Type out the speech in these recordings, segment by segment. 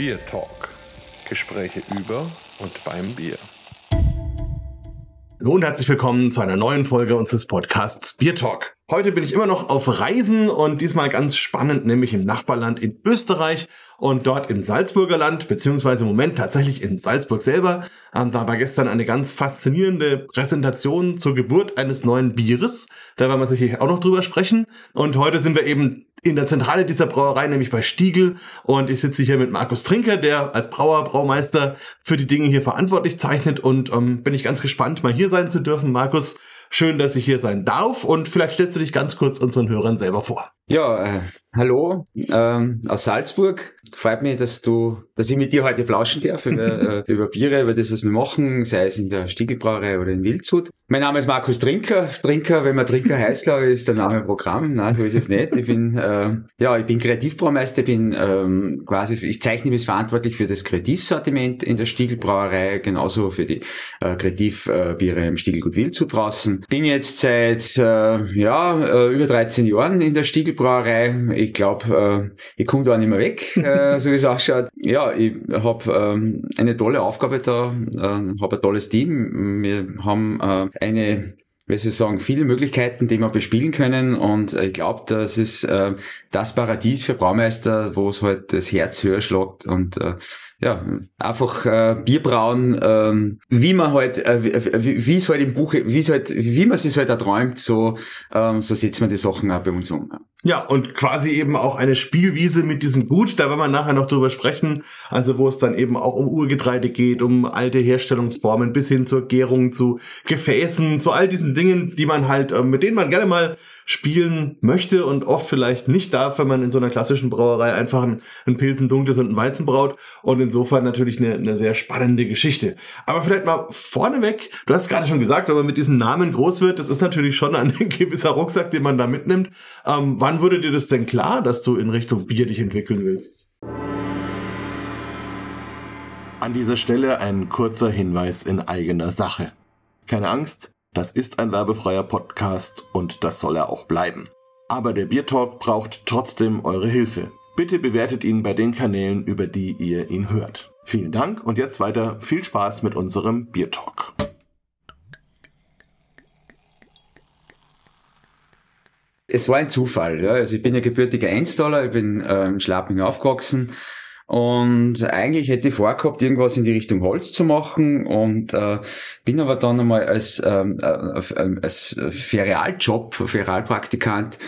Bier Talk. Gespräche über und beim Bier. Hallo und herzlich willkommen zu einer neuen Folge unseres Podcasts Bier Talk. Heute bin ich immer noch auf Reisen und diesmal ganz spannend, nämlich im Nachbarland in Österreich und dort im Salzburger Land, beziehungsweise im Moment tatsächlich in Salzburg selber. Ähm, da war gestern eine ganz faszinierende Präsentation zur Geburt eines neuen Bieres. Da werden wir sicher auch noch drüber sprechen. Und heute sind wir eben in der Zentrale dieser Brauerei, nämlich bei Stiegel. Und ich sitze hier mit Markus Trinker, der als Brauer, Braumeister für die Dinge hier verantwortlich zeichnet. Und ähm, bin ich ganz gespannt, mal hier sein zu dürfen. Markus, schön, dass ich hier sein darf. Und vielleicht stellst du dich ganz kurz unseren Hörern selber vor. Ja, äh, hallo ähm, aus Salzburg. Freut mich, dass du, dass ich mit dir heute plauschen darf über, äh, über Biere, über das, was wir machen, sei es in der Stiegelbrauerei oder in Wildshut. Mein Name ist Markus Trinker. Trinker, wenn man Trinker heißt, glaube ich, ist der Name im Programm. Nein, so ist es nicht. Ich bin, äh, ja, ich bin Kreativbraumeister, bin ähm, quasi, ich zeichne mich verantwortlich für das Kreativsortiment in der Stiegelbrauerei, genauso für die äh, Kreativbiere im Stiegelgut Wildshut draußen. Bin jetzt seit äh, ja äh, über 13 Jahren in der Stiegelbrauerei Brauerei. Ich glaube, äh, ich komme da nicht mehr weg, äh, so wie es ausschaut. Ja, ich habe ähm, eine tolle Aufgabe da, äh, habe ein tolles Team. Wir haben äh, eine wie Sie sagen, viele Möglichkeiten, die wir bespielen können und ich glaube, das ist äh, das Paradies für Braumeister, wo es halt das Herz höher schlagt und äh, ja, einfach äh, Bier brauen, ähm, wie man halt, äh, wie, wie es halt im Buch, wie es halt, wie man sich halt erträumt, so, ähm, so setzt man die Sachen auch bei uns um. Ja, und quasi eben auch eine Spielwiese mit diesem Gut, da werden wir nachher noch drüber sprechen, also wo es dann eben auch um Urgetreide geht, um alte Herstellungsformen bis hin zur Gärung, zu Gefäßen, zu all diesen Dingen, die man halt, äh, mit denen man gerne mal spielen möchte und oft vielleicht nicht darf, wenn man in so einer klassischen Brauerei einfach einen, einen Pilzen dunkles und einen Weizen braut. Und insofern natürlich eine, eine sehr spannende Geschichte. Aber vielleicht mal vorneweg, du hast gerade schon gesagt, wenn man mit diesem Namen groß wird, das ist natürlich schon ein gewisser Rucksack, den man da mitnimmt. Ähm, wann wurde dir das denn klar, dass du in Richtung Bier dich entwickeln willst? An dieser Stelle ein kurzer Hinweis in eigener Sache. Keine Angst, das ist ein werbefreier Podcast und das soll er auch bleiben. Aber der Biertalk braucht trotzdem eure Hilfe. Bitte bewertet ihn bei den Kanälen, über die ihr ihn hört. Vielen Dank und jetzt weiter viel Spaß mit unserem Biertalk. Es war ein Zufall. Ja. Also ich bin ja gebürtiger Einstaller, ich bin äh, in Schlapping aufgewachsen und eigentlich hätte ich vorgehabt, irgendwas in die Richtung Holz zu machen und äh, bin aber dann einmal als, ähm, äh, als Ferialjob, Ferialpraktikant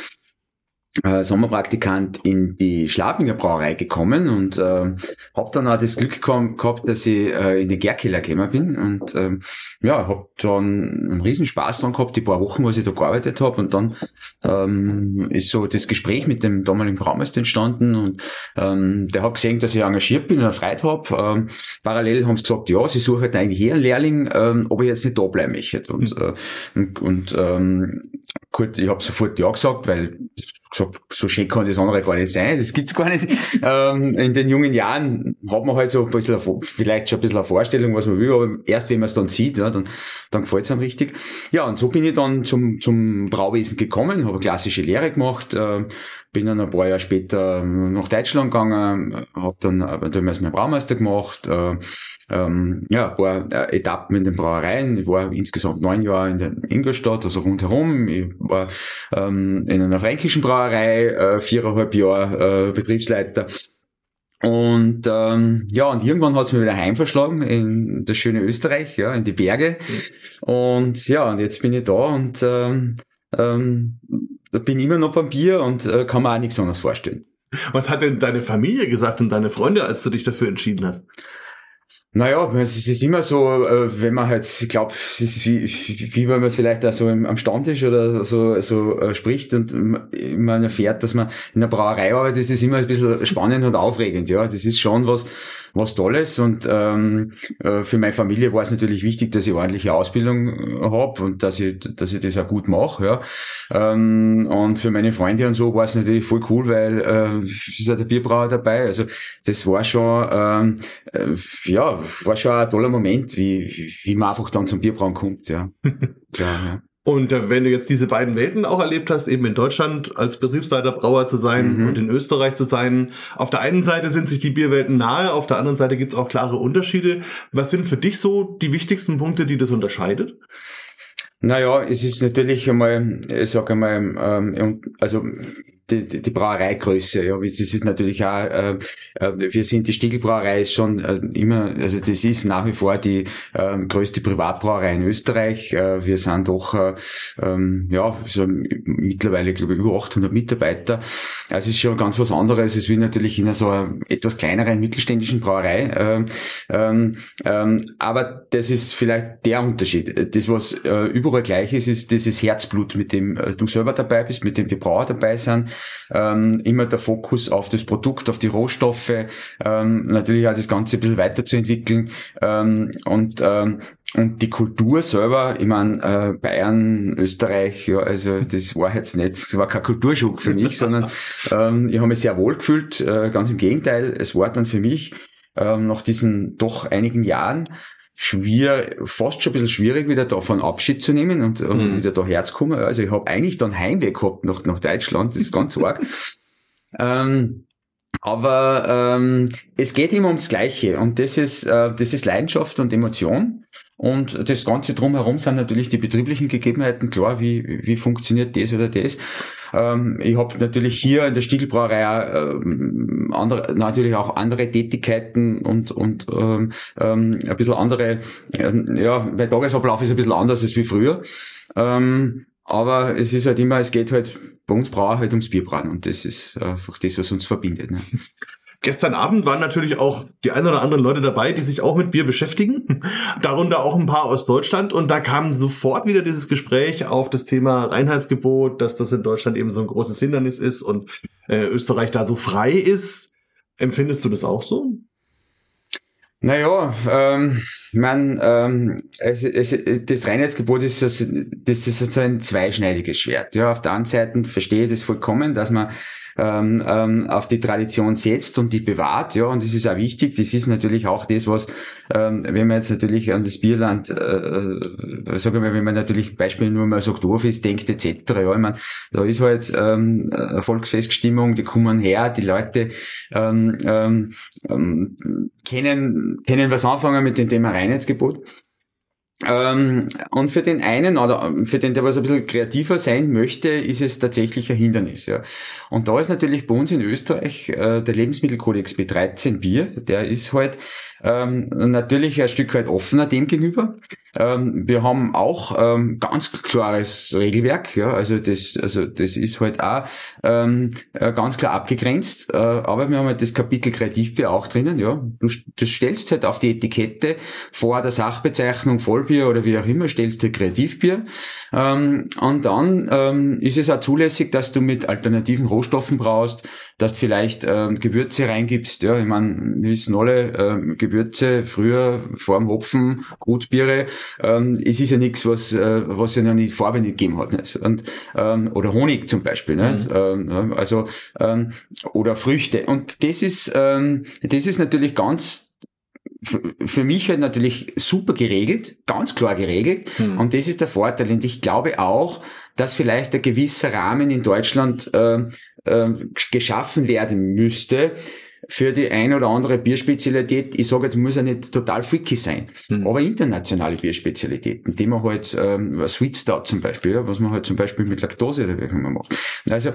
äh, Sommerpraktikant in die Schlapinger Brauerei gekommen und äh, habe dann auch das Glück gehabt, dass ich äh, in den Gärkeller gekommen bin und äh, ja, habe dann einen riesen Spaß dran gehabt, die paar Wochen, was ich da gearbeitet habe und dann ähm, ist so das Gespräch mit dem damaligen Braumeister entstanden und ähm, der hat gesehen, dass ich engagiert bin und eine Freude habe. Ähm, parallel haben sie gesagt, ja, sie suchen halt eigentlich hier einen Lehrling, ähm, ob ich jetzt nicht da bleiben möchte und, mhm. äh, und, und ähm, gut, ich habe sofort ja gesagt, weil gesagt, so schön kann das andere gar nicht sein, das gibt's gar nicht. ähm, in den jungen Jahren hat man halt so ein bisschen, vielleicht schon ein bisschen eine Vorstellung, was man will, aber erst wenn man es dann sieht, ja, dann, dann gefällt's einem richtig. Ja, und so bin ich dann zum, zum Brauwesen gekommen, habe klassische Lehre gemacht, äh, bin dann ein paar Jahre später nach Deutschland gegangen, habe dann damals meinen Braumeister gemacht, äh, ähm, ja, paar äh, Etappen in den Brauereien. Ich war insgesamt neun Jahre in der Ingolstadt, also rundherum. Ich war ähm, in einer fränkischen Brauerei, äh, viereinhalb Jahre äh, Betriebsleiter. Und ähm, ja, und irgendwann hat es mir wieder heimverschlagen in das schöne Österreich, ja, in die Berge. Und ja, und jetzt bin ich da und ähm, ähm, bin immer noch beim Bier und äh, kann mir auch nichts anderes vorstellen. Was hat denn deine Familie gesagt und deine Freunde, als du dich dafür entschieden hast? Naja, es ist immer so, äh, wenn man halt, ich glaube, es ist wie, wie wenn man vielleicht da so am Stammtisch oder so, so äh, spricht und man erfährt, dass man in einer Brauerei arbeitet, ist immer ein bisschen spannend und aufregend, ja. Das ist schon was, was Tolles und ähm, äh, für meine Familie war es natürlich wichtig, dass ich ordentliche Ausbildung äh, habe und dass ich, dass ich das auch gut mache. Ja. Ähm, und für meine Freunde und so war es natürlich voll cool, weil äh, ist ja der Bierbrauer dabei. Also das war schon ähm, äh, ja, war schon ein toller Moment, wie, wie man einfach dann zum Bierbrauen kommt. Ja. Klar, ja. Und äh, wenn du jetzt diese beiden Welten auch erlebt hast, eben in Deutschland als Betriebsleiter Brauer zu sein Mhm. und in Österreich zu sein, auf der einen Seite sind sich die Bierwelten nahe, auf der anderen Seite gibt's auch klare Unterschiede. Was sind für dich so die wichtigsten Punkte, die das unterscheidet? Naja, es ist natürlich einmal, ich sag einmal, ähm, also die, die, Brauereigröße, ja, das ist natürlich auch, äh, äh, wir sind, die Stiegelbrauerei ist schon äh, immer, also das ist nach wie vor die äh, größte Privatbrauerei in Österreich. Äh, wir sind doch, äh, ähm, ja, so mittlerweile, glaube ich, über 800 Mitarbeiter. Also es ist schon ganz was anderes, es wie natürlich in einer so einer etwas kleineren mittelständischen Brauerei. Ähm, ähm, ähm, aber das ist vielleicht der Unterschied. Das, was äh, überall gleich ist, ist dieses Herzblut, mit dem äh, du selber dabei bist, mit dem die Brauer dabei sind. Ähm, immer der Fokus auf das Produkt, auf die Rohstoffe, ähm, natürlich auch das Ganze ein bisschen weiterzuentwickeln. Ähm, und ähm, und die Kultur selber, ich meine, äh, Bayern, Österreich, ja, also das war jetzt nicht, es war kein Kulturschock für mich, sondern ähm, ich habe mich sehr wohl gefühlt, äh, ganz im Gegenteil, es war dann für mich ähm, nach diesen doch einigen Jahren schwer, fast schon ein bisschen schwierig, wieder davon Abschied zu nehmen und, und Mhm. wieder daher zu kommen. Also ich habe eigentlich dann Heimweh gehabt nach, nach Deutschland, das ist ganz arg. ähm, aber ähm, es geht immer ums Gleiche und das ist, äh, das ist Leidenschaft und Emotion. Und das Ganze drumherum sind natürlich die betrieblichen Gegebenheiten, klar, wie, wie funktioniert das oder das. Ähm, ich habe natürlich hier in der Stiegelbrauerei ähm, andere, natürlich auch andere Tätigkeiten und, und ähm, ähm, ein bisschen andere, ähm, ja, mein Tagesablauf ist ein bisschen anders als wie früher. Ähm, aber es ist halt immer, es geht halt bei uns Brauer halt ums Bierbrauen und das ist einfach das, was uns verbindet. Ne? Gestern Abend waren natürlich auch die ein oder anderen Leute dabei, die sich auch mit Bier beschäftigen. Darunter auch ein paar aus Deutschland. Und da kam sofort wieder dieses Gespräch auf das Thema Reinheitsgebot, dass das in Deutschland eben so ein großes Hindernis ist und äh, Österreich da so frei ist. Empfindest du das auch so? Naja, ähm, man, ähm, es, es, das Reinheitsgebot ist, das, das ist so ein zweischneidiges Schwert. Ja, auf der einen Seite verstehe ich das vollkommen, dass man ähm, ähm, auf die Tradition setzt und die bewahrt, ja, und das ist auch wichtig. Das ist natürlich auch das, was, ähm, wenn man jetzt natürlich an das Bierland, äh, äh, sagen wir, wenn man natürlich Beispiel nur mal so Oktoberfest denkt etc. Ja, ich meine, da ist halt ähm, Volksfeststimmung, die kommen her, die Leute ähm, ähm, ähm, kennen kennen was anfangen mit dem Thema Reinheitsgebot. Ähm, und für den einen oder für den, der was ein bisschen kreativer sein möchte, ist es tatsächlich ein Hindernis. Ja. Und da ist natürlich bei uns in Österreich äh, der Lebensmittelkodex B13 Bier, der ist halt ähm, natürlich ein Stück weit offener dem gegenüber. Ähm, wir haben auch ähm, ganz klares Regelwerk, ja, also das, also das ist halt auch ähm, äh, ganz klar abgegrenzt, äh, aber wir haben halt das Kapitel Kreativbier auch drinnen, ja. Du, du stellst halt auf die Etikette vor der Sachbezeichnung Vollbier oder wie auch immer, stellst du Kreativbier ähm, und dann ähm, ist es auch zulässig, dass du mit alternativen Rohstoffen brauchst, dass du vielleicht ähm, Gewürze reingibst, ja, ich meine, wir wissen alle, ähm, Gewürze früher vor dem Hopfen, Gutbiere, ähm, es ist ja nichts, was, äh, was ja noch nie Farbe nicht gegeben hat. Nicht? Und, ähm, oder Honig zum Beispiel, nicht? Ähm, ja, also ähm, oder Früchte. Und das ist, ähm, das ist natürlich ganz für mich halt natürlich super geregelt, ganz klar geregelt. Hm. Und das ist der Vorteil. Und ich glaube auch, dass vielleicht ein gewisser Rahmen in Deutschland ähm, ähm, geschaffen werden müsste für die ein oder andere Bierspezialität. Ich sage jetzt, muss ja nicht total freaky sein, Hm. aber internationale Bierspezialitäten, die man halt, ähm, Sweet Stout zum Beispiel, ja, was man halt zum Beispiel mit Laktose oder wie immer macht. Also,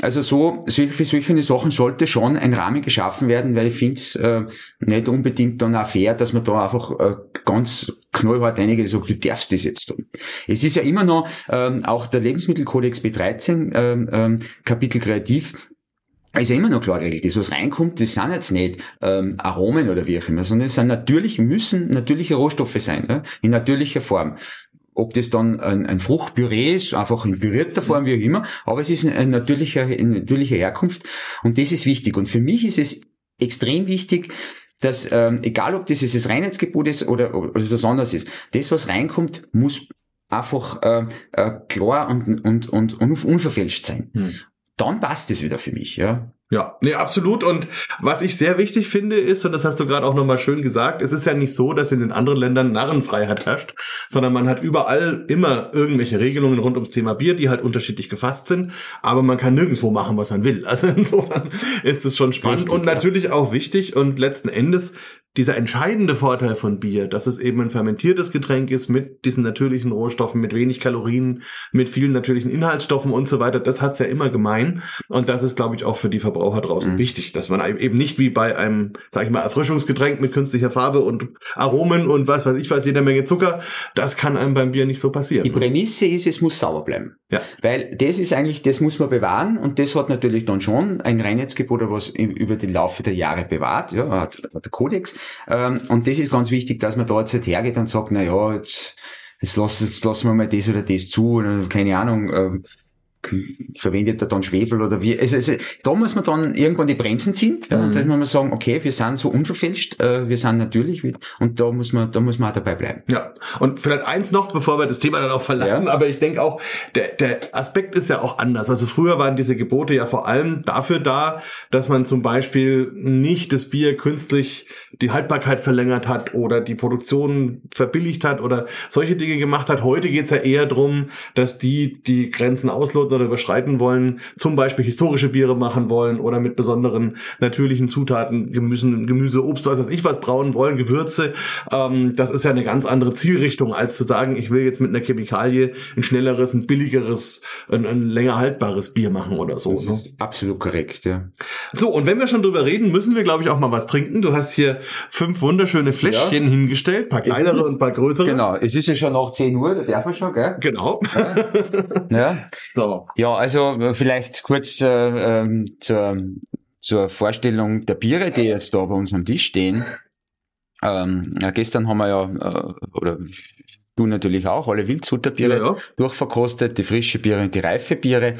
also so, für solche Sachen sollte schon ein Rahmen geschaffen werden, weil ich finde es äh, nicht unbedingt dann auch fair, dass man da einfach äh, ganz knallhart einige sagt, du darfst das jetzt tun. Es ist ja immer noch ähm, auch der Lebensmittelkodex B13 ähm, ähm, Kapitel Kreativ ist ja immer noch klar geregelt. Das, was reinkommt, das sind jetzt nicht ähm, Aromen oder wie auch immer, sondern es sind natürlich, müssen natürliche Rohstoffe sein, ja? in natürlicher Form. Ob das dann ein, ein Fruchtpüree ist, einfach in pürierter Form, wie auch immer, aber es ist ein natürlicher, eine natürliche Herkunft und das ist wichtig. Und für mich ist es extrem wichtig, dass ähm, egal ob das jetzt das Reinheitsgebot ist oder, oder was anderes ist, das, was reinkommt, muss einfach äh, äh, klar und, und, und, und unverfälscht sein. Hm. Dann passt es wieder für mich, ja. Ja, nee, absolut. Und was ich sehr wichtig finde, ist, und das hast du gerade auch nochmal schön gesagt, es ist ja nicht so, dass in den anderen Ländern Narrenfreiheit herrscht, sondern man hat überall immer irgendwelche Regelungen rund ums Thema Bier, die halt unterschiedlich gefasst sind, aber man kann nirgendwo machen, was man will. Also insofern ist es schon spannend Richtig, und natürlich ja. auch wichtig und letzten Endes dieser entscheidende Vorteil von Bier, dass es eben ein fermentiertes Getränk ist mit diesen natürlichen Rohstoffen, mit wenig Kalorien, mit vielen natürlichen Inhaltsstoffen und so weiter, das hat's ja immer gemein. Und das ist, glaube ich, auch für die Verbraucher draußen mhm. wichtig, dass man eben nicht wie bei einem, sag ich mal, Erfrischungsgetränk mit künstlicher Farbe und Aromen und was weiß ich was, jede Menge Zucker, das kann einem beim Bier nicht so passieren. Die Prämisse ist, es muss sauber bleiben. Ja. Weil das ist eigentlich, das muss man bewahren und das hat natürlich dann schon ein Reinheitsgebot, was über den Laufe der Jahre bewahrt, ja, hat, hat der Kodex. Ähm, und das ist ganz wichtig, dass man da jetzt nicht hergeht und sagt, na ja, jetzt, jetzt lassen, jetzt lassen wir mal das oder das zu, oder keine Ahnung, äh, verwendet er dann Schwefel oder wie. Also, also da muss man dann irgendwann die Bremsen ziehen. Ja, mhm. Und dann muss man sagen, okay, wir sind so unverfälscht, äh, wir sind natürlich und da muss man, da muss man auch dabei bleiben. Ja. Und vielleicht eins noch, bevor wir das Thema dann auch verlassen, ja. aber ich denke auch, der, der Aspekt ist ja auch anders. Also früher waren diese Gebote ja vor allem dafür da, dass man zum Beispiel nicht das Bier künstlich die Haltbarkeit verlängert hat oder die Produktion verbilligt hat oder solche Dinge gemacht hat. Heute geht's ja eher drum, dass die die Grenzen ausloten oder überschreiten wollen, zum Beispiel historische Biere machen wollen oder mit besonderen natürlichen Zutaten, Gemüse, Gemüse Obst, was weiß ich was brauen wollen, Gewürze. Ähm, das ist ja eine ganz andere Zielrichtung, als zu sagen, ich will jetzt mit einer Chemikalie ein schnelleres, ein billigeres, ein, ein länger haltbares Bier machen oder so. Das ne? ist absolut korrekt, ja. So, und wenn wir schon drüber reden, müssen wir, glaube ich, auch mal was trinken. Du hast hier fünf wunderschöne Fläschchen ja. hingestellt, paar kleinere und paar größere. Genau, es ist ja schon nach 10 Uhr, da darf man schon, gell? Genau. Ja. ja. So. Ja, also äh, vielleicht kurz äh, ähm, zur, zur Vorstellung der Biere, die jetzt da bei uns am Tisch stehen. Ähm, ja, gestern haben wir ja, äh, oder du natürlich auch, alle Wildsutterbiere ja, ja. durchverkostet, die frische Biere und die reife Biere.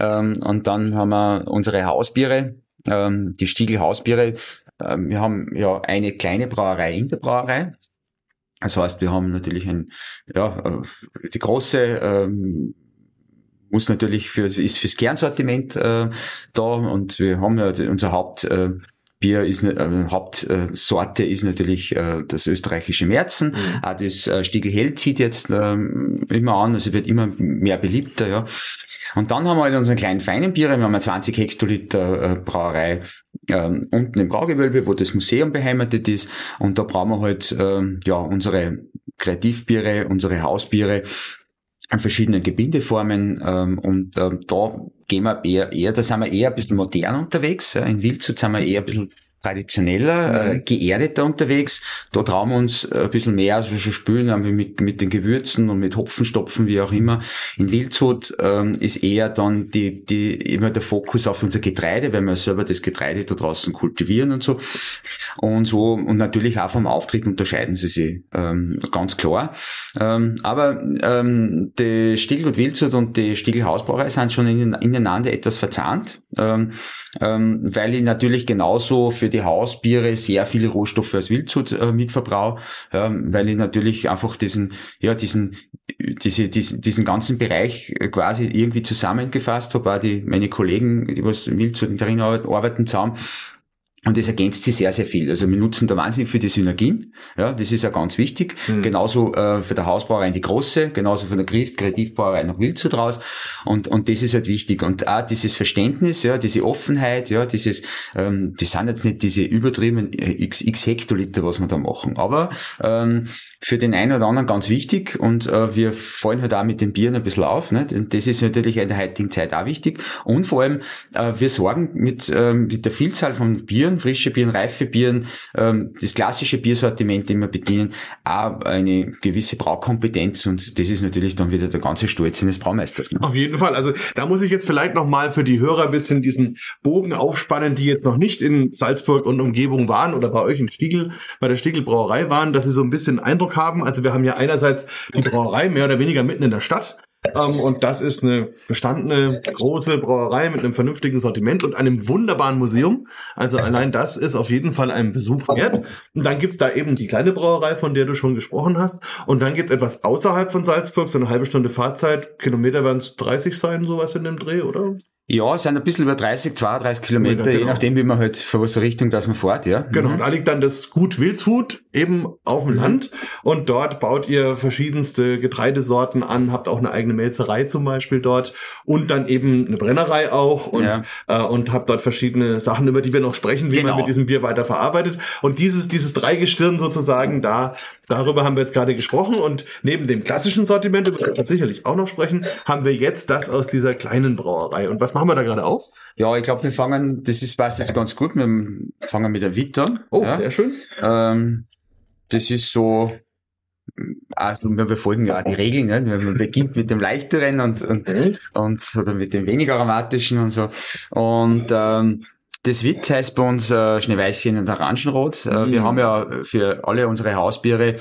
Ähm, und dann haben wir unsere Hausbiere, ähm, die Stiegel Hausbiere. Ähm, wir haben ja eine kleine Brauerei in der Brauerei. Das heißt, wir haben natürlich ein, ja, äh, die große ähm, muss natürlich für, ist fürs Kernsortiment äh, da und wir haben ja unser Haupt äh, Bier ist äh, Hauptsorte ist natürlich äh, das österreichische Märzen. Mhm. Auch das äh, Stiegelhell zieht jetzt ähm, immer an, also wird immer mehr beliebter, ja. Und dann haben wir halt unseren kleinen feinen Biere, wir haben eine 20 Hektoliter äh, Brauerei ähm, unten im Braugewölbe, wo das Museum beheimatet ist. Und da brauchen wir halt ähm, ja unsere Kreativbiere, unsere Hausbiere, an verschiedenen Gebindeformen ähm, und ähm, da gehen wir eher, eher, da sind wir eher ein bisschen modern unterwegs. In Wildshut sind wir eher ein bisschen traditioneller, äh, mhm. geerdeter unterwegs. Da trauen wir uns ein bisschen mehr, also schon spülen haben wir mit, mit den Gewürzen und mit Hopfenstopfen, wie auch immer. In Wildshut ähm, ist eher dann die, die, immer der Fokus auf unser Getreide, weil wir selber das Getreide da draußen kultivieren und so. Und so, und natürlich auch vom Auftritt unterscheiden sie sich, ähm, ganz klar. Ähm, aber ähm, die Stiegel und Wildshut und die Stiegel Hausbrauerei sind schon ineinander etwas verzahnt, ähm, ähm, weil ich natürlich genauso für die die Hausbiere sehr viele Rohstoffe als Wildsud äh, mitverbrauche, ja, weil ich natürlich einfach diesen, ja, diesen, diese, diesen, diesen ganzen Bereich äh, quasi irgendwie zusammengefasst habe, auch die, meine Kollegen, die was Wildsud darin arbeiten, zusammen und das ergänzt sich sehr, sehr viel. Also wir nutzen da wahnsinnig für die Synergien. Ja, das ist ja ganz wichtig. Mhm. Genauso äh, für der Hausbrauerei die große, genauso von der Kreativbrauerei noch Wildshut raus. Und, und das ist halt wichtig. Und auch dieses Verständnis, ja, diese Offenheit, ja, dieses, ähm, das sind jetzt nicht diese übertriebenen äh, x, x Hektoliter, was wir da machen. Aber ähm, für den einen oder anderen ganz wichtig. Und äh, wir fallen halt auch mit den Bieren ein bisschen auf. Nicht? Und das ist natürlich in der heutigen Zeit auch wichtig. Und vor allem, äh, wir sorgen mit, äh, mit der Vielzahl von Bieren Bieren, frische Bieren, reife Bieren, ähm, das klassische Biersortiment, wir bedienen, auch eine gewisse Braukompetenz und das ist natürlich dann wieder der ganze Stolz eines Braumeisters. Ne? Auf jeden Fall. Also da muss ich jetzt vielleicht nochmal für die Hörer ein bisschen diesen Bogen aufspannen, die jetzt noch nicht in Salzburg und Umgebung waren oder bei euch im Stiegel, bei der Stiegel Brauerei waren, dass sie so ein bisschen Eindruck haben. Also wir haben ja einerseits die Brauerei mehr oder weniger mitten in der Stadt ähm, und das ist eine bestandene große Brauerei mit einem vernünftigen Sortiment und einem wunderbaren Museum. Also allein das ist auf jeden Fall ein Besuch wert. Und dann gibt's da eben die kleine Brauerei, von der du schon gesprochen hast. Und dann gibt's etwas außerhalb von Salzburg, so eine halbe Stunde Fahrzeit. Kilometer werden es 30 sein, sowas in dem Dreh, oder? Ja, es sind ein bisschen über 30, 32 Kilometer, genau. je nachdem, wie man halt, für was Richtung, dass man fährt, ja. Genau, Mhm. da liegt dann das Gut Wildshut eben auf dem Land und dort baut ihr verschiedenste Getreidesorten an, habt auch eine eigene Melzerei zum Beispiel dort und dann eben eine Brennerei auch und, Ja. äh, und habt dort verschiedene Sachen, über die wir noch sprechen, wie man Genau. mit diesem Bier weiter verarbeitet. Und dieses, dieses Dreigestirn sozusagen, da, darüber haben wir jetzt gerade gesprochen und neben dem klassischen Sortiment, über das wir sicherlich auch noch sprechen, haben wir jetzt das aus dieser kleinen Brauerei. Und was machen wir da gerade auf? Ja, ich glaube, wir fangen, das ist, passt jetzt ganz gut, wir fangen mit der Witt an. Oh, ja. sehr schön. Ähm, das ist so, also wir befolgen ja auch die Regeln, ne? man beginnt mit dem leichteren und, und, und oder mit dem weniger aromatischen und so. Und ähm, das Witt heißt bei uns äh, Schneeweißchen und Orangenrot. Äh, wir Mhm. haben ja für alle unsere Hausbiere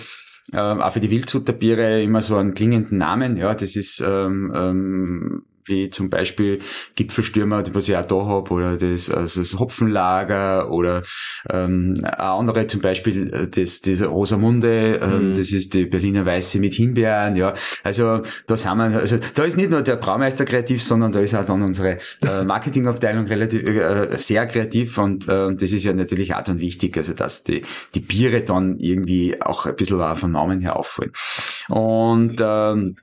äh, auch für die Wildzuterbiere immer so einen klingenden Namen. Ja, das ist ähm, ähm, wie zum Beispiel Gipfelstürmer, die was ich auch da hab, oder das, also das Hopfenlager oder ähm, andere zum Beispiel äh, das, das Rosamunde, ähm, Mhm. das ist die Berliner Weiße mit Himbeeren, ja. Also da sind wir, also da ist nicht nur der Braumeister kreativ, sondern da ist auch dann unsere äh, Marketingabteilung relativ äh, sehr kreativ und äh, das ist ja natürlich auch dann wichtig, also dass die, die Biere dann irgendwie auch ein bisschen auch vom Namen her auffallen. Und ähm,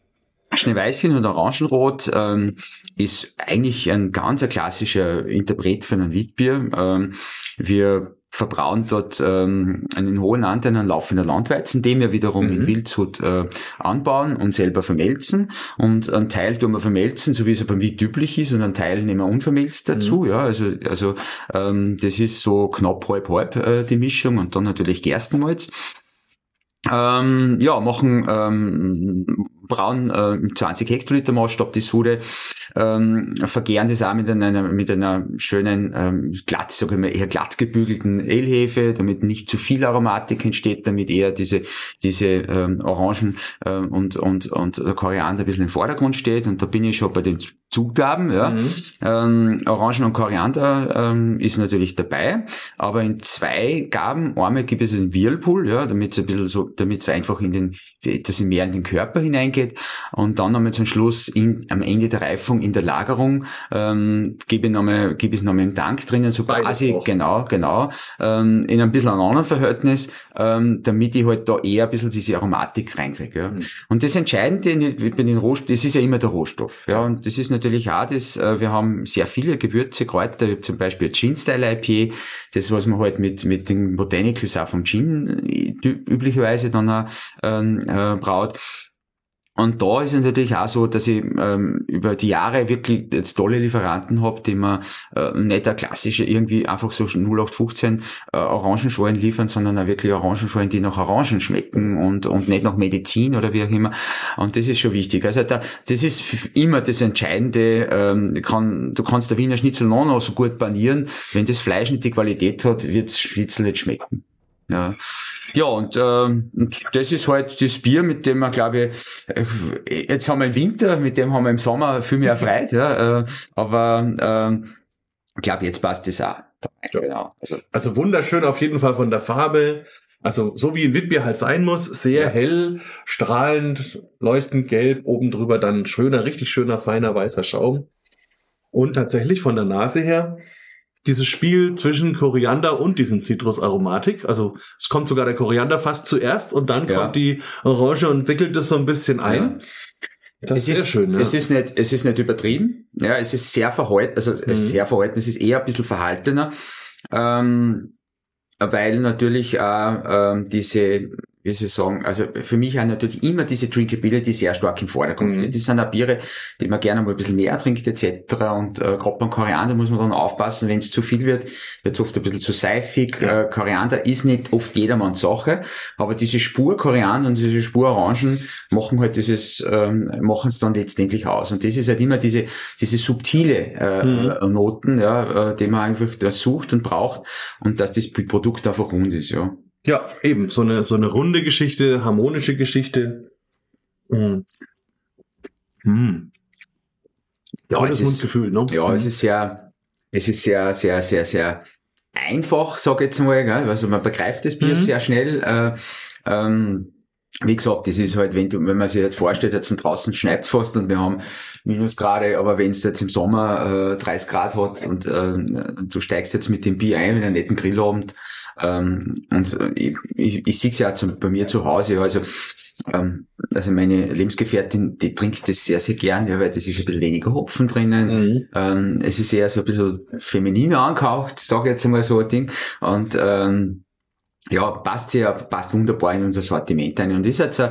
Schneeweißchen und Orangenrot ähm, ist eigentlich ein ganz ein klassischer Interpret für ein Witbier. Ähm, wir verbrauen dort ähm, einen hohen Anteil an laufender Landweizen, den wir wiederum Mhm. in Wildshut äh, anbauen und selber vermelzen. Und einen Teil tun wir vermelzen, so wie es beim Witt üblich ist, und einen Teil nehmen wir unvermelzt dazu. Ja, also also ähm, das ist so knapp halb halb äh, die Mischung und dann natürlich Gerstenmalz. Ähm, ja, machen ähm, braun äh, im 20 Hektoliter Maßstab die Sude, ähm, vergären das auch mit einer, mit einer schönen, ähm, glatt, sag ich mal, eher glatt gebügelten Ölhefe, damit nicht zu viel Aromatik entsteht, damit eher diese, diese ähm, Orangen ähm, und, und, und der Koriander ein bisschen im Vordergrund steht. Und da bin ich schon bei den Zutaten, ja. Mhm. Ähm, Orangen und Koriander ähm, ist natürlich dabei, aber in zwei Gaben, einmal gibt es einen Whirlpool, ja, damit es ein bisschen so, damit es einfach in den, etwas mehr in den Körper hineingeht und dann nochmal zum Schluss in, am Ende der Reifung in der Lagerung ähm, gebe ich nochmal, gebe ich nochmal im Tank drinnen, so Beides quasi, auch. genau, genau, ähm, in ein bisschen einem anderen Verhältnis, ähm, damit ich halt da eher ein bisschen diese Aromatik reinkriege, ja. Mhm. Und das Entscheidende bei den Rohstoffen, das ist ja immer der Rohstoff. Ja, und das ist natürlich auch das, äh, wir haben sehr viele Gewürze, Kräuter, ich zum Beispiel Gin-Style IPA, das, was man halt mit, mit den Botanicals auch vom Gin äh, üblicherweise dann auch ähm, äh, braut. Und da ist es natürlich auch so, dass ich ähm, über die Jahre wirklich jetzt tolle Lieferanten habe, die mir äh, nicht der klassische irgendwie einfach so 0815 äh, Orangenschalen liefern, sondern auch wirklich Orangenschalen, die nach Orangen schmecken und, und nicht nach Medizin oder wie auch immer. Und das ist schon wichtig. Also da, das ist immer das Entscheidende. Ähm, kann, du kannst der Wiener Schnitzel noch, noch so gut panieren. Wenn das Fleisch nicht die Qualität hat, wird's Schnitzel nicht schmecken. Ja, ja und, ähm, und das ist halt das Bier, mit dem wir, glaube ich, äh, jetzt haben wir im Winter, mit dem haben wir im Sommer viel mehr Freude, ja, äh, aber ähm, ich glaube, jetzt passt das auch. Ja. Genau. Also, Also wunderschön auf jeden Fall von der Farbe. Also so wie ein Witbier halt sein muss, sehr Ja. hell, strahlend, leuchtend gelb, oben drüber dann schöner, richtig schöner, feiner weißer Schaum. Und tatsächlich von der Nase her dieses Spiel zwischen Koriander und diesen Zitrusaromatik. Also es kommt sogar der Koriander fast zuerst und dann Ja. kommt die Orange und wickelt es so ein bisschen ein. Das es ist sehr schön. Ja. es ist nicht, es ist nicht übertrieben. Ja, es ist sehr verhalten, also Mhm. sehr verhalten. Es ist eher ein bisschen verhaltener, ähm, weil natürlich auch ähm, diese, wie soll ich sagen, also für mich auch natürlich immer diese Drinkability sehr stark im Vordergrund. Mhm. Das sind auch Biere, die man gerne mal ein bisschen mehr trinkt etc. Und äh, gerade beim Koriander muss man dann aufpassen, wenn es zu viel wird, wird es oft ein bisschen zu seifig. Ja. Äh, Koriander ist nicht oft jedermanns Sache, aber diese Spur Koriander und diese Spur Orangen machen halt dieses, ähm, machen es dann letztendlich aus. Und das ist halt immer diese, diese subtile äh, Mhm. Noten, ja, äh, die man einfach da sucht und braucht und dass das Produkt einfach rund ist, ja. Ja, eben, so eine, so eine runde Geschichte, harmonische Geschichte. Mhm. Mhm. Ja, Tolles es ist- Mundgefühl, ne? Ja, es ist sehr, es ist sehr, sehr, sehr, sehr einfach, sag ich jetzt mal, gell? also man begreift das Bier Mhm. sehr schnell. Äh, ähm, wie gesagt, das ist halt, wenn du, wenn man sich jetzt vorstellt, jetzt draußen schneit's fast und wir haben Minusgrade, aber wenn es jetzt im Sommer äh, 30 Grad hat und äh, du steigst jetzt mit dem Bier ein, mit einem netten Grillabend, ähm, und ich, ich, ich sehe es ja zum, bei mir zu Hause, also ähm, also meine Lebensgefährtin, die trinkt das sehr, sehr gern, ja, weil das ist ein bisschen weniger Hopfen drinnen. Mhm. Ähm, es ist eher so ein bisschen feminin angehaucht, sage ich jetzt einmal so ein Ding. Und ähm, ja, passt sehr, passt wunderbar in unser Sortiment ein. Und ist jetzt äh,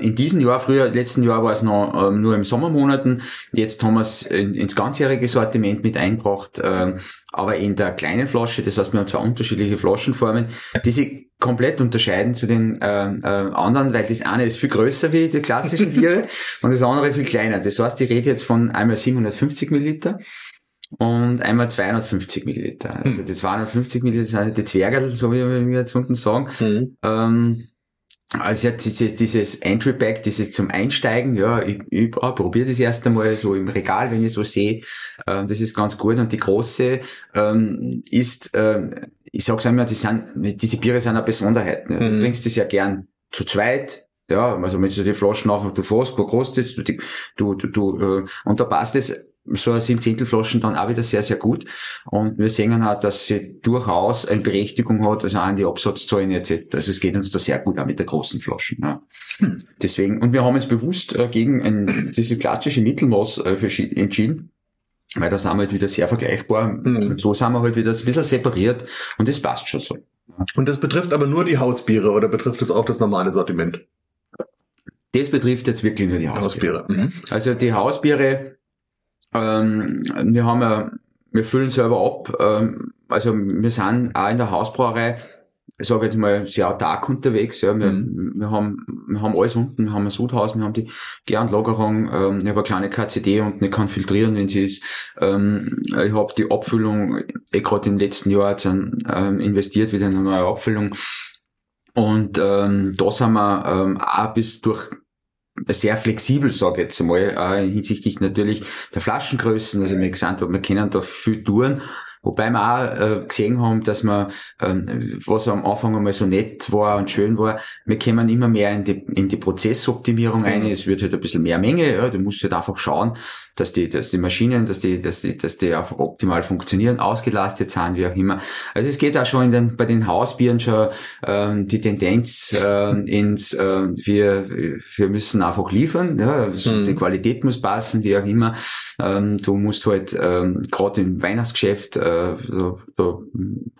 in diesem Jahr, früher, letzten Jahr war es noch äh, nur im Sommermonaten, jetzt haben wir es in, ins ganzjährige Sortiment mit eingebracht, äh, aber in der kleinen Flasche, das heißt, wir haben zwei unterschiedliche Flaschenformen, die sich komplett unterscheiden zu den äh, äh, anderen, weil das eine ist viel größer wie die klassischen Biere und das andere viel kleiner. Das heißt, ich rede jetzt von einmal 750 Milliliter und einmal 250 Milliliter. Also hm. die 250 Milliliter sind die Zwergerl, so wie wir jetzt unten sagen. Mhm. Ähm, also jetzt dieses, dieses Entry Pack, dieses zum Einsteigen, ja, ich, ich oh, probiere das erst einmal so im Regal, wenn ich so sehe. Ähm, das ist ganz gut. Und die große ähm, ist, ähm, ich sag's einmal, die sind, diese Biere sind eine Besonderheit. Ne? Du mhm. trinkst das ja gern zu zweit, ja, also wenn du die Flaschen auf, du fährst, du, du, du, du, äh, und da passt es so eine Siebenzehntelflaschen dann auch wieder sehr, sehr gut. Und wir sehen auch, dass sie durchaus eine Berechtigung hat, also auch in die Absatzzahlen etc. Also es geht uns da sehr gut auch mit der großen Flaschen. Ja. Hm. Deswegen, und wir haben uns bewusst äh, gegen ein, diese klassische Mittelmaß äh, entschieden. Weil da sind wir halt wieder sehr vergleichbar. Mhm. Und so sind wir halt wieder ein bisschen separiert. Und das passt schon so. Und das betrifft aber nur die Hausbiere oder betrifft das auch das normale Sortiment? Das betrifft jetzt wirklich nur die Hausbiere. Hausbiere. Mhm. Also die Hausbiere ähm, wir haben ja, wir füllen selber ab. Ähm, also wir sind auch in der Hausbrauerei, ich sage jetzt mal, sehr autark unterwegs. Ja. Wir, mhm. wir, haben, wir haben alles unten, wir haben ein Sudhaus, wir haben die Gäranlagerung, ähm, ich habe eine kleine KCD unten, ich kann filtrieren, wenn sie ist. Ähm, ich habe die Abfüllung, eh gerade im letzten Jahr jetzt, ähm, investiert wieder in eine neue Abfüllung. Und ähm, da sind wir ähm, auch bis durch sehr flexibel, sage ich jetzt mal, äh, hinsichtlich natürlich der Flaschengrößen. Also wir gesagt wir können da viel tun. Wobei wir auch äh, gesehen haben, dass wir, ähm, was am Anfang einmal so nett war und schön war, wir kommen immer mehr in die, in die Prozessoptimierung ein. Mhm. Es wird halt ein bisschen mehr Menge. Ja, du musst halt einfach schauen, dass die, dass die Maschinen, dass die, dass die, dass die einfach optimal funktionieren, ausgelastet sind, wie auch immer. Also es geht auch schon in den, bei den Hausbieren schon ähm, die Tendenz äh, ins, äh, wir, wir müssen einfach liefern, ja, also mhm. die Qualität muss passen, wie auch immer. Ähm, du musst halt ähm, gerade im Weihnachtsgeschäft, äh, da, da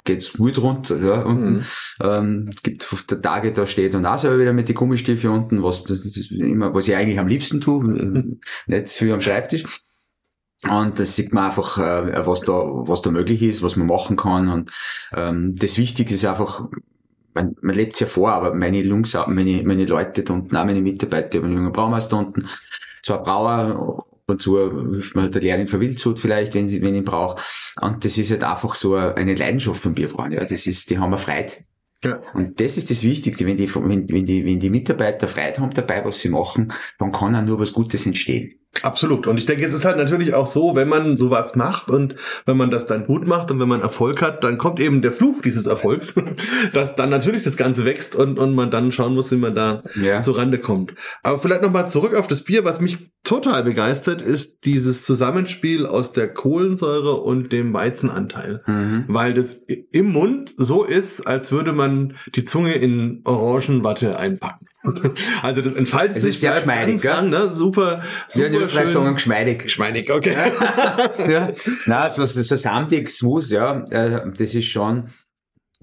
geht's gut runter, ja, unten. Mhm. Ähm, es gibt Tage, da steht und auch selber wieder mit den Gummistiefel unten, was das, das immer, was ich eigentlich am liebsten tue, mhm. nicht viel am Schreibtisch. Und das sieht man einfach, äh, was da, was da möglich ist, was man machen kann. Und ähm, das Wichtigste ist einfach, man, man lebt es ja vor, aber meine Jungs, meine, meine Leute da unten, auch meine Mitarbeiter, ich habe einen jungen Braumeister unten, zwar Brauer, und zu hilft man halt der Lehrerin verwildert vielleicht, wenn sie, wenn ich brauche. Und das ist halt einfach so eine Leidenschaft vom Bierbrauen, ja. Das ist, die haben wir Freude. Ja. Und das ist das Wichtigste, wenn die, wenn, wenn die, wenn die Mitarbeiter Freude haben dabei, was sie machen, dann kann auch nur was Gutes entstehen. Absolut. Und ich denke, es ist halt natürlich auch so, wenn man sowas macht und wenn man das dann gut macht und wenn man Erfolg hat, dann kommt eben der Fluch dieses Erfolgs, dass dann natürlich das Ganze wächst und, und man dann schauen muss, wie man da ja. zur Rande kommt. Aber vielleicht nochmal zurück auf das Bier. Was mich total begeistert, ist dieses Zusammenspiel aus der Kohlensäure und dem Weizenanteil. Mhm. Weil das im Mund so ist, als würde man die Zunge in Orangenwatte einpacken. Also das entfaltet es sich sehr geschmeidig, lang, ne? Super, super ja, schön. sagen geschmeidig. Geschmeidig, okay. ja. Na, so, so, so samtig, smooth, ja, äh, das ist schon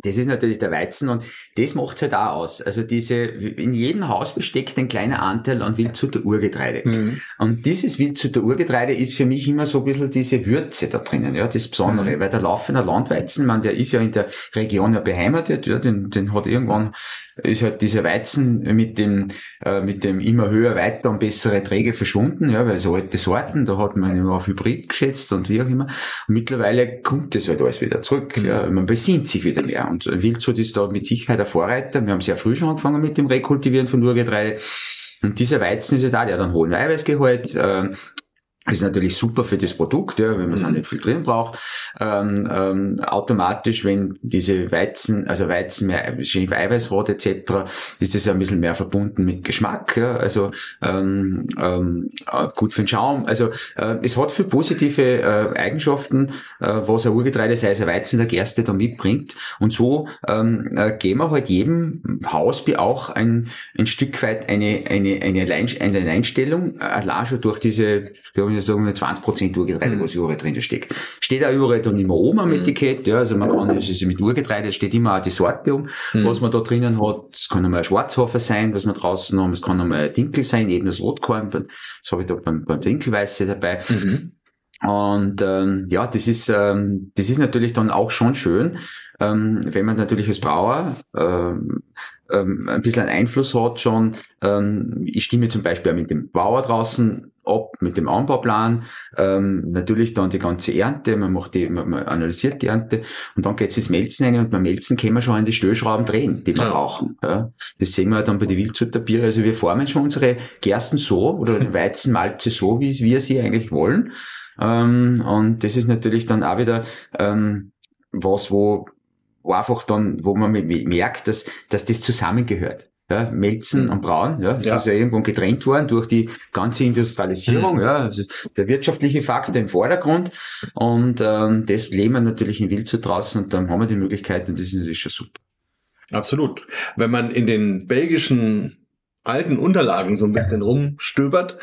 das ist natürlich der Weizen und das macht's halt auch aus. Also diese, in jedem Haus besteckt ein kleiner Anteil an Wildzutter Urgetreide. Mhm. Und dieses Wildzutter Urgetreide ist für mich immer so ein bisschen diese Würze da drinnen, ja, das Besondere. Mhm. Weil der laufende Landweizen, man, der ist ja in der Region ja beheimatet, ja, den, den hat irgendwann, ist halt dieser Weizen mit dem, äh, mit dem immer höher, weiter und bessere Träge verschwunden, ja, weil so alte Sorten, da hat man immer auf Hybrid geschätzt und wie auch immer. Und mittlerweile kommt das halt alles wieder zurück, mhm. ja, man besinnt sich wieder mehr. Und Wildschut ist da mit Sicherheit Vorreiter. Wir haben sehr früh schon angefangen mit dem Rekultivieren von Urgetreide. Und dieser Weizen ist ja da, der hat einen hohen Eiweißgehalt, äh, ist natürlich super für das Produkt, ja, wenn man es auch Mhm. nicht filtrieren braucht. Ähm, ähm, automatisch, wenn diese Weizen, also Weizen mehr schön Eiweiß hat etc., ist es ein bisschen mehr verbunden mit Geschmack. Ja, also ähm, ähm, äh, gut für den Schaum. Also äh, es hat viele positive äh, Eigenschaften, äh, was ein Urgetreide, sei es ein Weizen oder Gerste, da mitbringt. Und so ähm, äh, geben wir halt jedem Hausbier auch ein, ein Stück weit eine, eine, eine, Allein, eine Alleinstellung, äh, allein schon durch diese, ich sagen wir 20% Urgetreide, Mhm. was überall drin steckt. Steht auch überall dann immer oben am Etikett, ja, also man kann, es ist mit Urgetreide, steht immer auch die Sorte um, Mhm. was man da drinnen hat. Es kann einmal ein Schwarzhafer sein, was wir draußen haben, es kann einmal ein Dinkel sein, eben das Rotkorn, das habe ich da beim, beim Dinkelweiße dabei. Mhm. Und ähm, ja, das ist ähm, das ist natürlich dann auch schon schön, ähm, wenn man natürlich als Brauer ähm, ähm, ein bisschen einen Einfluss hat schon. Ähm, ich stimme zum Beispiel auch mit dem Bauer draußen ab, mit dem Anbauplan. Ähm, natürlich dann die ganze Ernte, man macht die, man, man analysiert die Ernte und dann geht's ins Melzen rein und beim Melzen können wir schon an die Stellschrauben drehen, die wir Ja. brauchen. Ja. Das sehen wir dann bei den Wildzuterbiere. Also wir formen schon unsere Gersten so oder den Weizenmalze so, wie wir sie eigentlich wollen. Ähm, und das ist natürlich dann auch wieder ähm, was, wo, wo einfach dann, wo man me- merkt, dass, dass das zusammengehört. Ja, Melzen Mhm. und Brauen, ja, das Ja. ist ja irgendwann getrennt worden durch die ganze Industrialisierung, Mhm. ja, also der wirtschaftliche Faktor im Vordergrund und ähm, das leben wir natürlich in Wild draußen und dann haben wir die Möglichkeit und das ist natürlich schon super. Absolut. Wenn man in den belgischen alten Unterlagen so ein bisschen rumstöbert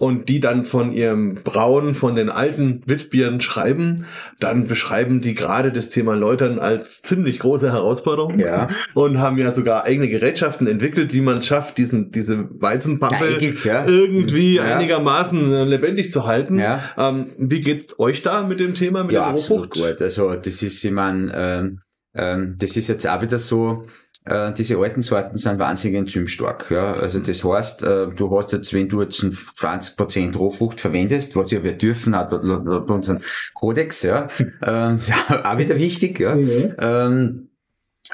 und die dann von ihrem Brauen von den alten Witbieren schreiben, dann beschreiben die gerade das Thema Läutern als ziemlich große Herausforderung Ja. und haben ja sogar eigene Gerätschaften entwickelt, wie man es schafft, diesen, diese Weizenpampel Geigig, ja. irgendwie Ja. einigermaßen äh, lebendig zu halten. Ja. Ähm, wie geht's euch da mit dem Thema, mit ja, der absolut Rohfrucht? gut. Also das ist, ich mein, ähm, ähm, das ist jetzt auch wieder so, äh, diese alten Sorten sind wahnsinnig enzymstark. Ja? Also das heißt, äh, du hast jetzt, wenn du jetzt ein 20% Rohfrucht verwendest, was ja wir dürfen, hat unserem Kodex, ja, äh, auch wieder wichtig, ja. Ähm,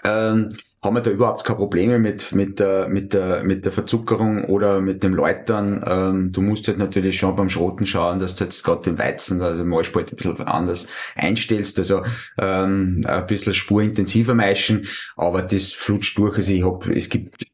ähm, haben wir da überhaupt keine Probleme mit, mit, der, mit, der, mit der Verzuckerung oder mit dem Läutern. Ähm, du musst halt natürlich schon beim Schroten schauen, dass du jetzt gerade den Weizen, also Mahlspalt ein bisschen anders einstellst, also ähm, ein bisschen spurintensiver meischen, aber das flutscht durch. Also ich hab, es gibt,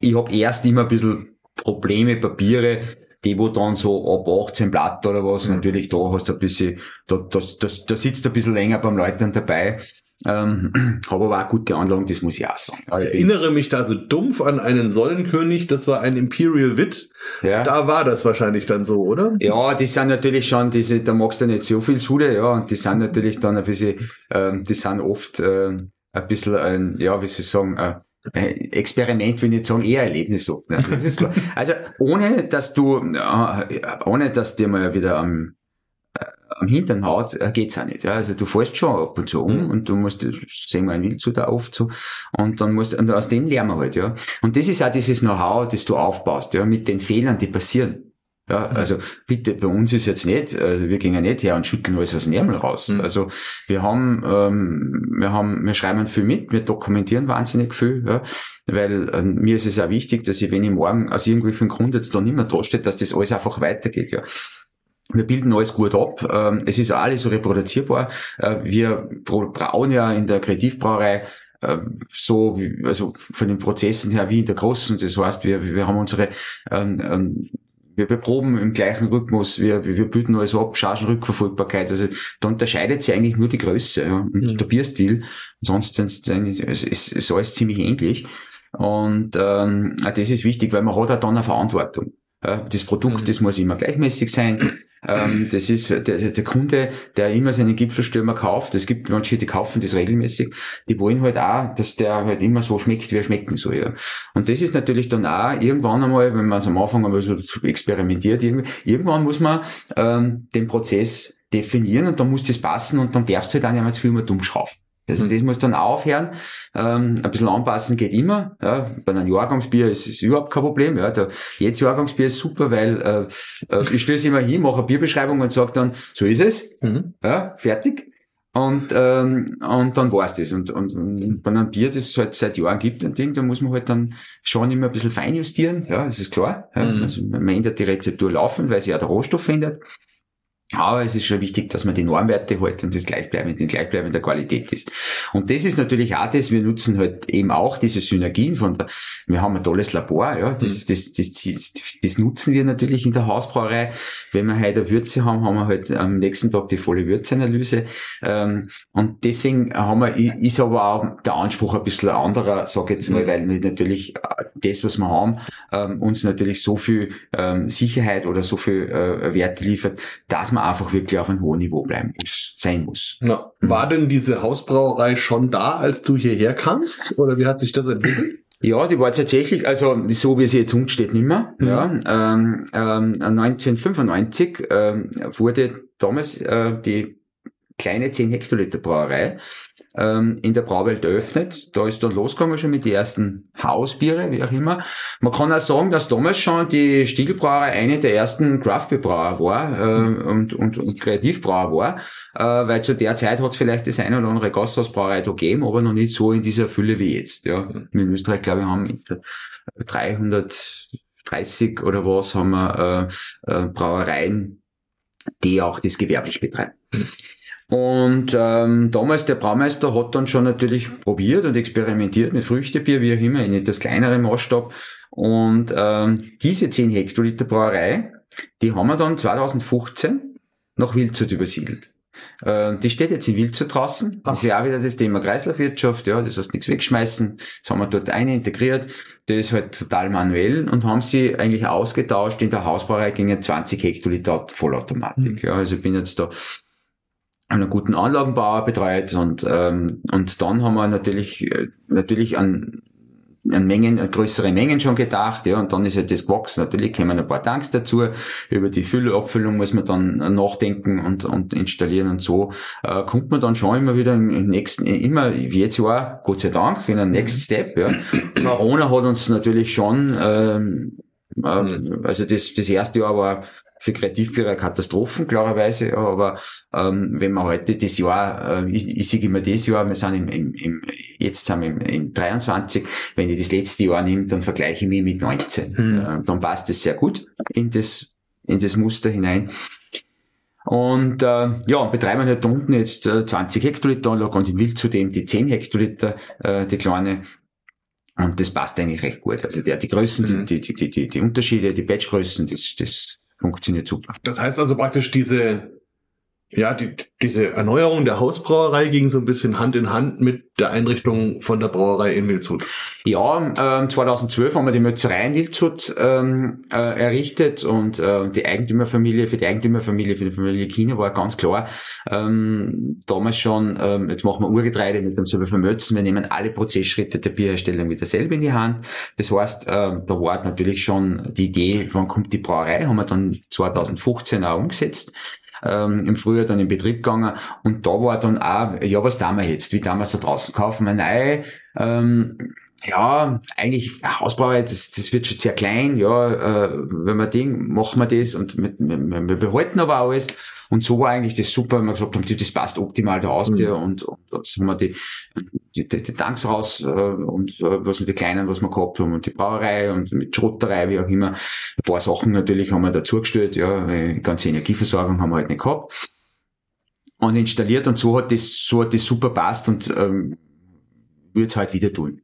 ich hab erst immer ein bisschen Probleme, Papiere, die wo dann so ab 18 Blatt oder was, Mhm. natürlich da hast du ein bisschen, da, da, da, da sitzt du ein bisschen länger beim Läutern dabei. Ähm, habe aber auch gute Anlagen, das muss ich auch sagen. Ich bin- erinnere mich da so dumpf an einen Sonnenkönig, das war ein Imperial Wit. ja. Da war das wahrscheinlich dann so, oder? Ja, die sind natürlich schon, diese, da magst du nicht so viel Sude, ja, und die sind natürlich dann ein bisschen, ähm, die sind oft ähm, ein bisschen ein, ja, wie soll ich sagen, äh, ein Experiment, will ich nicht sagen, eher Erlebnis so. Ja, das ist klar. Also ohne, dass du, äh, ohne dass dir mal wieder am, äh, am Hintern haut, äh, geht's auch nicht. Ja. Also du fährst schon ab und zu um Mhm. und du musst, das sehen wir in Wild da oft so, und dann musst, und aus dem lernen wir halt, ja. Und das ist auch dieses Know-how, das du aufbaust, ja, mit den Fehlern, die passieren. Ja, Mhm. also bitte, bei uns ist jetzt nicht, äh, wir gehen ja nicht her und schütteln alles aus dem Ärmel raus. Mhm. Also wir haben, ähm, wir haben, wir schreiben viel mit, wir dokumentieren wahnsinnig viel, ja, weil ähm, mir ist es auch wichtig, dass ich, wenn ich morgen aus irgendwelchen Grund jetzt da nicht mehr dasteht, dass das alles einfach weitergeht, ja. Wir bilden alles gut ab. Ähm, es ist alles so reproduzierbar. Äh, wir bra- brauen ja in der Kreativbrauerei ähm, so, also von den Prozessen her wie in der großen. Das heißt, wir, wir haben unsere, ähm, ähm, wir, wir proben im gleichen Rhythmus, wir, wir bilden alles ab, Chargenrückverfolgbarkeit. Also da unterscheidet sich eigentlich nur die Größe ja, und Mhm. der Bierstil. Sonst ist, ist, ist, alles ziemlich ähnlich. Und ähm, das ist wichtig, weil man hat auch dann eine Verantwortung. Das Produkt, Mhm. das muss immer gleichmäßig sein. Ähm, das ist der, der, Kunde, der immer seinen Gipfelstürmer kauft. Es gibt manche, die kaufen das regelmäßig. Die wollen halt auch, dass der halt immer so schmeckt, wie er schmecken soll. Ja. Und das ist natürlich dann auch irgendwann einmal, wenn man es am Anfang einmal so experimentiert, irgendwann muss man ähm, den Prozess definieren und dann muss das passen und dann darfst du halt auch nicht mehr zu viel mehr dumm schrauben. Also das muss dann aufhören. Ähm, ein bisschen anpassen geht immer. Ja. Bei einem Jahrgangsbier ist es überhaupt kein Problem. Ja. Der, jetzt Jahrgangsbier ist super, weil äh, äh, ich stöße immer hin, mache eine Bierbeschreibung und sage dann, so ist es, Mhm. ja, fertig. Und, ähm, und dann war's das. Und, und, und bei einem Bier, das es halt seit Jahren gibt, ein Ding, da muss man halt dann schon immer ein bisschen feinjustieren. Ja, das ist klar. Ja. Mhm. Also man ändert die Rezeptur laufen, weil sich ja der Rohstoff ändert. Aber es ist schon wichtig, dass man die Normwerte hält und das gleichbleibend, in gleichbleibender Qualität ist. Und das ist natürlich auch das, wir nutzen halt eben auch diese Synergien von der, wir haben ein tolles Labor, ja, das, das, das, das, das nutzen wir natürlich in der Hausbrauerei. Wenn wir heute eine Würze haben, haben wir halt am nächsten Tag die volle Würzeanalyse. Ähm, und deswegen haben wir, ist aber auch der Anspruch ein bisschen anderer, sag ich jetzt mal, weil wir natürlich äh, das, was wir haben, ähm, uns natürlich so viel ähm, Sicherheit oder so viel äh, Werte liefert, dass man einfach wirklich auf einem hohen Niveau bleiben muss, sein muss. Na, war denn diese Hausbrauerei schon da, als du hierher kamst? Oder wie hat sich das entwickelt? Ja, die war jetzt also so wie sie jetzt umsteht, nimmer. Mhm. Ja, ähm, ähm, 1995 ähm, wurde damals äh, die kleine 10 Hektoliter Brauerei ähm, in der Brauwelt eröffnet. Da ist dann losgegangen schon mit den ersten Hausbiere, wie auch immer. Man kann auch sagen, dass damals schon die Stiegelbrauerei eine der ersten Craftbeer-Brauer war äh, und, und, und Kreativbrauer war, äh, weil zu der Zeit hat es vielleicht das eine oder andere Gasthausbrauerei da gegeben, aber noch nicht so in dieser Fülle wie jetzt. Ja. In Österreich, glaube ich, haben 330 oder was haben wir äh, äh, Brauereien, die auch das gewerblich betreiben. Und ähm, damals der Braumeister hat dann schon natürlich probiert und experimentiert mit Früchtebier, wie auch immer, in etwas kleinerem Maßstab. Und ähm, diese 10 Hektoliter Brauerei, die haben wir dann 2015 nach Wildshut übersiedelt. Äh, die steht jetzt in Wildshut draußen. Das ist ja auch wieder das Thema Kreislaufwirtschaft, ja, das heißt nichts wegschmeißen. Das haben wir dort eine integriert. Das ist halt total manuell und haben sie eigentlich ausgetauscht. In der Hausbrauerei gingen 20 Hektoliter Vollautomatik. Mhm. Ja, also ich bin jetzt da einen guten Anlagenbauer betreut und ähm, und dann haben wir natürlich natürlich an an Mengen, an größere Mengen schon gedacht, ja, und dann ist halt das gewachsen. Natürlich kommen ein paar Tanks dazu. Über die Füllabfüllung muss man dann nachdenken und, und installieren und so, äh, kommt man dann schon immer wieder im nächsten, immer wie jetzt Jahr, Gott sei Dank, in den Next Step, ja. Corona hat uns natürlich schon, ähm, äh, also das, das erste Jahr war für Kreativbücher Katastrophen, klarerweise. Aber ähm, wenn man heute das Jahr, äh, ich, ich sehe immer das Jahr, wir sind im, im, im jetzt sind wir im, im 23, wenn ich das letzte Jahr nehme, dann vergleiche ich mich mit 19. Hm. Äh, dann passt es sehr gut in das, in das Muster hinein. Und äh, ja, betreiben halt da unten jetzt äh, 20 Hektoliter Anlage und in Wild zudem die 10 Hektoliter, äh, die kleine. Und das passt eigentlich recht gut. Also der, die Größen, mhm. die, die, die, die, die Unterschiede, die Batchgrößen, das, das funktioniert super. Das heißt also praktisch diese ja, die, diese Erneuerung der Hausbrauerei ging so ein bisschen Hand in Hand mit der Einrichtung von der Brauerei in Wildshut. Ja, ähm, 2012 haben wir die Mötzerei in Wildshut ähm, äh, errichtet und äh, die Eigentümerfamilie, für die Eigentümerfamilie, für die Familie China war ganz klar, ähm, damals schon, ähm, jetzt machen wir Urgetreide mit dem selber Mötzen, wir nehmen alle Prozessschritte der Bierherstellung wieder selber in die Hand. Das heißt, äh, da war natürlich schon die Idee, wann kommt die Brauerei, haben wir dann 2015 auch umgesetzt ähm, im Frühjahr dann in Betrieb gegangen und da war dann auch, ja, was tun wir jetzt? Wie tun wir es da draußen? Kaufen wir neu? Ähm, ja, eigentlich Hausbauer, das, das wird schon sehr klein, ja, äh, wenn wir Ding, machen wir das und mit, wir, wir behalten aber alles. Und so war eigentlich das super, wenn wir gesagt haben, das passt optimal da aus mhm. und, und jetzt haben wir die, die, die, die Tanks raus äh, und äh, was sind die kleinen, was wir gehabt haben und die Brauerei und mit Schrotterei, wie auch immer. Ein paar Sachen natürlich haben wir dazugestellt, ja, die ganze Energieversorgung haben wir halt nicht gehabt. Und installiert und so hat das, so hat das super passt und ähm, würde es halt wieder tun.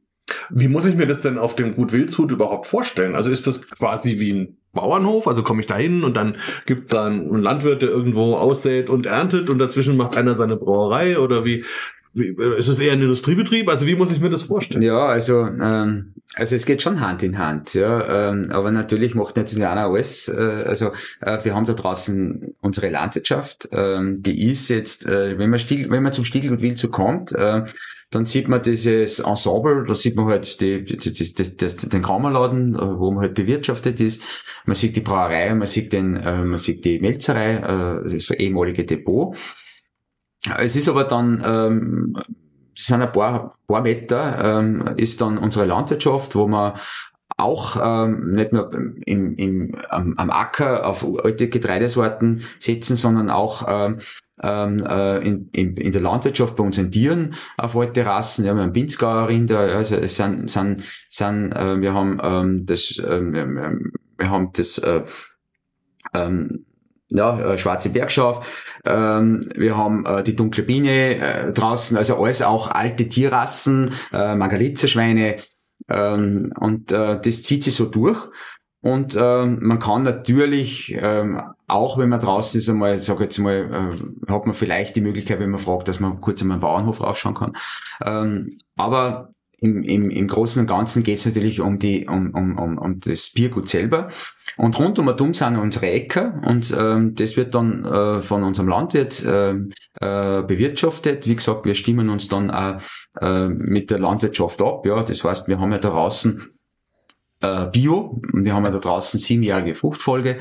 Wie muss ich mir das denn auf dem Gut Wildshut überhaupt vorstellen? Also ist das quasi wie ein Bauernhof? Also komme ich da hin und dann gibt's da einen Landwirt, der irgendwo aussät und erntet und dazwischen macht einer seine Brauerei oder wie? Wie, ist es eher ein Industriebetrieb? Also wie muss ich mir das vorstellen? Ja, also ähm, also es geht schon Hand in Hand, ja. Ähm, aber natürlich macht nicht einer alles. Äh, also äh, wir haben da draußen unsere Landwirtschaft, ähm, die ist jetzt, äh, wenn man Stiegel, wenn man zum Stiegel und Wildzug kommt, äh, dann sieht man dieses Ensemble, da sieht man halt die, die, die, die, die, den Kraumerladen, äh, wo man halt bewirtschaftet ist. Man sieht die Brauerei, man sieht den, äh, man sieht die Melzerei, äh, das ehemalige Depot. Es ist aber dann, ähm, es sind ein paar, paar Meter, ähm, ist dann unsere Landwirtschaft, wo man auch ähm, nicht nur im, im, am, am Acker auf alte Getreidesorten setzen, sondern auch ähm, ähm, äh, in, in, in der Landwirtschaft bei unseren Tieren auf alte Rassen. Wir haben Pinzgauer Rinder, also es sind, sind, sind äh, wir haben ähm, das, ähm, wir haben das äh, ähm, ja, äh, schwarze Bergschauf, ähm, wir haben äh, die dunkle Biene äh, draußen, also alles auch alte Tierrassen, äh, Margaritzerschweine ähm, und äh, das zieht sich so durch. Und ähm, man kann natürlich, ähm, auch wenn man draußen ist, einmal, sag jetzt mal, äh, hat man vielleicht die Möglichkeit, wenn man fragt, dass man kurz einmal einen Bauernhof raufschauen kann. Ähm, aber im, im, im Großen und Ganzen geht es natürlich um die um, um, um, um das Biergut selber. Und rund um Atom sind unsere Äcker und ähm, das wird dann äh, von unserem Landwirt äh, äh, bewirtschaftet. Wie gesagt, wir stimmen uns dann auch äh, mit der Landwirtschaft ab. Ja, das heißt, wir haben ja draußen äh, Bio und wir haben ja da draußen siebenjährige Fruchtfolge.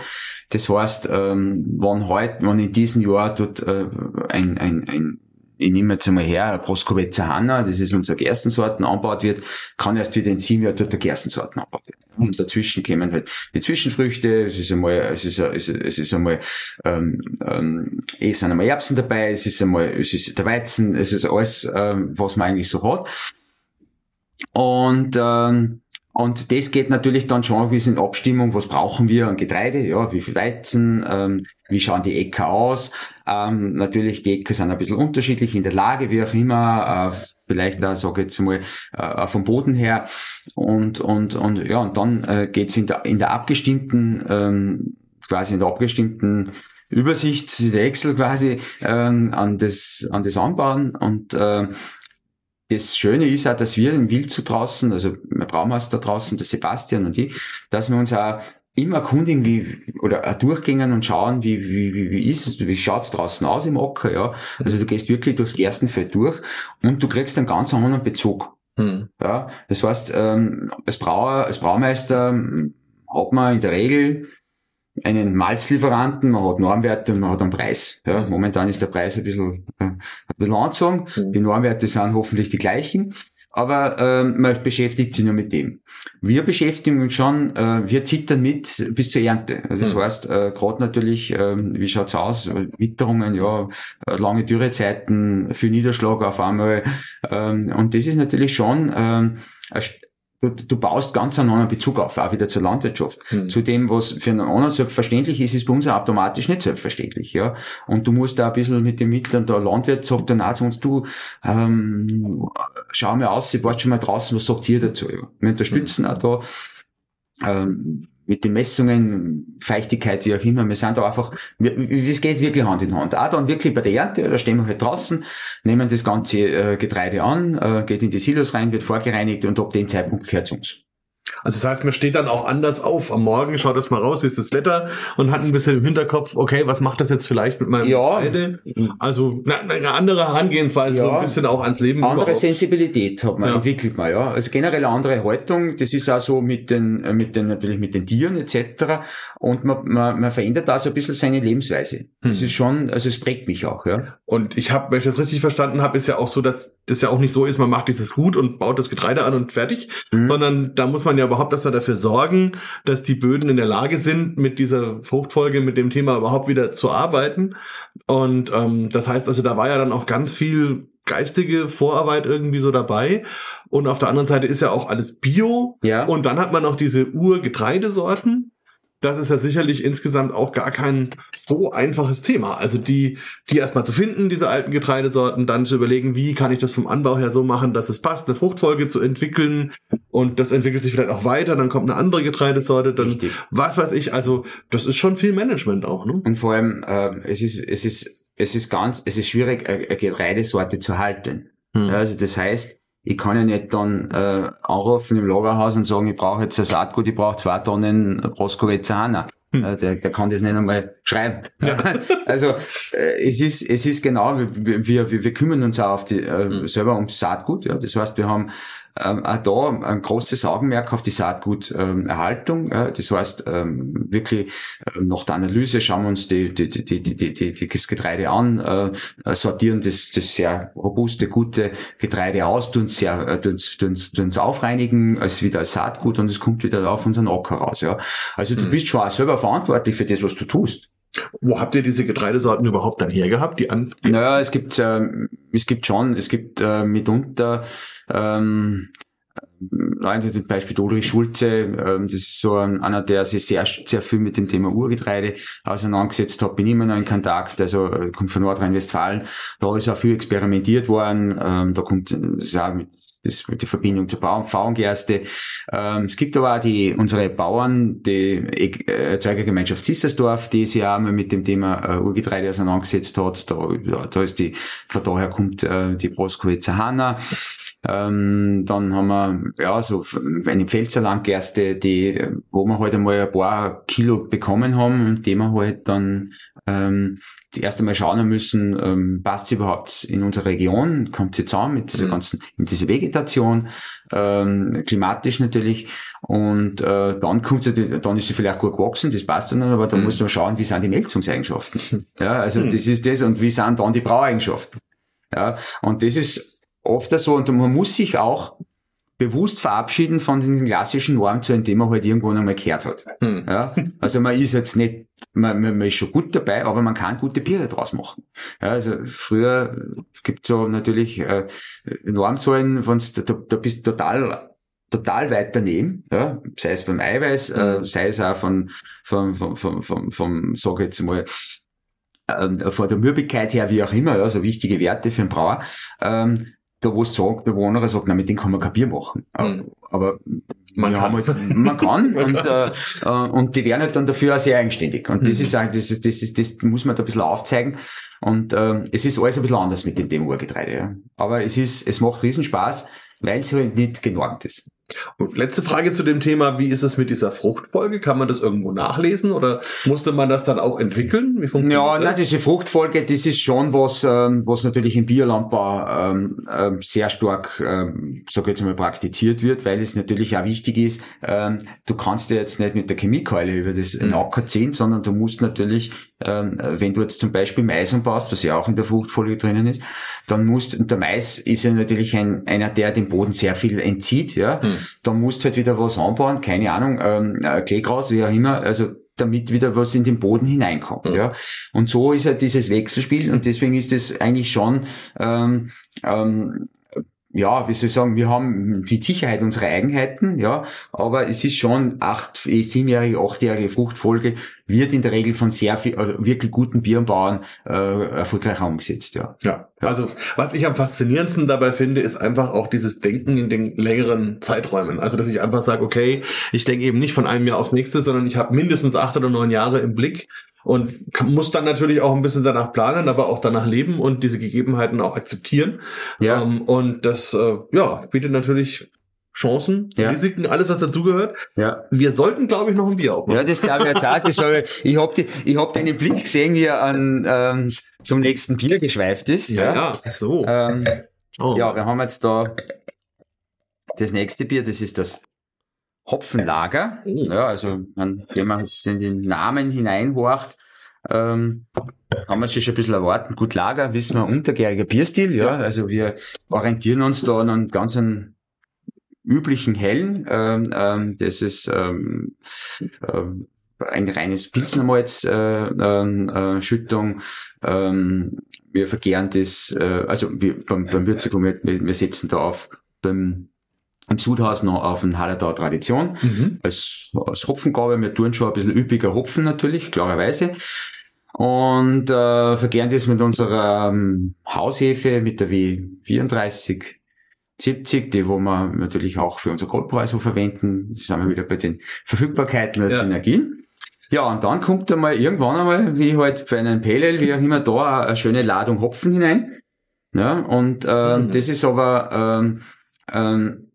Das heißt, ähm, wann heute, wann in diesem Jahr dort äh, ein, ein, ein ich nehme jetzt einmal her, Proskovetzer Hanna, das ist unsere Gerstensorten, angebaut wird, kann erst wieder in sieben Jahren dort der Gerstensorten angebaut werden. Und dazwischen kommen halt die Zwischenfrüchte, es ist einmal, es ist, es ist, es ist einmal, ähm, ähm, es sind einmal Erbsen dabei, es ist einmal, es ist der Weizen, es ist alles, ähm, was man eigentlich so hat. Und, ähm, und das geht natürlich dann schon ein bisschen in Abstimmung, was brauchen wir an Getreide, ja, wie viel Weizen, ähm, wie schauen die Äcker aus. Ähm, natürlich, die Äcker sind ein bisschen unterschiedlich in der Lage, wie auch immer, äh, vielleicht da sage ich jetzt mal äh, vom Boden her. Und, und, und ja, und dann äh, geht's in der, in der abgestimmten, ähm, quasi in der abgestimmten Übersicht, der Excel quasi, ähm, an das, an das Anbauen und äh, das Schöne ist auch, dass wir im Wild zu draußen, also mein Braumeister draußen, der Sebastian und ich, dass wir uns auch immer erkundigen, wie, oder auch durchgehen und schauen, wie, wie, wie, wie ist es, wie schaut's draußen aus im Acker, ja. Also du gehst wirklich durchs Gerstenfeld durch und du kriegst einen ganz anderen Bezug. Hm. Ja, das heißt, ähm, als Brauer, als Braumeister hat man in der Regel einen Malzlieferanten, man hat Normwerte und man hat einen Preis. Ja, momentan ist der Preis ein bisschen, äh, ein bisschen angezogen. Mhm. Die Normwerte sind hoffentlich die gleichen. Aber äh, man beschäftigt sich nur mit dem. Wir beschäftigen uns schon, äh, wir zittern mit bis zur Ernte. Also das mhm. heißt, äh, gerade natürlich, äh, wie schaut's aus? Witterungen, ja, äh, lange Dürrezeiten, viel Niederschlag auf einmal. Ähm, und das ist natürlich schon äh, Du, du baust ganz einen anderen Bezug auf, auch wieder zur Landwirtschaft. Mhm. Zu dem, was für einen anderen selbstverständlich ist, ist bei uns automatisch nicht selbstverständlich, ja. Und du musst da ein bisschen mit den Mitteln, der Landwirt sagt dann auch zu uns, du, ähm, schau mir aus, ich warte schon mal draußen, was sagt ihr dazu, ja. Wir unterstützen mhm. auch da, ähm, mit den Messungen, Feuchtigkeit, wie auch immer. Wir sind da einfach, es geht wirklich Hand in Hand. Auch dann wirklich bei der Ernte, da stehen wir halt draußen, nehmen das ganze äh, Getreide an, äh, geht in die Silos rein, wird vorgereinigt und ab dem Zeitpunkt gehört es uns. Also das heißt, man steht dann auch anders auf. Am Morgen schaut das mal raus, wie ist das Wetter und hat ein bisschen im Hinterkopf, okay, was macht das jetzt vielleicht mit meinem ja. Getreide? Also eine andere Herangehensweise, ja. so ein bisschen auch ans Leben. Andere überhaupt. Sensibilität hat man, ja. entwickelt man, ja. Also generell andere Haltung, das ist auch so mit den, äh, mit den, natürlich mit den Tieren etc. Und man, man, man verändert da so ein bisschen seine Lebensweise. Hm. Das ist schon, also es prägt mich auch, ja. Und ich habe, wenn ich das richtig verstanden habe, ist ja auch so, dass das ja auch nicht so ist, man macht dieses Gut und baut das Getreide an und fertig, mhm. sondern da muss man ja überhaupt erstmal dafür sorgen, dass die Böden in der Lage sind, mit dieser Fruchtfolge, mit dem Thema überhaupt wieder zu arbeiten. Und ähm, das heißt also, da war ja dann auch ganz viel geistige Vorarbeit irgendwie so dabei. Und auf der anderen Seite ist ja auch alles Bio. Ja. Und dann hat man noch diese Urgetreidesorten das ist ja sicherlich insgesamt auch gar kein so einfaches Thema. Also die, die erstmal zu finden, diese alten Getreidesorten, dann zu überlegen, wie kann ich das vom Anbau her so machen, dass es passt, eine Fruchtfolge zu entwickeln und das entwickelt sich vielleicht auch weiter, dann kommt eine andere Getreidesorte, dann Richtig. was weiß ich. Also das ist schon viel Management auch. Ne? Und vor allem, äh, es ist, es ist, es ist ganz, es ist schwierig, eine Getreidesorte zu halten. Hm. Also das heißt, ich kann ja nicht dann äh, anrufen im Lagerhaus und sagen, ich brauche jetzt ein Saatgut, ich brauche zwei Tonnen Proskovezana. Hm. Äh, der, der kann das nicht einmal schreiben. Ja. Also äh, es ist es ist genau, wir, wir, wir kümmern uns auch auf die, äh, hm. selber ums Saatgut. Ja. Das heißt, wir haben ähm, auch da ein großes Augenmerk auf die Saatguterhaltung. Ähm, das heißt, ähm, wirklich äh, nach der Analyse schauen wir uns die, die, die, die, die, die, die das Getreide an, äh, sortieren das, das sehr robuste, gute Getreide aus, tun es sehr, äh, tun's, tun's, tun's aufreinigen als wieder als Saatgut und es kommt wieder auf unseren Acker raus. Ja. Also du mhm. bist schon auch selber verantwortlich für das, was du tust. Wo habt ihr diese Getreidesorten überhaupt dann hergehabt? Die an naja, es gibt, äh, es gibt schon, es gibt äh, mitunter ähm, Leute, zum Beispiel Ulrich Schulze, ähm, das ist so ein, einer, der sich sehr, sehr viel mit dem Thema Urgetreide auseinandergesetzt hat, bin immer noch in Kontakt, also äh, kommt von Nordrhein-Westfalen, da ist auch viel experimentiert worden, ähm, da kommt das auch mit, das mit der Verbindung zur Pfauengerste. Ähm, es gibt aber auch die, unsere Bauern, die Erzeugergemeinschaft Sissersdorf, die sich auch mal mit dem Thema äh, Urgetreide auseinandergesetzt hat, da, da ist die, von daher kommt äh, die Proskowitzer Hanna, ähm, dann haben wir ja so eine Pfälzer Landgerste, die, wo wir halt einmal ein paar Kilo bekommen haben und die wir halt dann ähm, das erste Mal schauen müssen, ähm, passt sie überhaupt in unserer Region, kommt sie zusammen mit dieser mhm. ganzen, mit dieser Vegetation, ähm, klimatisch natürlich. Und äh, dann kommt sie, dann ist sie vielleicht gut gewachsen, das passt dann, aber da mhm. muss man schauen, wie sind die Melzungseigenschaften. Ja, also mhm. das ist das und wie sind dann die Braueigenschaften. Ja, und das ist oft so und man muss sich auch bewusst verabschieden von den klassischen Normen, zu denen man halt irgendwann einmal gehört hat. Hm. Ja, also man ist jetzt nicht, man, man ist schon gut dabei, aber man kann gute Biere draus machen. Ja, also früher gibt so natürlich äh, Normzahlen, wenn's, da, da bist du total total weit daneben, ja, sei es beim Eiweiß, äh, hm. sei es auch von, von, von, von, von, von sag ich jetzt mal, äh, von der Mürbigkeit her, wie auch immer, ja, so wichtige Werte für einen Brauer. Ähm, da wo es sagt, der Bewohner sagt, na, mit dem kann man kein Bier machen. Mhm. Aber man kann. Halt, man kann und, äh, äh, und die werden halt dann dafür auch sehr eigenständig. Und das mhm. ist das ist, das ist, das muss man da ein bisschen aufzeigen. Und äh, es ist alles ein bisschen anders mit dem Demo-Getreide. Ja. Aber es ist, es macht riesen Spaß, weil es halt nicht genormt ist. Und letzte Frage zu dem Thema, wie ist es mit dieser Fruchtfolge? Kann man das irgendwo nachlesen oder musste man das dann auch entwickeln? Wie funktioniert ja, das? Nein, diese Fruchtfolge, das ist schon was, ähm, was natürlich im Biolandbau ähm, ähm, sehr stark, ähm, sag ich jetzt mal, praktiziert wird, weil es natürlich auch wichtig ist, ähm, du kannst ja jetzt nicht mit der Chemiekeule über das mhm. Acker ziehen, sondern du musst natürlich, ähm, wenn du jetzt zum Beispiel Mais anbaust, was ja auch in der Fruchtfolge drinnen ist, dann musst, und der Mais ist ja natürlich ein, einer, der dem Boden sehr viel entzieht, ja, mhm dann musst du halt wieder was anbauen, keine Ahnung, ähm, äh, Kleegras, wie auch immer, also damit wieder was in den Boden hineinkommt. Mhm. Ja. Und so ist halt dieses Wechselspiel und deswegen ist es eigentlich schon ähm, ähm, ja, wie soll ich sagen, wir haben mit Sicherheit unsere Eigenheiten, ja, aber es ist schon acht, siebenjährige, achtjährige Fruchtfolge wird in der Regel von sehr viel, also wirklich guten Bierenbauern äh, erfolgreich umgesetzt, ja. ja. Ja, also was ich am faszinierendsten dabei finde, ist einfach auch dieses Denken in den längeren Zeiträumen. Also dass ich einfach sage, okay, ich denke eben nicht von einem Jahr aufs nächste, sondern ich habe mindestens acht oder neun Jahre im Blick und muss dann natürlich auch ein bisschen danach planen, aber auch danach leben und diese Gegebenheiten auch akzeptieren. Ja. Ähm, und das äh, ja, bietet natürlich Chancen, ja. Risiken, alles was dazugehört. Ja. Wir sollten, glaube ich, noch ein Bier aufmachen. Ja, das glaube ich jetzt auch. Ich, ich habe ich hab deinen Blick gesehen, wie er an, ähm, zum nächsten Bier geschweift ist. Ja, ja. so. Ähm, oh. Ja, wir haben jetzt da das nächste Bier, das ist das Hopfenlager. Ja, also wenn man in den Namen hineinhorcht, ähm, kann man sich schon ein bisschen erwarten. Gut, Lager, wissen wir, untergäriger Bierstil, ja. Also wir orientieren uns da an einem ganz üblichen Hellen. Ähm, ähm, das ist ähm, ähm, ein reines Pilznermalz äh, äh, Schüttung. Ähm, wir verkehren das, äh, also wir, beim, beim Würzigung, wir, wir setzen da auf beim im Sudhaus noch auf ein Hallertauer Tradition mhm. als, als Hopfengabe. Wir tun schon ein bisschen üppiger Hopfen natürlich, klarerweise. Und äh, vergären das mit unserer ähm, Haushefe, mit der W34 70, die wo wir natürlich auch für unser Goldpreis verwenden. Das sind wir wieder bei den Verfügbarkeiten der ja. Synergien. Ja, und dann kommt einmal irgendwann einmal, wie halt bei einem Pale wie auch immer, da eine schöne Ladung Hopfen hinein. Ja, und äh, mhm. das ist aber ähm, ähm,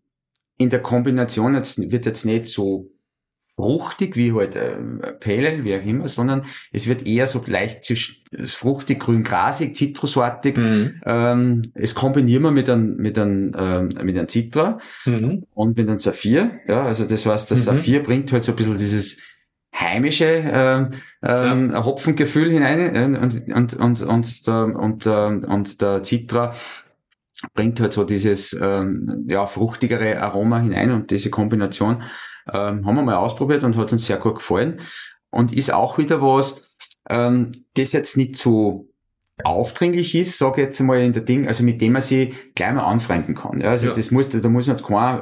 in der Kombination jetzt, wird jetzt nicht so fruchtig wie halt äh, Pale, wie auch immer, sondern es wird eher so leicht fruchtig, grün, grasig, zitrusartig. Mhm. Ähm, es kombinieren wir mit einem mit einem ähm, mit einem Citra mhm. und mit einem Saphir. Ja, also das heißt, der mhm. Saphir bringt halt so ein bisschen dieses heimische äh, ähm, ja. Hopfengefühl hinein äh, und und und und der, und, und, und der Citra bringt halt so dieses ähm, ja, fruchtigere Aroma hinein und diese Kombination ähm, haben wir mal ausprobiert und hat uns sehr gut gefallen. Und ist auch wieder was, ähm, das jetzt nicht so aufdringlich ist, sage ich jetzt mal in der Ding, also mit dem man sich gleich mal anfreunden kann. Ja, also ja. das muss, da muss man jetzt kein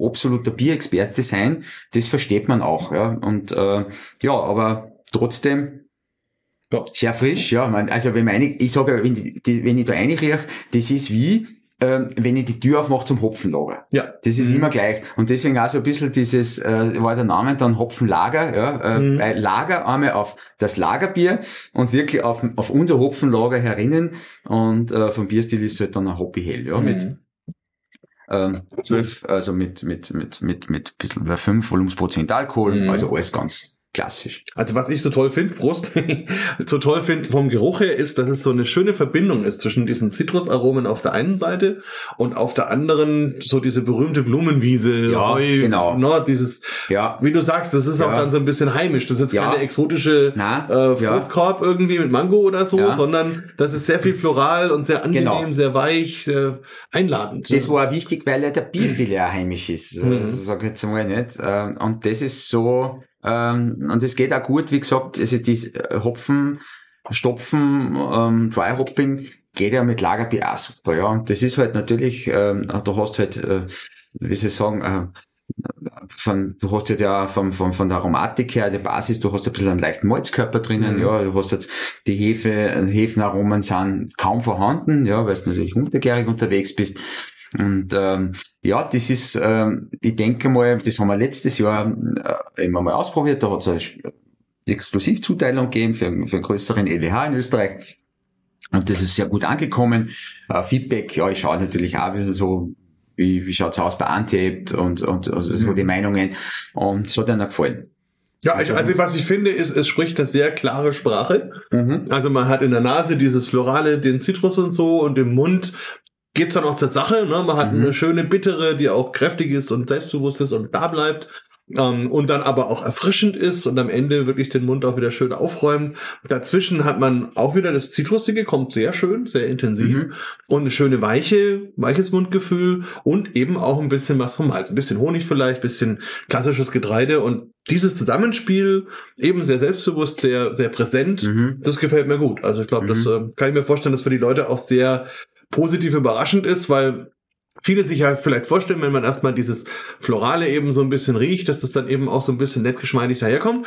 absoluter Bierexperte sein, das versteht man auch, ja. Und äh, ja, aber trotzdem Ja. sehr frisch, ja. Man, also wenn meine, ich sage, wenn, die, wenn ich da reinrieche, das ist wie, ähm, wenn ich die Tür aufmache zum Hopfenlager. Ja. Das ist Mhm. immer gleich. Und deswegen auch so ein bisschen dieses, äh, war der Name dann Hopfenlager, ja, äh, Mhm. bei Lager einmal auf das Lagerbier und wirklich auf, auf unser Hopfenlager herinnen. Und äh, vom Bierstil ist halt dann ein Hoppy Hell, ja, mit Mhm. ähm, 12, also mit, mit, mit, mit, mit bisschen über 5 Volumensprozent Alkohol, Mhm. also alles ganz klassisch. Also was ich so toll finde, Prost, so toll finde vom Geruch her ist, dass es so eine schöne Verbindung ist zwischen diesen Zitrusaromen auf der einen Seite und auf der anderen so diese berühmte Blumenwiese, Ja, genau. ne, dieses, Ja, wie du sagst, das ist auch Ja. dann so ein bisschen heimisch. Das ist jetzt Ja. keine exotische Na, äh, ja. Fruchtkorb irgendwie mit Mango oder so, Ja. sondern das ist sehr viel floral und sehr angenehm, Genau. sehr weich, sehr einladend. Das war wichtig, weil ja der Bierstil ja heimisch ist, Mhm. mhm. sag ich jetzt mal nicht. Ähm, Und das ist so, ähm, und es geht auch gut, wie gesagt, also die äh, Hopfen, Stopfen, ähm, Dry Hopping geht ja mit Lagerbier auch super, ja. Und das ist halt natürlich, ähm, du hast halt, äh, wie soll ich sagen, äh, von, du hast ja da von, von, von der Aromatik her, der Basis, du hast ein bisschen einen leichten Malzkörper drinnen, Mhm. ja, du hast jetzt die Hefe, Hefenaromen sind kaum vorhanden, ja, weil du natürlich untergärig unterwegs bist. Und ähm, ja, das ist, ähm, ich denke mal, das haben wir letztes Jahr äh, immer mal ausprobiert, da hat es eine Exklusivzuteilung gegeben für, für einen größeren EWH in Österreich. Und das ist sehr gut angekommen. Äh, Feedback, ja, ich schaue natürlich auch ein bisschen so, wie, wie schaut's aus bei Untapped und, und also so Mhm. die Meinungen. Und es hat auch gefallen. ja, ich, also was ich finde, ist, es spricht eine sehr klare Sprache. Mhm. Also man hat in der Nase dieses Florale, den Zitrus und so und im Mund geht's dann auch zur Sache. Ne? Man hat Mhm. eine schöne bittere, die auch kräftig ist und selbstbewusst ist und da bleibt. Ähm, und dann aber auch erfrischend ist und am Ende wirklich den Mund auch wieder schön aufräumen. Dazwischen hat man auch wieder das Zitrusige, kommt sehr schön, sehr intensiv Mhm. und eine schöne weiche, weiches Mundgefühl und eben auch ein bisschen was vom Hals. Ein bisschen Honig vielleicht, bisschen klassisches Getreide und dieses Zusammenspiel eben sehr selbstbewusst, sehr, sehr präsent. Mhm. Das gefällt mir gut. Also ich glaube, das Mhm. äh, kann ich mir vorstellen, dass für die Leute auch sehr positiv überraschend ist, weil viele sich ja vielleicht vorstellen, wenn man erstmal dieses Florale eben so ein bisschen riecht, dass das dann eben auch so ein bisschen nett geschmeidig daherkommt.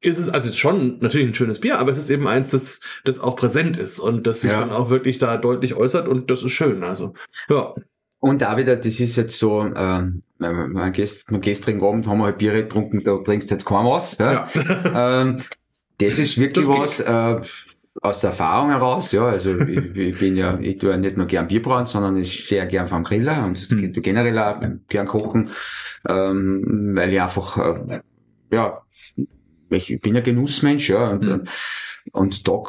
Ist es, also ist schon natürlich ein schönes Bier, aber es ist eben eins, das, das auch präsent ist und das sich Ja. dann auch wirklich da deutlich äußert und das ist schön. Also, ja. Und da wieder, das ist jetzt so, ähm, man, gest, man gestrigen Abend haben wir halt Bier getrunken, da trinkst jetzt kaum was. Ja? ähm, das ist wirklich Das was äh, aus der Erfahrung heraus, ja. Also ich, ich bin ja, ich tue ja nicht nur gern Bier brauen, sondern ich ja gern vom Griller und Mhm. generell auch gern kochen, ähm, weil ich einfach, äh, ja, ich bin ja Genussmensch, ja, und, Mhm. und da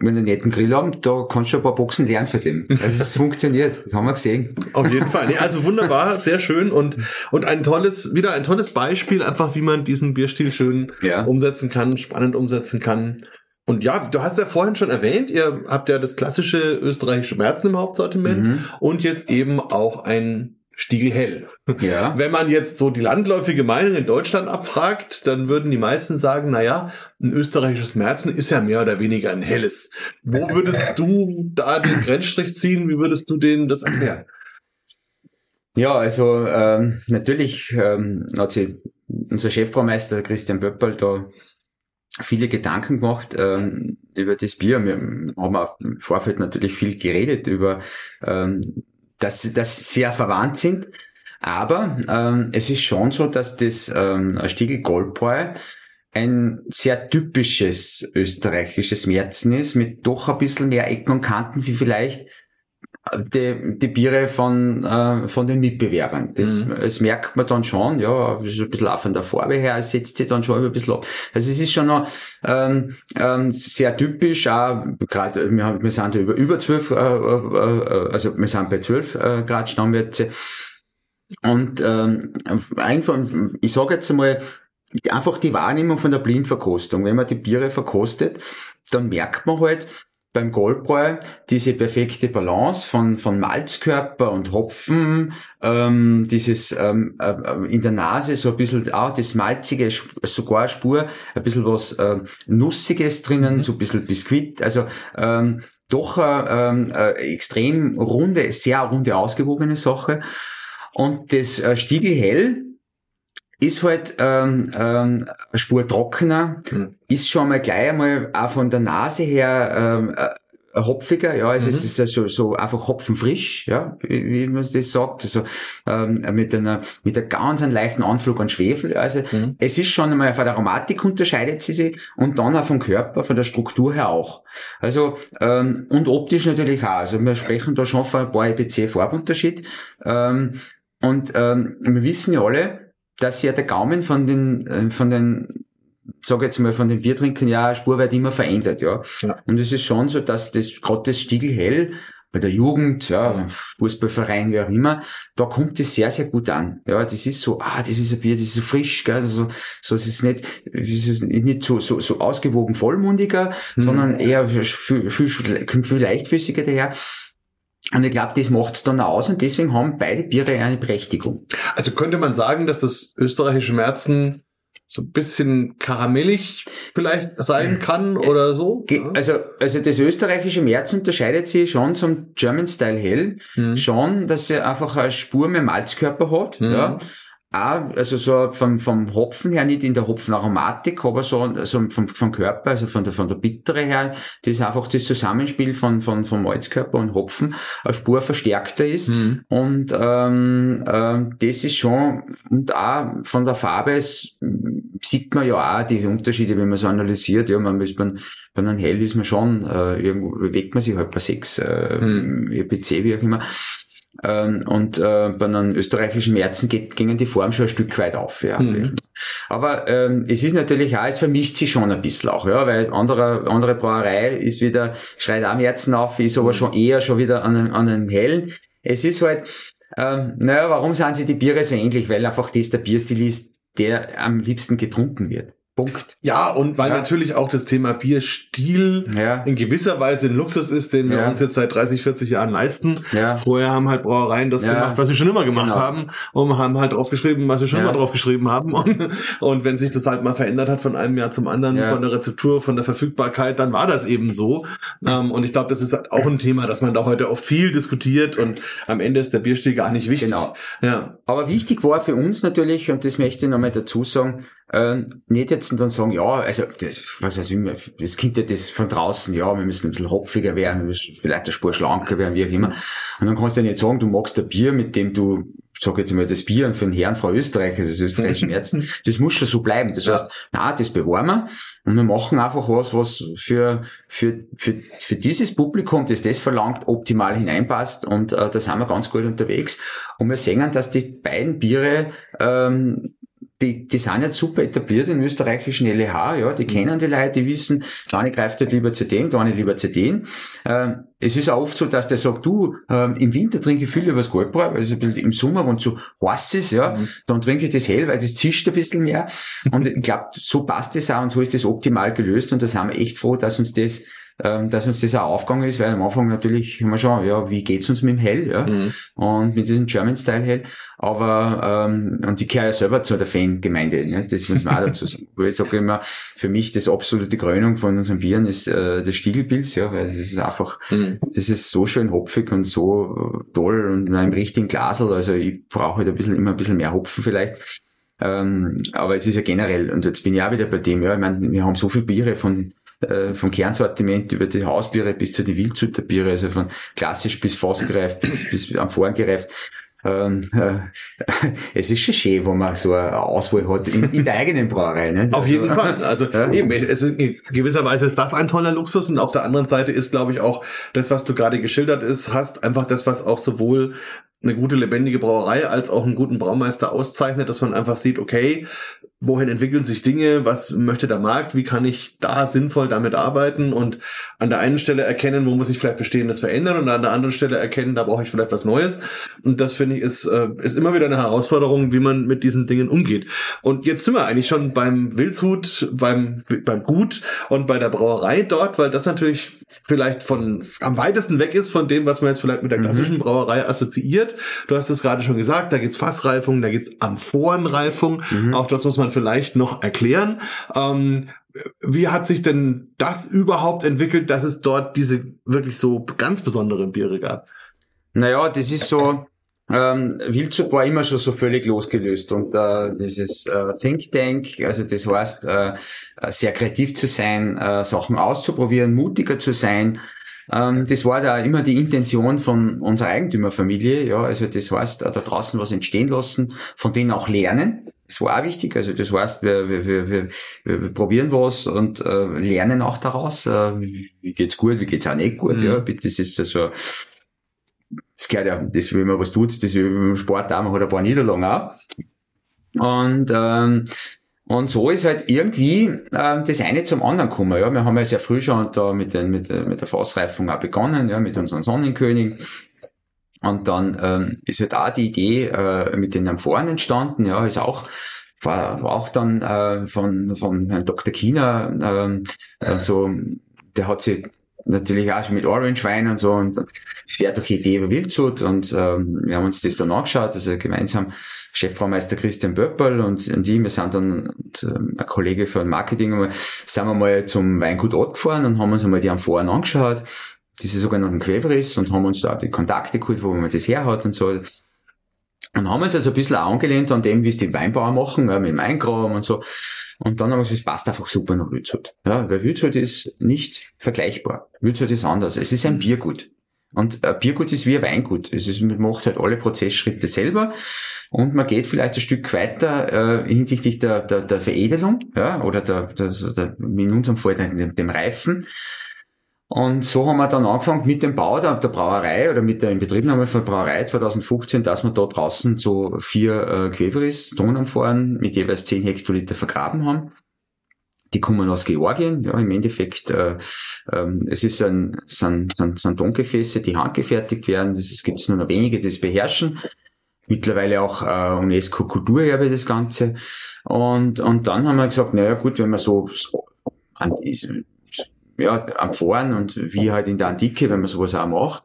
wenn wir einen netten Grill haben, da kannst du ein paar Boxen lernen für den. Also es funktioniert, das haben wir gesehen. Auf jeden Fall. Nee, also wunderbar, sehr schön und, und ein tolles, wieder ein tolles Beispiel, einfach wie man diesen Bierstil schön Ja. umsetzen kann, spannend umsetzen kann. Und ja, du hast ja vorhin schon erwähnt, ihr habt ja das klassische österreichische Märzen im Hauptsortiment Mhm. und jetzt eben auch ein Stiegel hell. Ja. Wenn man jetzt so die landläufige Meinung in Deutschland abfragt, dann würden die meisten sagen, na ja, ein österreichisches Märzen ist ja mehr oder weniger ein helles. Wo würdest du da den Grenzstrich ziehen? Wie würdest du denen das erklären? Ja, also ähm, natürlich ähm, hat sich unser Chefbraumeister Christian Böppel da viele Gedanken gemacht ähm, über das Bier. Wir haben im Vorfeld natürlich viel geredet über, ähm, dass, dass sie sehr verwandt sind. Aber ähm, es ist schon so, dass das ähm, Stiegel Goldbräu ein sehr typisches österreichisches Märzen ist, mit doch ein bisschen mehr Ecken und Kanten wie vielleicht die, die Biere von, äh, von den Mitbewerbern. Das, Mhm. das merkt man dann schon, ja, das ist ein bisschen auch von der Farbe her, es setzt sich dann schon ein bisschen ab. Also es ist schon noch ähm, ähm, sehr typisch, auch gerade wir, haben- wir sind ja über, über 12, äh, äh, also wir sind bei 12 äh, Grad Stammwürze. Und ähm, einfach, ich sage jetzt einmal, einfach die Wahrnehmung von der Blindverkostung. Wenn man die Biere verkostet, dann merkt man halt beim Goldbräu diese perfekte Balance von, von Malzkörper und Hopfen, ähm, dieses ähm, äh, in der Nase so ein bisschen auch das Malzige, sogar Spur, ein bisschen was ähm, Nussiges drinnen, so ein bisschen Biskuit, also ähm, doch eine ähm, äh, extrem runde, sehr runde, ausgewogene Sache. Und das äh, Stiegelhell ist halt ähm, ähm, eine Spur trockener, Mhm. ist schon mal gleich einmal auch von der Nase her ähm, äh, hopfiger, ja, also Mhm. es ist ja so, so einfach hopfenfrisch, ja, wie, wie man das sagt, also ähm, mit einer mit einem ganz einen leichten Anflug an Schwefel, also Mhm. es ist schon einmal von der Aromatik unterscheidet sie sich und dann auch vom Körper, von der Struktur her auch. Also ähm, und optisch natürlich auch, also wir sprechen da schon von ein paar EPC Farbunterschied ähm, und ähm, wir wissen ja alle, dass ja der Gaumen von den äh, von den sag jetzt mal von den Biertrinkern ja spurweit immer verändert, ja. Ja. Und es ist schon so, dass das gerade das Stiegelhell bei der Jugend, ja, Fußballverein, wie auch immer, da kommt es sehr, sehr gut an. Ja, das ist so, ah, das ist ein Bier, das ist so frisch, gell, also, so, es ist nicht, es ist nicht so, so, so ausgewogen vollmundiger, Mhm. sondern eher viel, viel, viel leichtfüßiger daher. Und ich glaube, das macht's dann aus und deswegen haben beide Biere eine Berechtigung. Also könnte man sagen, dass das österreichische Märzen so ein bisschen karamellig vielleicht sein kann oder so? Also, also das österreichische März unterscheidet sich schon zum German Style Hell, Mhm. schon, dass er einfach eine Spur mehr Malzkörper hat, Mhm. ja. Auch, also so vom, vom Hopfen her, nicht in der Hopfenaromatik, aber so also vom, vom Körper, also von der, von der Bittere her, das einfach das Zusammenspiel von, von, von Malzkörper und Hopfen eine Spur verstärkter ist. Mhm. Und ähm, ähm, das ist schon, und auch von der Farbe sieht man ja auch die Unterschiede, wenn man so analysiert. Ja, man ist man, bei einem Hell ist man schon, äh, irgendwo bewegt man sich halt bei sechs, äh, Hm. EPC, wie auch immer. Ähm, und äh, bei einem österreichischen Märzen geht, gingen die Form schon ein Stück weit auf. Ja. Mhm. Aber ähm, es ist natürlich auch, es vermischt sich schon ein bisschen auch, ja, weil andere, andere Brauerei ist wieder, schreit auch Märzen auf, ist aber schon eher schon wieder an einem, an einem hellen. Es ist halt, ähm, naja, warum sind sie die Biere so ähnlich? Weil einfach das der Bierstil ist, der am liebsten getrunken wird. Punkt. Ja, und weil Ja. natürlich auch das Thema Bierstil Ja. in gewisser Weise ein Luxus ist, den wir Ja. uns jetzt seit 30, 40 Jahren leisten. Ja. Vorher haben halt Brauereien das gemacht, was sie schon immer gemacht Genau. haben und haben halt draufgeschrieben, was sie schon immer draufgeschrieben haben. Und, und wenn sich das halt mal verändert hat von einem Jahr zum anderen, von der Rezeptur, von der Verfügbarkeit, dann war das eben so. Ähm, und ich glaube, das ist halt auch ein Thema, dass man da heute oft viel diskutiert und am Ende ist der Bierstil gar nicht wichtig. Genau. Ja. Aber wichtig war für uns natürlich, und das möchte ich nochmal dazu sagen, äh, nicht jetzt dann sagen, ja, also das, was weiß ich, das kommt ja das von draußen, ja, wir müssen ein bisschen hopfiger werden, wir müssen vielleicht eine Spur schlanker werden, wie auch immer. Und dann kannst du ja nicht sagen, du magst ein Bier, mit dem du, sag jetzt mal, das Bier für den Herrn Frau Österreich, also das österreichische Märzen, das muss schon so bleiben. Das heißt, na, das bewahren wir und wir machen einfach was, was für, für, für, für dieses Publikum, das das verlangt, optimal hineinpasst und äh, da sind wir ganz gut unterwegs. Und wir sehen, dass die beiden Biere ähm, die, die sind jetzt super etabliert im österreichischen LEH, ja, die kennen die Leute, die wissen, der eine greift halt lieber zu dem, der eine lieber zu dem. Ähm, es ist auch oft so, dass der sagt, du, ähm, im Winter trinke ich viel über das Goldbräu, weil es ein bisschen im Sommer, wenn es so heiß ist, ja, dann trinke ich das hell, weil das zischt ein bisschen mehr. Und ich glaube, so passt das auch und so ist das optimal gelöst und da sind wir echt froh, dass uns das ähm, dass uns das auch aufgegangen ist, weil am Anfang natürlich wir schon, ja, wie geht's uns mit dem Hell, ja, Mhm. und mit diesem German Style Hell, aber, ähm, und ich gehöre ja selber zu der Fangemeinde, ne? das muss man auch dazu sagen. Ich sage immer, für mich das absolute Krönung von unseren Bieren ist äh, das Stiegelpilz, ja, weil es ist einfach, Mhm. das ist so schön hopfig und so äh, toll und in einem richtigen Glasel, also ich brauche halt ein bisschen, immer ein bisschen mehr Hopfen vielleicht, ähm, aber es ist ja generell, und jetzt bin ich auch wieder bei dem, ja, ich meine, wir haben so viele Biere von äh, vom Kernsortiment über die Hausbiere bis zu die Wildzuterbiere, also von klassisch bis fassgereift, bis, bis am Vorn gereift. Ähm, äh, es ist schon schön, wo man so eine Auswahl hat in, in der eigenen Brauerei. Ne? Auf jeden Also, Fall. Also Ja. eben, es ist, in gewisser Weise ist das ein toller Luxus und auf der anderen Seite ist, glaube ich, auch das, was du gerade geschildert ist, hast einfach das, was auch sowohl eine gute lebendige Brauerei als auch einen guten Braumeister auszeichnet, dass man einfach sieht, okay, wohin entwickeln sich Dinge, was möchte der Markt, wie kann ich da sinnvoll damit arbeiten und an der einen Stelle erkennen, wo muss ich vielleicht Bestehendes verändern und an der anderen Stelle erkennen, da brauche ich vielleicht was Neues. Und das finde ich ist, äh, ist immer wieder eine Herausforderung, wie man mit diesen Dingen umgeht. Und jetzt sind wir eigentlich schon beim Wildshut, beim, beim Gut und bei der Brauerei dort, weil das natürlich vielleicht von am weitesten weg ist von dem, was man jetzt vielleicht mit der klassischen Brauerei assoziiert. Du hast es gerade schon gesagt, da geht's Fassreifung, da geht's Amphorenreifung. Auch das muss man vielleicht noch erklären. Ähm, wie hat sich denn das überhaupt entwickelt, dass es dort diese wirklich so ganz besonderen Biere gab? Naja, das ist so, ähm, Wildshut war immer schon so völlig losgelöst und äh, dieses äh, Think Tank, also das heißt, äh, sehr kreativ zu sein, äh, Sachen auszuprobieren, mutiger zu sein, ähm, das war da immer die Intention von unserer Eigentümerfamilie, ja, also das heißt, da draußen was entstehen lassen, von denen auch lernen. Das war auch wichtig, also das heißt, wir, wir, wir, wir, wir probieren was und äh, lernen auch daraus, äh, wie geht's gut, wie geht's auch nicht gut, mhm. ja, das ist so, das gehört ja, das, wenn man was tut, das wie im Sport auch, man hat ein paar Niederlagen auch. Und ähm, und so ist halt irgendwie äh, das eine zum anderen gekommen. Ja, wir haben ja sehr früh schon da mit, den, mit, mit der Fassreifung auch begonnen, ja, mit unseren Sonnenkönigen. Und dann ähm, ist halt auch die Idee äh, mit den Amphoren entstanden, ja, ist auch war, war auch dann äh, von, von Herrn Dr. Kiener ähm, äh, so, der hat sich natürlich auch schon mit Orange Wein und so und schwer durch die Idee über Wildshut und ähm, wir haben uns das dann angeschaut, also gemeinsam Chefbraumeister Christian Böppel und, und ich, wir sind dann und, ähm, ein Kollege von Marketing, sind wir mal zum Weingut Ott gefahren und haben uns einmal die Amphoren angeschaut, diese sogenannten Quäveris und haben uns da die Kontakte geholt, wo man das her hat und so. Und haben uns also ein bisschen angelehnt an dem, wie es die Weinbauer machen, ja, mit dem Eingraben und so. Und dann haben wir gesagt, es passt einfach super nach Wildshut. Ja, weil Wildshut ist nicht vergleichbar. Wildshut ist anders. Es ist ein Biergut. Und ein Biergut ist wie ein Weingut. Es ist, man macht halt alle Prozessschritte selber und man geht vielleicht ein Stück weiter äh, hinsichtlich der, der, der Veredelung, ja, oder der, der, der, in unserem Fall dem, dem Reifen. Und so haben wir dann angefangen mit dem Bau der, der Brauerei oder mit der Inbetriebnahme von der Brauerei 2015, dass wir da draußen so vier äh, Quäveris, Tonanforen mit jeweils 10 Hektoliter vergraben haben. Die kommen aus Georgien, ja, im Endeffekt, äh, ähm, es ist ein, sind, sind, sind Tongefäße, die handgefertigt werden, es gibt es nur noch wenige, die das beherrschen. Mittlerweile auch äh, UNESCO-Kulturerbe das Ganze. Und, und dann haben wir gesagt, naja gut, wenn man so, so an diesem ja, am Fahren und wie halt in der Antike, wenn man sowas auch macht,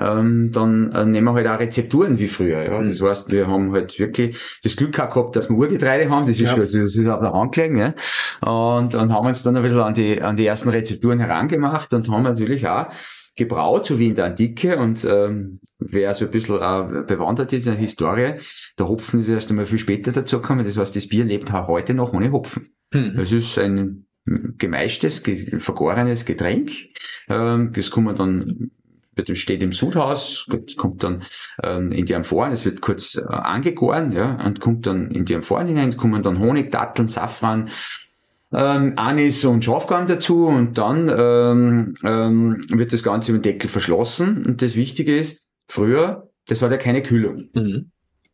ähm, dann äh, nehmen wir halt auch Rezepturen wie früher. Ja. Das mhm. heißt, wir haben halt wirklich das Glück gehabt, dass wir Urgetreide haben, das ist, ja. das ist auf der Hand gelegen. Ja. Und, und haben uns dann ein bisschen an die, an die ersten Rezepturen herangemacht und haben natürlich auch gebraut, so wie in der Antike. Und ähm, wer so ein bisschen äh, bewandert ist in der Historie, der Hopfen ist erst einmal viel später dazu gekommen. Das heißt, das Bier lebt auch heute noch ohne Hopfen. Es ist ein gemeischtes, vergorenes Getränk. Ähm, das kann man dann wird steht im Sudhaus, kommt dann ähm, in die Amphoren, es wird kurz äh, angegoren, ja, und kommt dann in die Amphoren hinein, kommen dann Honig, Datteln, Safran, ähm, Anis und Schafgarn dazu und dann ähm, ähm, wird das Ganze mit dem Deckel verschlossen. Und das Wichtige ist, früher, das hat ja keine Kühlung. Mhm.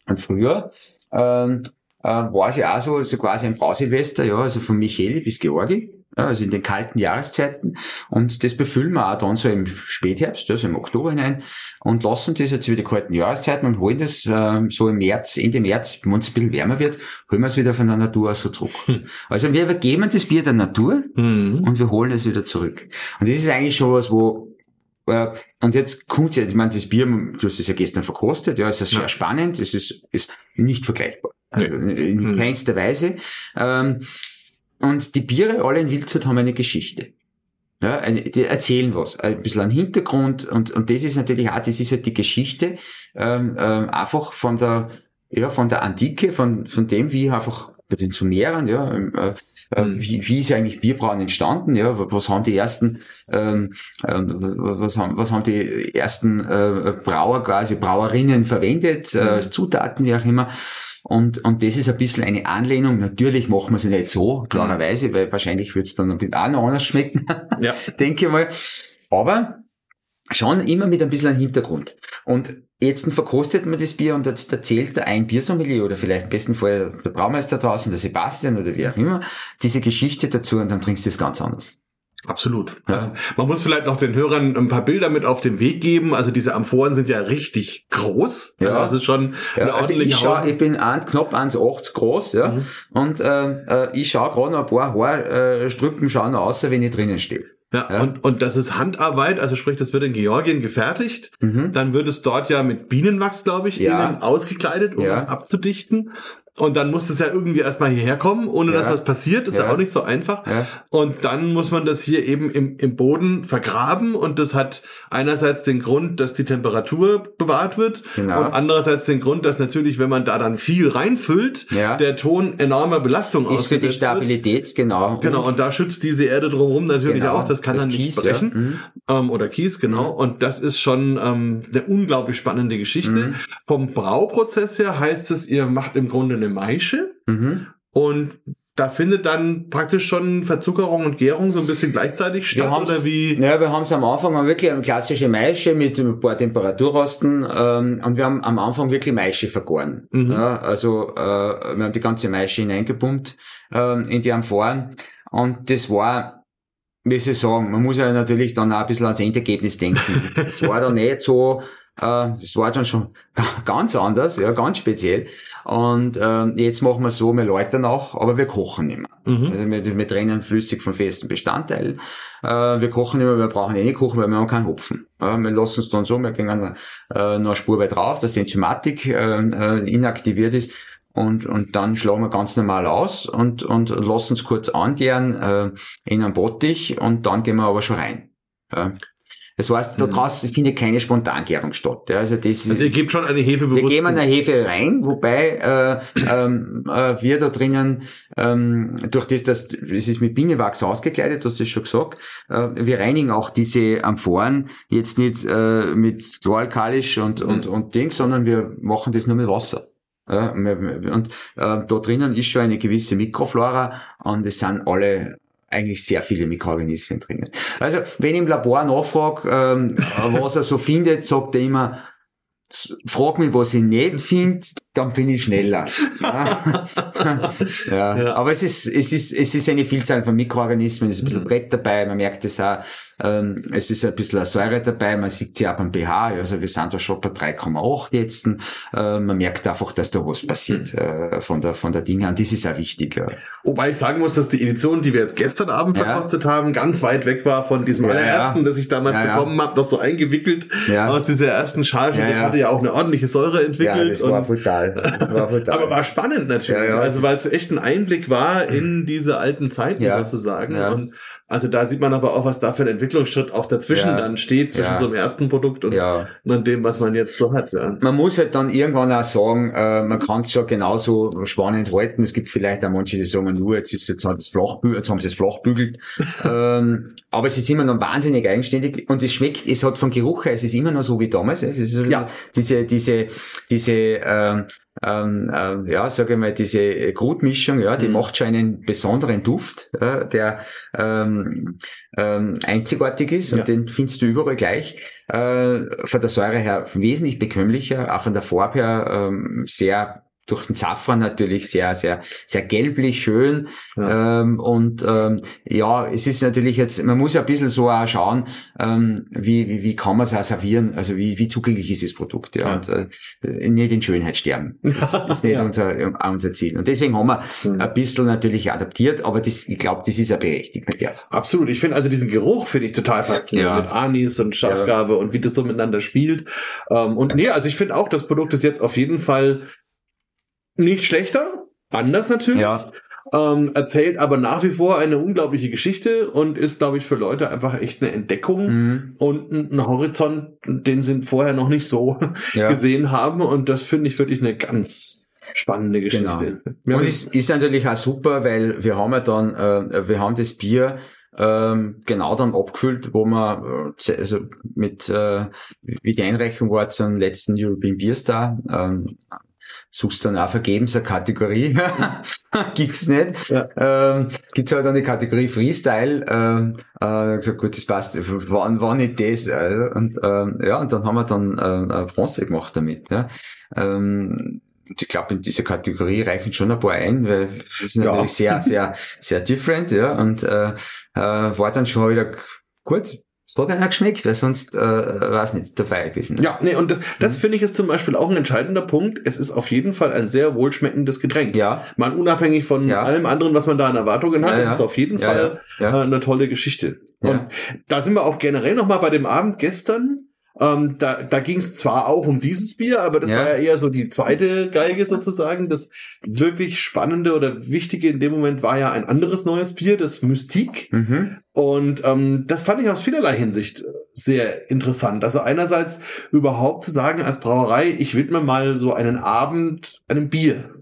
Und früher ähm, äh, war es ja auch so, so quasi ein Brausilvester, ja, also von Micheli bis Georgi, ja, also in den kalten Jahreszeiten. Und das befüllen wir auch dann so im Spätherbst, also im Oktober hinein und lassen das jetzt die kalten Jahreszeiten und holen das äh, so im März, Ende März, wenn es ein bisschen wärmer wird, holen wir es wieder von der Natur aus so zurück. Hm. Also wir übergeben das Bier der Natur mhm. und wir holen es wieder zurück. Und das ist eigentlich schon was, wo äh, und jetzt kommt ja, ich meine, das Bier, du hast es ja gestern verkostet, ja, es ist sehr ja. spannend, es ist, ist nicht vergleichbar. Also in mhm. keinster Weise. Ähm, und die Biere alle in Wildshut haben eine Geschichte. Ja, die erzählen was, ein bisschen einen Hintergrund und, und das ist natürlich auch, das ist halt die Geschichte ähm, ähm, einfach von der, ja, von der Antike, von, von dem, wie einfach bei den Sumeren, ja, ähm, äh, äh, mhm. wie, wie ist eigentlich Bierbrauen entstanden, ja, was haben die ersten, ähm, äh, was haben, was haben die ersten äh, Brauer quasi, Brauerinnen verwendet, äh, mhm. als Zutaten, wie auch immer. Und, und das ist ein bisschen eine Anlehnung. Natürlich machen wir sie nicht so, klarerweise, weil wahrscheinlich wird es dann ein bisschen auch noch anders schmecken, ja. denke ich mal. Aber schon immer mit ein bisschen einem Hintergrund. Und jetzt verkostet man das Bier und jetzt erzählt ein Biersommelier oder vielleicht im besten Fall der Braumeister draußen, der Sebastian oder wie auch immer, diese Geschichte dazu und dann trinkst du es ganz anders. Absolut. Ja. Also man muss vielleicht noch den Hörern ein paar Bilder mit auf den Weg geben. Also diese Amphoren sind ja richtig groß. Ja. Also das ist schon ja, eine also ordentliche ich, schau, ich bin ein, knapp 1,80 groß, ja. Mhm. Und äh, äh ich schaue gerade noch ein paar Haarstrücken schauen aus, wenn ich drinnen stehe. Ja, ja, Und, und das ist Handarbeit, also sprich, das wird in Georgien gefertigt. Mhm. Dann wird es dort ja mit Bienenwachs, glaube ich, ja. innen ausgekleidet, um ja. es abzudichten. Und dann muss es ja irgendwie erstmal hierher kommen, ohne Ja. dass was passiert. Ist ja. Ja. auch nicht so einfach. Ja. Und dann muss man das hier eben im, im Boden vergraben. Und das hat einerseits den Grund, dass die Temperatur bewahrt wird. Genau. Und andererseits den Grund, dass natürlich, wenn man da dann viel reinfüllt, der Ton enormer Belastung Ist für die ausgesetzt wird. Stabilität, genau. Genau, und da schützt diese Erde drumherum natürlich Genau, auch, das kann das dann nicht Kies, brechen. ja. Mhm. Ähm, oder Kies, genau. Und das ist schon ähm, eine unglaublich spannende Geschichte. Mhm. Vom Brauprozess her heißt es, ihr macht im Grunde eine Maische Mhm. und da findet dann praktisch schon Verzuckerung und Gärung so ein bisschen gleichzeitig statt, oder wie? Ja, wir haben es am Anfang mal wirklich eine klassische Maische mit ein paar Temperaturrosten ähm, und wir haben am Anfang wirklich Maische vergoren. Mhm. Ja, also äh, wir haben die ganze Maische hineingepumpt ähm, in die Amphoren und das war, wie ich sagen, man muss ja natürlich dann auch ein bisschen ans Endergebnis denken. Das war dann nicht so, äh, das war dann schon ganz anders, ja, ganz speziell. Und ähm, jetzt machen wir so, wir läutern auch, aber wir kochen nicht mehr. Mhm. Also wir, wir trennen flüssig von festen Bestandteilen. Äh, wir kochen immer, wir brauchen eh nicht kochen, weil wir haben keinen Hopfen. Ja, wir lassen es dann so, wir gehen äh, noch eine Spur weit drauf, dass die Enzymatik äh, äh, inaktiviert ist. Und, und dann schlagen wir ganz normal aus und, und lassen es kurz angären äh, in einem Bottich und dann gehen wir aber schon rein. Ja. Das heißt, da draußen findet keine Spontangärung statt. Ja. Also das Also ihr gebt schon eine Hefe wir bewusst. geben eine Hefe rein, wobei äh, ähm, äh, wir da drinnen, ähm, durch das, dass es ist mit Bienenwachs ausgekleidet, du hast das schon gesagt, äh, wir reinigen auch diese Amphoren jetzt nicht äh, mit chloralkalisch und, und, und Ding, sondern wir machen das nur mit Wasser. Ja, wir- wir- und äh, da drinnen ist schon eine gewisse Mikroflora und es sind alle eigentlich sehr viele Mikroorganismen drinnen. Also, wenn ich im Labor nachfrage, ähm, was er so findet, sagt er immer, frag mich, was ich nicht finde, dann bin ich schneller. Ja. ja. Ja. Aber es ist, es ist, es ist eine Vielzahl von Mikroorganismen, es ist ein bisschen Brett dabei, man merkt es auch, ähm, es ist ein bisschen Säure dabei, man sieht sie auch beim pH, also wir sind da schon bei 3,8 jetzt, äh, man merkt einfach, dass da was passiert, äh, von der, von der Dinge, und das ist auch wichtig, ja. Wobei ich sagen muss, dass die Edition, die wir jetzt gestern Abend Ja. verkostet haben, ganz weit weg war von diesem Ja, allerersten, ja. das ich damals Ja, ja. bekommen habe, noch so eingewickelt Ja. aus dieser ersten Charge. Ja, das ja. hatte ja auch eine ordentliche Säure entwickelt. und brutal. War brutal. Aber war spannend natürlich. Ja, ja, also weil es echt ein Einblick war in diese alten Zeiten Ja. sozusagen. Ja. Und also da sieht man aber auch, was da für ein Entwicklungsschritt auch dazwischen Ja. dann steht, zwischen Ja. so einem ersten Produkt und, ja. und dem, was man jetzt so hat. Ja. man muss halt dann irgendwann auch sagen, äh, man kann es schon genauso spannend halten. Es gibt vielleicht auch manche, die sagen, nur jetzt ist jetzt halt das Flachbü jetzt haben sie es flachbügelt. ähm, aber es ist immer noch wahnsinnig eigenständig und es schmeckt, es hat vom Geruch her, es ist immer noch so wie damals. Es ist so Ja. diese, diese, diese, ähm, ähm, ähm, ja, sage ich mal, diese Grutmischung, ja, die Mhm. macht schon einen besonderen Duft, äh, der ähm, ähm, einzigartig ist und Ja. den findest du überall gleich. Äh, von der Säure her wesentlich bekömmlicher, auch von der Farbe her ähm, sehr durch den Safran natürlich sehr, sehr, sehr gelblich, schön. Ähm, und ähm, ja, es ist natürlich jetzt, man muss ja ein bisschen so auch schauen, ähm, wie, wie, wie kann man es auch servieren, also wie, wie zugänglich ist das Produkt. Ja, Ja. Und äh, nicht in Schönheit sterben. Das, das ist nicht Ja. unser, unser Ziel. Und deswegen haben wir Mhm. ein bisschen natürlich adaptiert, aber das, ich glaube, das ist ja berechtigt. Ja. Absolut. Ich finde also diesen Geruch finde ich total faszinierend Ja. mit Anis und Schafgabe und wie das so miteinander spielt. Ähm, und nee, also ich finde auch, das Produkt ist jetzt auf jeden Fall nicht schlechter, anders natürlich. Ja, Ähm, erzählt aber nach wie vor eine unglaubliche Geschichte und ist, glaube ich, für Leute einfach echt eine Entdeckung mhm. und ein Horizont, den sie vorher noch nicht so ja. gesehen haben. Und das finde ich wirklich eine ganz spannende Geschichte. Genau. Wir haben Und es ist natürlich auch super, weil wir haben ja dann, äh, wir haben das Bier ähm, genau dann abgefüllt, wo wir äh, also mit äh, wie die Einreichung war zum letzten European Beer Star, ähm, suchst dann auch vergebens eine Kategorie. Gibt's nicht. Ja. Ähm, gibt's halt dann die Kategorie Freestyle. Ähm, äh, gesagt, gut, das passt. Wann, wann nicht das? Äh, und ähm, ja, und dann haben wir dann äh, eine Bronze gemacht damit. Ja. Ähm, ich glaube, in dieser Kategorie reichen schon ein paar ein, weil das ist Ja. natürlich sehr, sehr, sehr different, ja. Und äh, äh, war dann schon wieder gut. Es hat einer geschmeckt, weil sonst äh, weiß nicht dabei gewesen. Ja, nee, und das, Mhm. das finde ich ist zum Beispiel auch ein entscheidender Punkt. Es ist auf jeden Fall ein sehr wohlschmeckendes Getränk. Ja, Mal unabhängig von Ja. allem anderen, was man da an Erwartungen hat, Ja, ja. ist auf jeden Fall äh, eine tolle Geschichte. Und da sind wir auch generell nochmal bei dem Abend gestern. Ähm, da da ging es zwar auch um dieses Bier, aber das Ja. war ja eher so die zweite Geige sozusagen. Das wirklich Spannende oder Wichtige in dem Moment war ja ein anderes neues Bier, das Mystique. Mhm. Und ähm, das fand ich aus vielerlei Hinsicht sehr interessant. Also einerseits überhaupt zu sagen als Brauerei, ich widme mal so einen Abend einem Bier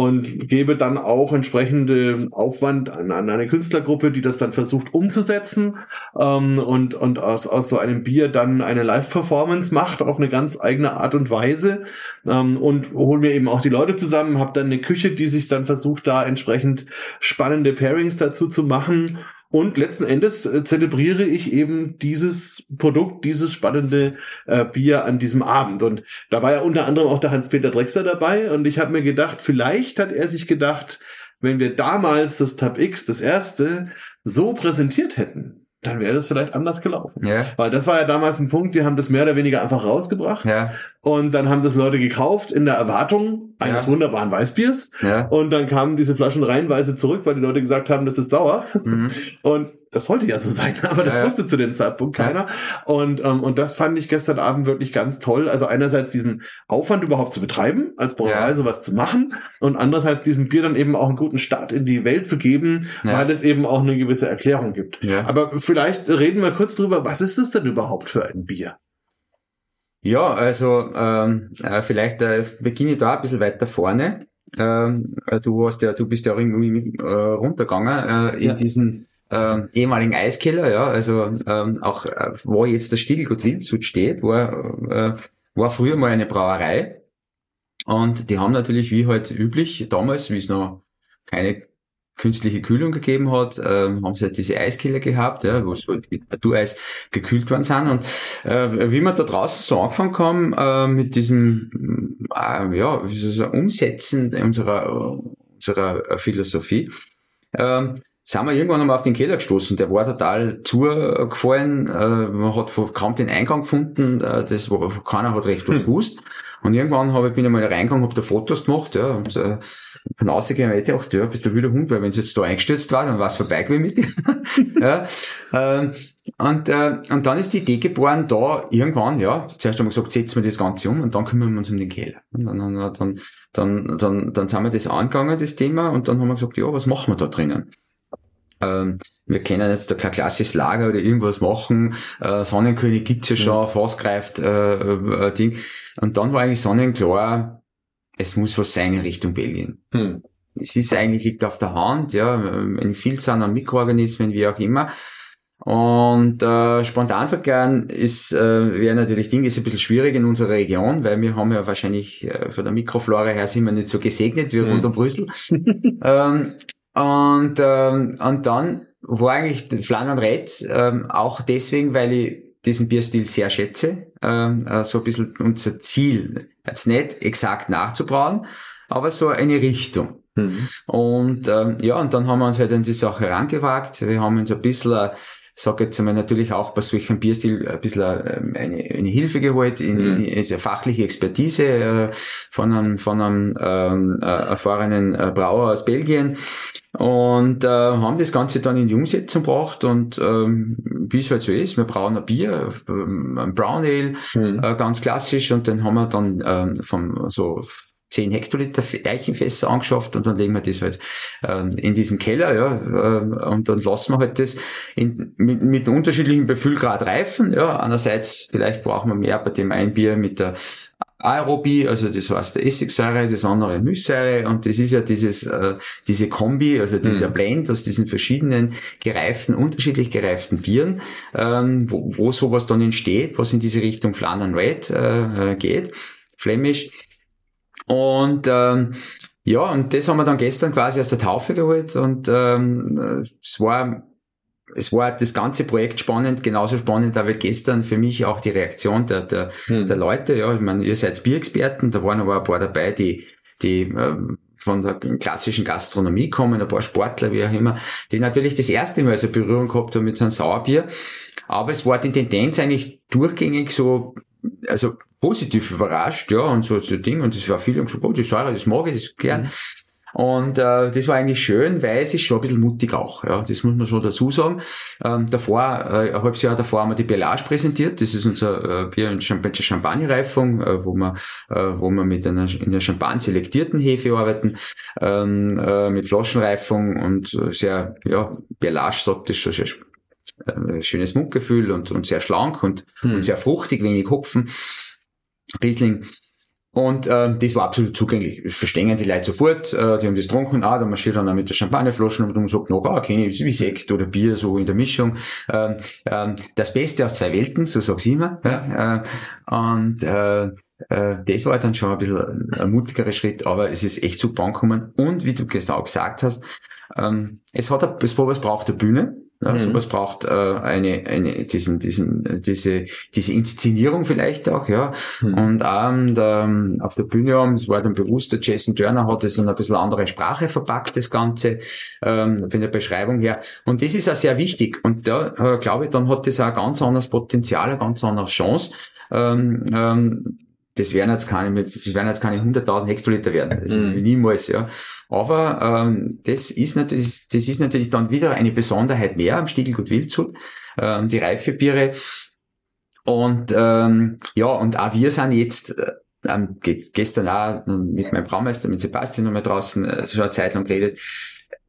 und gebe dann auch entsprechende Aufwand an, an eine Künstlergruppe, die das dann versucht umzusetzen ähm, und, und aus, aus so einem Bier dann eine Live-Performance macht auf eine ganz eigene Art und Weise ähm, und hol mir eben auch die Leute zusammen, habe dann eine Küche, die sich dann versucht, da entsprechend spannende Pairings dazu zu machen und letzten Endes äh, zelebriere ich eben dieses Produkt, dieses spannende äh, Bier an diesem Abend. Und da war ja unter anderem auch der Hans-Peter Drexler dabei. Und ich habe mir gedacht, vielleicht hat er sich gedacht, wenn wir damals das Tab X, das erste, so präsentiert hätten, dann wäre das vielleicht anders gelaufen. Ja. Weil das war ja damals ein Punkt, die haben das mehr oder weniger einfach rausgebracht. Ja. Und dann haben das Leute gekauft in der Erwartung eines Ja. wunderbaren Weißbiers. Ja. Und dann kamen diese Flaschen reihenweise zurück, weil die Leute gesagt haben, das ist sauer. Mhm. Und das sollte ja so sein, aber das Ja, ja. wusste zu dem Zeitpunkt Ja. keiner. Und, ähm, und das fand ich gestern Abend wirklich ganz toll. Also einerseits diesen Aufwand überhaupt zu betreiben, als Brauerei Ja. sowas zu machen und andererseits diesem Bier dann eben auch einen guten Start in die Welt zu geben, Ja. weil es eben auch eine gewisse Erklärung gibt. Ja. Aber vielleicht reden wir kurz drüber, was ist es denn überhaupt für ein Bier? Ja, also ähm, äh, vielleicht äh, beginne ich da ein bisschen weiter vorne. Ähm, äh, du hast ja, du bist ja auch irgendwie äh, runtergegangen äh, in Ja. diesen ähm, ehemaligen Eiskeller, ja, also ähm, auch äh, wo jetzt der Stiegelgut Wildsud steht, war, äh, war früher mal eine Brauerei und die haben natürlich wie halt üblich damals, wie es noch keine künstliche Kühlung gegeben hat, ähm, haben sie halt diese Eiskeller gehabt, ja, wo es halt mit Natureis gekühlt worden sind. Und äh, wie wir da draußen so angefangen haben, äh, mit diesem äh, ja, sagen, Umsetzen unserer, unserer Philosophie, ähm, sind wir irgendwann einmal auf den Keller gestoßen. Der war total zugefallen. Äh, man hat kaum den Eingang gefunden. Äh, das war, keiner hat recht was Hm. gewusst. Und irgendwann habe ich, bin ich mal reingegangen, habe da Fotos gemacht, ja, und äh, bin rausgegangen, hätte auch, ja, bist du wieder Hund, weil wenn es jetzt da eingestürzt war, dann war es vorbei gewesen mit dir. ja, ähm, und, äh, und dann ist die Idee geboren, da irgendwann, ja, zuerst haben wir gesagt, setzen wir das Ganze um und dann kümmern wir uns um den Keller. Und dann, dann, dann, dann, dann, dann sind wir das angegangen, das Thema, und dann haben wir gesagt, ja, was machen wir da drinnen? Ähm, wir können jetzt da kein klassisches Lager oder irgendwas machen. Äh, Sonnenkönig gibt's ja schon, Fass greift äh, äh, Ding. Und dann war eigentlich sonnenklar, es muss was sein in Richtung Belgien. Hm. Es ist eigentlich liegt auf der Hand, ja, eine Vielzahl an Mikroorganismen, wie auch immer. Und äh, Spontanverkehren ist äh, wäre natürlich Ding ist ein bisschen schwierig in unserer Region, weil wir haben ja wahrscheinlich äh, von der Mikroflora her sind wir nicht so gesegnet wie Mhm. rund um Brüssel. ähm, und ähm, und dann war eigentlich Flandern Red ähm, auch deswegen, weil ich diesen Bierstil sehr schätze, ähm, äh, so ein bisschen unser Ziel, jetzt nicht exakt nachzubrauen, aber so eine Richtung. Hm. Und ähm, ja, und dann haben wir uns halt an die Sache herangewagt. Wir haben uns ein bisschen, äh, sag jetzt einmal natürlich auch bei solchen Bierstil ein bisschen ähm, eine, eine Hilfe geholt, in, Mhm. in, in eine fachliche Expertise äh, von einem, von einem ähm, äh, erfahrenen äh, Brauer aus Belgien und äh, haben das Ganze dann in die Umsetzung gebracht und ähm, wie es halt so ist, wir brauen ein Bier, ähm, ein Brown Ale, Hm. äh, ganz klassisch und dann haben wir dann ähm, vom so 10 Hektoliter Eichenfässer angeschafft und dann legen wir das halt ähm, in diesen Keller, ja, ähm, und dann lassen wir halt das in, mit, mit unterschiedlichen Befüllgrad reifen, ja, einerseits vielleicht brauchen wir mehr bei dem ein Bier mit der Aerobie, also das heißt der Essigsäure, das andere Milchsäure und das ist ja dieses äh, diese Kombi, also dieser Mhm. Blend aus diesen verschiedenen gereiften, unterschiedlich gereiften Bieren, ähm, wo, wo sowas dann entsteht, was in diese Richtung Flandern Red äh, äh, geht, flämisch. Und ähm, ja, und das haben wir dann gestern quasi aus der Taufe geholt und ähm, äh, es war es war das ganze Projekt spannend, genauso spannend, aber gestern für mich auch die Reaktion der, der, Hm. der Leute. Ja, ich meine, ihr seid Bierexperten, da waren aber ein paar dabei, die, die ähm, von der klassischen Gastronomie kommen, ein paar Sportler, wie auch immer, die natürlich das erste Mal so Berührung gehabt haben mit so einem Sauerbier. Aber es war die Tendenz eigentlich durchgängig so, also positiv überrascht, ja, und so, so Ding, und es war viel und so, oh, die Säure, das mag ich, das gern. Und äh, das war eigentlich schön, weil es ist schon ein bisschen mutig auch. Ja, das muss man schon dazu sagen. Ähm, davor, äh, ein halbes Jahr davor haben wir die Bellage präsentiert. Das ist unser äh, Bier und Champagnerreifung, äh, wo wir, äh, wo wir mit einer in der Champagne selektierten Hefe arbeiten, ähm, äh, mit Flaschenreifung und sehr, ja, Bellage sagt das schon sehr äh, schönes Mundgefühl und, und sehr schlank und, hm. und sehr fruchtig, wenig Hopfen. Riesling. Und äh, das war absolut zugänglich. Das verstehen die Leute sofort. Äh, die haben das getrunken, ah, da marschiert dann auch mit der Champagnerflasche und sagt noch, ah, kenne ich, wie Sekt oder Bier, so in der Mischung. Ähm, ähm, das Beste aus zwei Welten, so sag's immer. Ja, äh, und äh, äh, das war dann schon ein bisschen ein mutigerer Schritt, aber es ist echt super angekommen. Und wie du genau gesagt hast, ähm, es hat, es braucht eine Bühne. Ja, mhm. Sowas braucht äh, eine, eine, diesen, diesen, diese, diese Inszenierung vielleicht auch, ja. Mhm. Und ähm, der, auf der Bühne haben, es war dann bewusst, der Jason Turner hat es in ein bisschen andere Sprache verpackt, das Ganze, ähm, von der Beschreibung her. Und das ist auch sehr wichtig. Und da äh, glaube ich, dann hat das auch ein ganz anderes Potenzial, eine ganz andere Chance. Ähm, ähm, das werden jetzt keine, das werden jetzt keine 100.000 Hektoliter werden. Das mm. Niemals, ja. Aber ähm, das ist natürlich, das ist natürlich dann wieder eine Besonderheit mehr am Stiegelgut Wildshut, ähm, die Reifebiere. Und ähm, ja, und auch wir sind jetzt äh, ähm, gestern auch mit meinem Braumeister, mit Sebastian nochmal draußen äh, schon eine Zeit lang geredet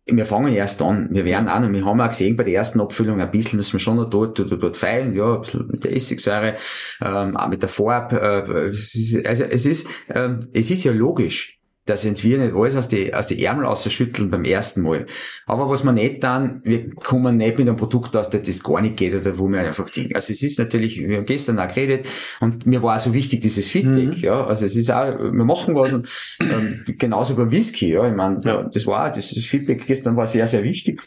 wir fangen erst an. Wir werden auch noch, wir haben auch gesehen, bei der ersten Abfüllung ein bisschen müssen wir schon noch dort oder dort feilen, ja, ein bisschen mit der Essigsäure, ähm, auch mit der Farbe. Äh, es ist, also es ist, ähm, es ist ja logisch dass uns wir nicht alles aus die, aus die Ärmel ausschütteln beim ersten Mal. Aber was man nicht dann, wir kommen nicht mit einem Produkt aus, das das gar nicht geht oder wo wir einfach denken. Also es ist natürlich, wir haben gestern auch geredet und mir war auch so wichtig dieses Feedback, mhm. ja. Also es ist auch, wir machen was und ähm, genauso beim Whisky, ja. Ich meine, ja. das war, das Feedback gestern war sehr, sehr wichtig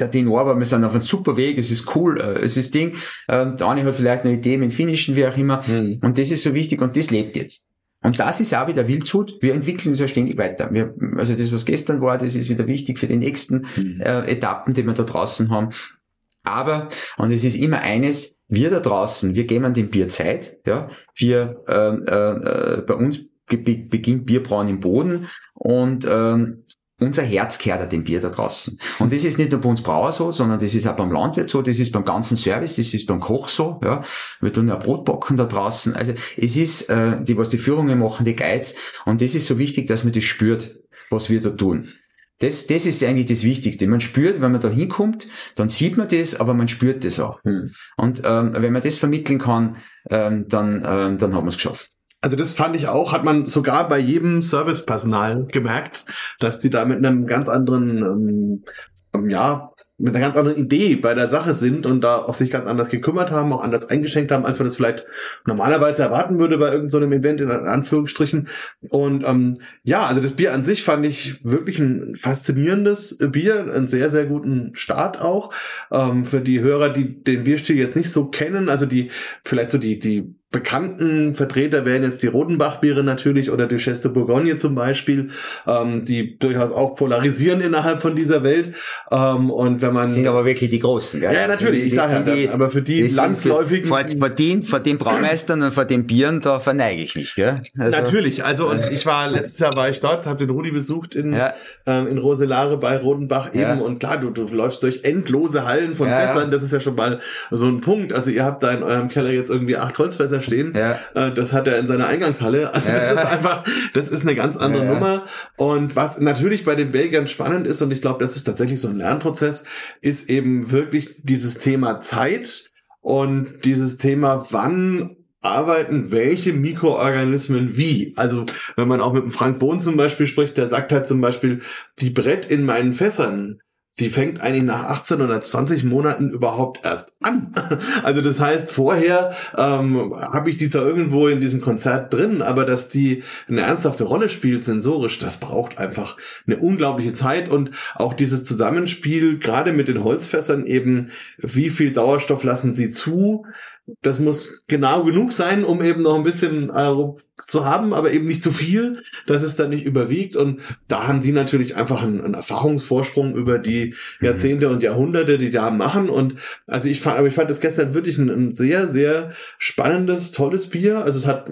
der Tenor war, wir sind auf einem super Weg, es ist cool, äh, es ist Ding. Ähm, der eine hat vielleicht eine Idee mit Finishen, wie auch immer. Mhm. Und das ist so wichtig und das lebt jetzt. Und das ist auch wieder Wildshut. Wir entwickeln uns ja ständig weiter. Wir, also das, was gestern war, das ist wieder wichtig für die nächsten mhm. äh, Etappen, die wir da draußen haben. Aber, und es ist immer eines, wir da draußen, wir geben an dem Bier Zeit. Ja? Wir, äh, äh, bei uns beginnt Bierbrauen im Boden und ähm, unser Herz kehrt dem Bier da draußen. Und das ist nicht nur bei uns Brauer so, sondern das ist auch beim Landwirt so, das ist beim ganzen Service, das ist beim Koch so, ja. Wir tun ja Brot backen da draußen. Also es ist, äh, die, was die Führungen machen, die Guides. Und das ist so wichtig, dass man das spürt, was wir da tun. Das, das ist eigentlich das Wichtigste. Man spürt, wenn man da hinkommt, dann sieht man das, aber man spürt das auch. Hm. Und ähm, wenn man das vermitteln kann, ähm, dann, ähm, dann hat man es geschafft. Also das fand ich auch, hat man sogar bei jedem Servicepersonal gemerkt, dass die da mit einem ganz anderen, ähm, ja, mit einer ganz anderen Idee bei der Sache sind und da auch sich ganz anders gekümmert haben, auch anders eingeschenkt haben, als man das vielleicht normalerweise erwarten würde bei irgendeinem so Event in Anführungsstrichen. Und ähm, ja, also das Bier an sich fand ich wirklich ein faszinierendes Bier, einen sehr, sehr guten Start auch. Ähm, für die Hörer, die den Bierstil jetzt nicht so kennen, also die vielleicht so die, die bekannten Vertreter wären jetzt die Rodenbach-Biere natürlich oder Duchesse de Bourgogne zum Beispiel, ähm, die durchaus auch polarisieren innerhalb von dieser Welt. Ähm, und wenn man sind aber wirklich die großen. Ja, ja natürlich. ich sage ja, die, aber für die landläufigen vor, vor, den, vor den Braumeistern und vor den Bieren da verneige ich mich. Gell? Also, natürlich. Also und ich war letztes Jahr war ich dort, habe den Rudi besucht in ja. ähm, in Roselare bei Rodenbach eben ja. und klar, du, du läufst durch endlose Hallen von Fässern. Das ist ja schon mal so ein Punkt. Also ihr habt da in eurem Keller jetzt irgendwie acht Holzfässer stehen. Ja. Äh, das hat er in seiner Eingangshalle. Also das ist einfach, das ist eine ganz andere Nummer. Und was natürlich bei den Belgiern spannend ist, und ich glaube, das ist tatsächlich so ein Lernprozess, ist eben wirklich dieses Thema Zeit und dieses Thema, wann arbeiten welche Mikroorganismen wie. Also wenn man auch mit dem Frank Bohn zum Beispiel spricht, der sagt halt zum Beispiel, die Brett in meinen Fässern, die fängt eigentlich nach 18 oder 20 Monaten überhaupt erst an. Also das heißt, vorher ähm, habe ich die zwar irgendwo in diesem Konzert drin, aber dass die eine ernsthafte Rolle spielt, sensorisch, das braucht einfach eine unglaubliche Zeit und auch dieses Zusammenspiel, gerade mit den Holzfässern eben, wie viel Sauerstoff lassen sie zu, das muss genau genug sein, um eben noch ein bisschen äh, zu haben, aber eben nicht zu viel, dass es dann nicht überwiegt. Und da haben die natürlich einfach einen, einen Erfahrungsvorsprung über die mhm. Jahrzehnte und Jahrhunderte, die da machen. Und also ich fand, aber ich fand das gestern wirklich ein, ein sehr, sehr spannendes, tolles Bier. Also es hat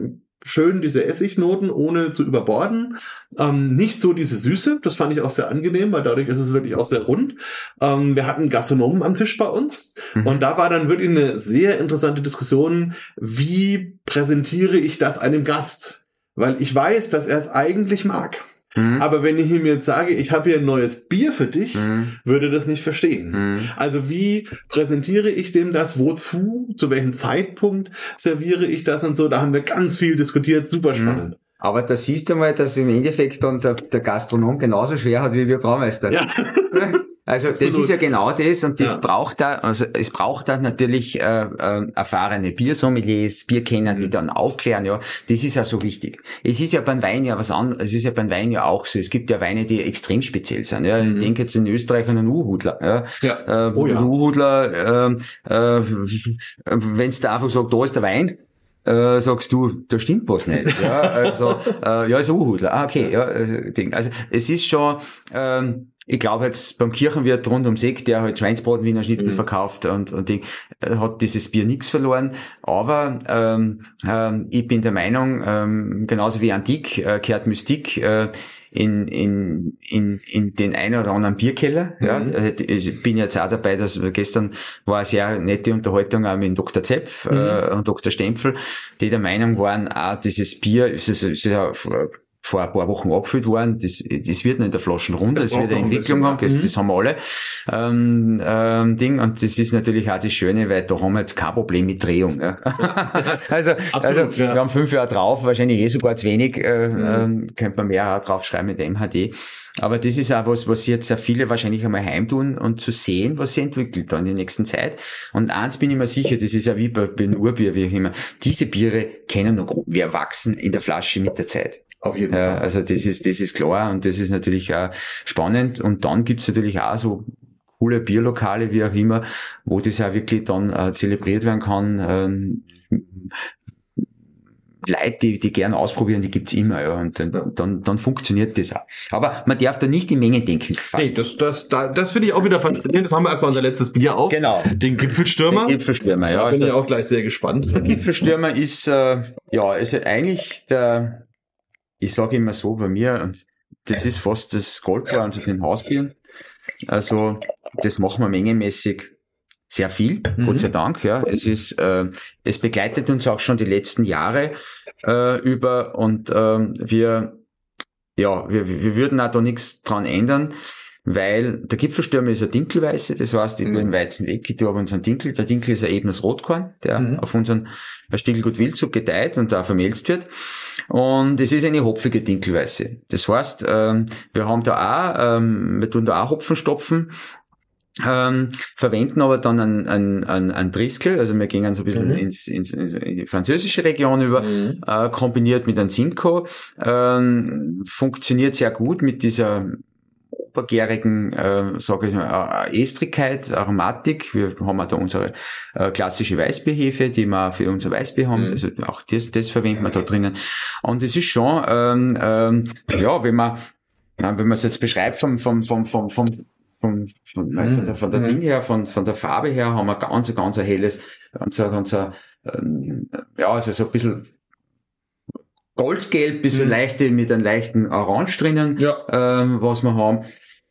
schön diese Essignoten, ohne zu überborden. Ähm, nicht so diese Süße, das fand ich auch sehr angenehm, weil dadurch ist es wirklich auch sehr rund. Ähm, wir hatten Gastronomen am Tisch bei uns mhm. und da war dann wirklich eine sehr interessante Diskussion, wie präsentiere ich das einem Gast? Weil ich weiß, dass er es eigentlich mag. Mhm. Aber wenn ich ihm jetzt sage, ich habe hier ein neues Bier für dich, mhm. würde das nicht verstehen. Mhm. Also wie präsentiere ich dem das? Wozu? Zu welchem Zeitpunkt serviere ich das und so? Da haben wir ganz viel diskutiert. Super mhm. spannend. Aber da siehst du mal, dass im Endeffekt dann der, der Gastronom genauso schwer hat wie wir Braumeister. Ja. Also Absolut. das ist ja genau das und das ja. braucht da, also es braucht da natürlich äh, äh, erfahrene Biersommeliers, Bierkenner, mhm. die dann aufklären, ja, das ist ja so wichtig. Es ist ja beim Wein ja was anderes, es ist ja beim Wein ja auch so, es gibt ja Weine, die extrem speziell sind, ja, mhm. ich denke jetzt in Österreich an einen U-Hudler, ja, ja. Äh, oh, ja. U-Hudler, äh, äh, wenn es da einfach sagt, da ist der Wein, äh, sagst du, da stimmt was nicht. Ja, also, äh, ja, ist U-Hudler. Ah, okay, ja, äh, Ding. Also es ist schon, ähm, ich glaube jetzt beim Kirchenwirt rund ums Eck, der halt Schweinsbraten Wiener Schnitzel mhm. verkauft und, und die, äh, hat dieses Bier nichts verloren. Aber ähm, ähm, ich bin der Meinung, ähm, genauso wie Antik äh, kehrt Mystik äh, in, in, in, in den einen oder anderen Bierkeller. Mhm. Ja. Äh, ich bin jetzt auch dabei, dass gestern war eine sehr nette Unterhaltung auch mit Dr. Zepf mhm. äh, und Dr. Stempfel, die der Meinung waren, ah, dieses Bier, ist, ist, ist ja vor ein paar Wochen abgefüllt worden. Das, das wird nicht in der Flaschen runter, das, das wird eine Entwicklung haben, das, mhm. das haben wir alle. Ähm, ähm, Ding. Und das ist natürlich auch das Schöne, weil da haben wir jetzt kein Problem mit Drehung. Ja. also, Absolut, also ja. wir haben fünf Jahre drauf, wahrscheinlich eh sogar zu wenig, äh, mhm. äh, könnte man mehr auch draufschreiben mit MHD. Aber das ist auch was, was jetzt sehr viele wahrscheinlich einmal heimtun und zu sehen, was sie entwickelt dann in der nächsten Zeit. Und eins bin ich mir sicher, das ist ja wie bei, bei Urbier, wie auch immer. Diese Biere kennen noch, wir wachsen in der Flasche mit der Zeit. Auf jeden Fall. Ja, also das ist, das ist klar und das ist natürlich auch spannend. Und dann gibt's natürlich auch so coole Bierlokale, wie auch immer, wo das auch wirklich dann äh, zelebriert werden kann. Ähm, Leute, die, die gern ausprobieren, die gibt's immer, ja, und dann, dann, dann funktioniert das auch. Aber man darf da nicht in Mengen denken. Nee, das, das, da, das finde ich auch wieder faszinierend. Das haben wir erstmal unser letztes Bier auf. Genau. Den Gipfelstürmer. Den Gipfelstürmer, ja. Da bin ich auch gleich sehr gespannt. Der Gipfelstürmer ist, äh, ja, ist eigentlich der, ich sage immer so bei mir, und das ist fast das Goldbar unter den Hausbieren. Also, das machen wir mengenmäßig sehr viel, mhm. Gott sei Dank, ja. Es ist, äh, es begleitet uns auch schon die letzten Jahre äh, über und äh, wir, ja, wir, wir würden auch da nichts dran ändern weil der Gipfelstürmer ist ein Dinkelweiße, das heißt, ich tue den Weizen weg, ich tue aber unseren Dinkel. Der Dinkel ist ein ebenes Rotkorn, der mhm. auf unseren Stiegelgut Wildzug gedeiht und da vermelzt wird. Und es ist eine hopfige Dinkelweiße. Das heißt, ähm, wir haben da auch, ähm, wir tun da auch Hopfen stopfen ähm, verwenden aber dann ein, ein, ein, ein Driskel, also wir gehen so ein bisschen mhm. ins, ins, ins, in die französische Region über, mhm. äh, kombiniert mit einem Simcoe, ähm, funktioniert sehr gut mit dieser obergärigen, äh, sage ich mal, äh, Estrigkeit, Aromatik. Wir haben auch da unsere äh, klassische Weißbierhefe, die wir für unser Weißbier haben. Mhm. Also auch das, das verwenden wir da drinnen. Und es ist schon, ähm, ähm, ja, wenn man, wenn man es jetzt beschreibt vom, vom, vom, vom, vom von, von, mhm. von der, von der mhm. Ding her, von, von der Farbe her haben wir ganz, ganz ein helles, ganz, ganz, ähm, ja, also so ein bisschen goldgelb, bisschen mhm. leichte, mit einem leichten Orange drinnen, ja. ähm, was wir haben.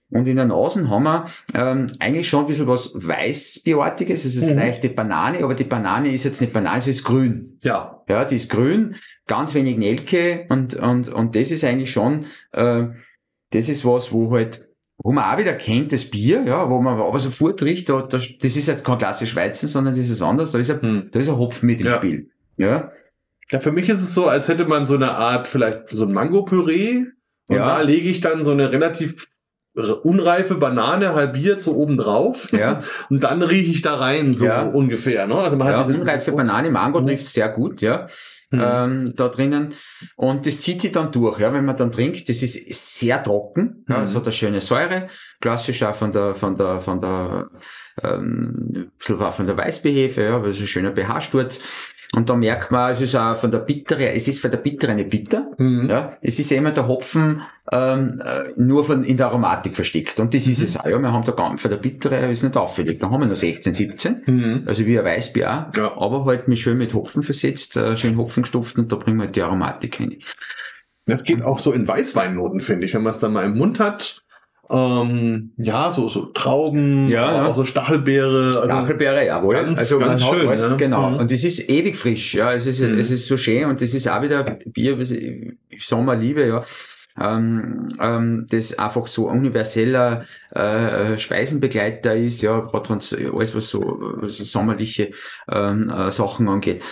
Und in der Nase haben wir ähm, eigentlich schon ein bisschen was Weißbioartiges. Es ist mhm. leichte Banane, aber die Banane ist jetzt nicht Banane, sie ist grün. Ja. Ja, die ist grün, ganz wenig Nelke und, und, und das ist eigentlich schon, äh, das ist was, wo halt, wo man auch wieder kennt, das Bier, ja, wo man aber sofort riecht, da, da, das ist jetzt kein klassisch Weizen, sondern das ist anders, da ist ein, mhm. da ist ein Hopfen mit im ja. Spiel. Ja. Ja, für mich ist es so, als hätte man so eine Art, vielleicht so ein Mango-Püree. Und ja. da lege ich dann so eine relativ unreife Banane halbiert so oben drauf. Ja. Und dann rieche ich da rein, so ja. ungefähr. Ne? Also man ja, hat diese unreife Banane, Mango trifft sehr gut, ja. Mhm. Ähm, da drinnen. Und das zieht sich dann durch, ja, wenn man dann trinkt. Das ist sehr trocken, mhm. ja, es hat eine schöne Säure, klassisch auch von der, von der, von der, ähm, von der Weißbehefe, ja, weil es ein schöner pH-Sturz. Und da merkt man, es ist auch von der Bittere, es ist von der Bittere eine Bitter. Mhm. Ja, es ist immer der Hopfen ähm, äh, nur von, in der Aromatik versteckt. Und das ist es auch. Ja, wir haben da ganz, für der Bittere ist nicht auffällig. Da haben wir noch 16, 17. Mhm. Also wie ein Weißbier auch. Ja. Aber halt mit schön mit Hopfen versetzt, äh, schön Hopfen gestopft und da bringen wir halt die Aromatik hin. Das geht auch so in Weißweinnoten, finde ich, wenn man es dann mal im Mund hat. Ähm, ja, so, so Trauben, Ja, ja. auch so Stachelbeere. Also, Stachelbeere, jawohl. ganz- also ganz schön, alles, ja. genau. Mhm. Und es ist ewig frisch, ja. Es ist, Mhm. es ist so schön und das ist auch wieder Bier, was ich Sommer liebe, ja. Ähm, ähm, das einfach so universeller äh, Speisenbegleiter ist, ja, gerade wenn es alles was so, was so sommerliche ähm, äh, Sachen angeht.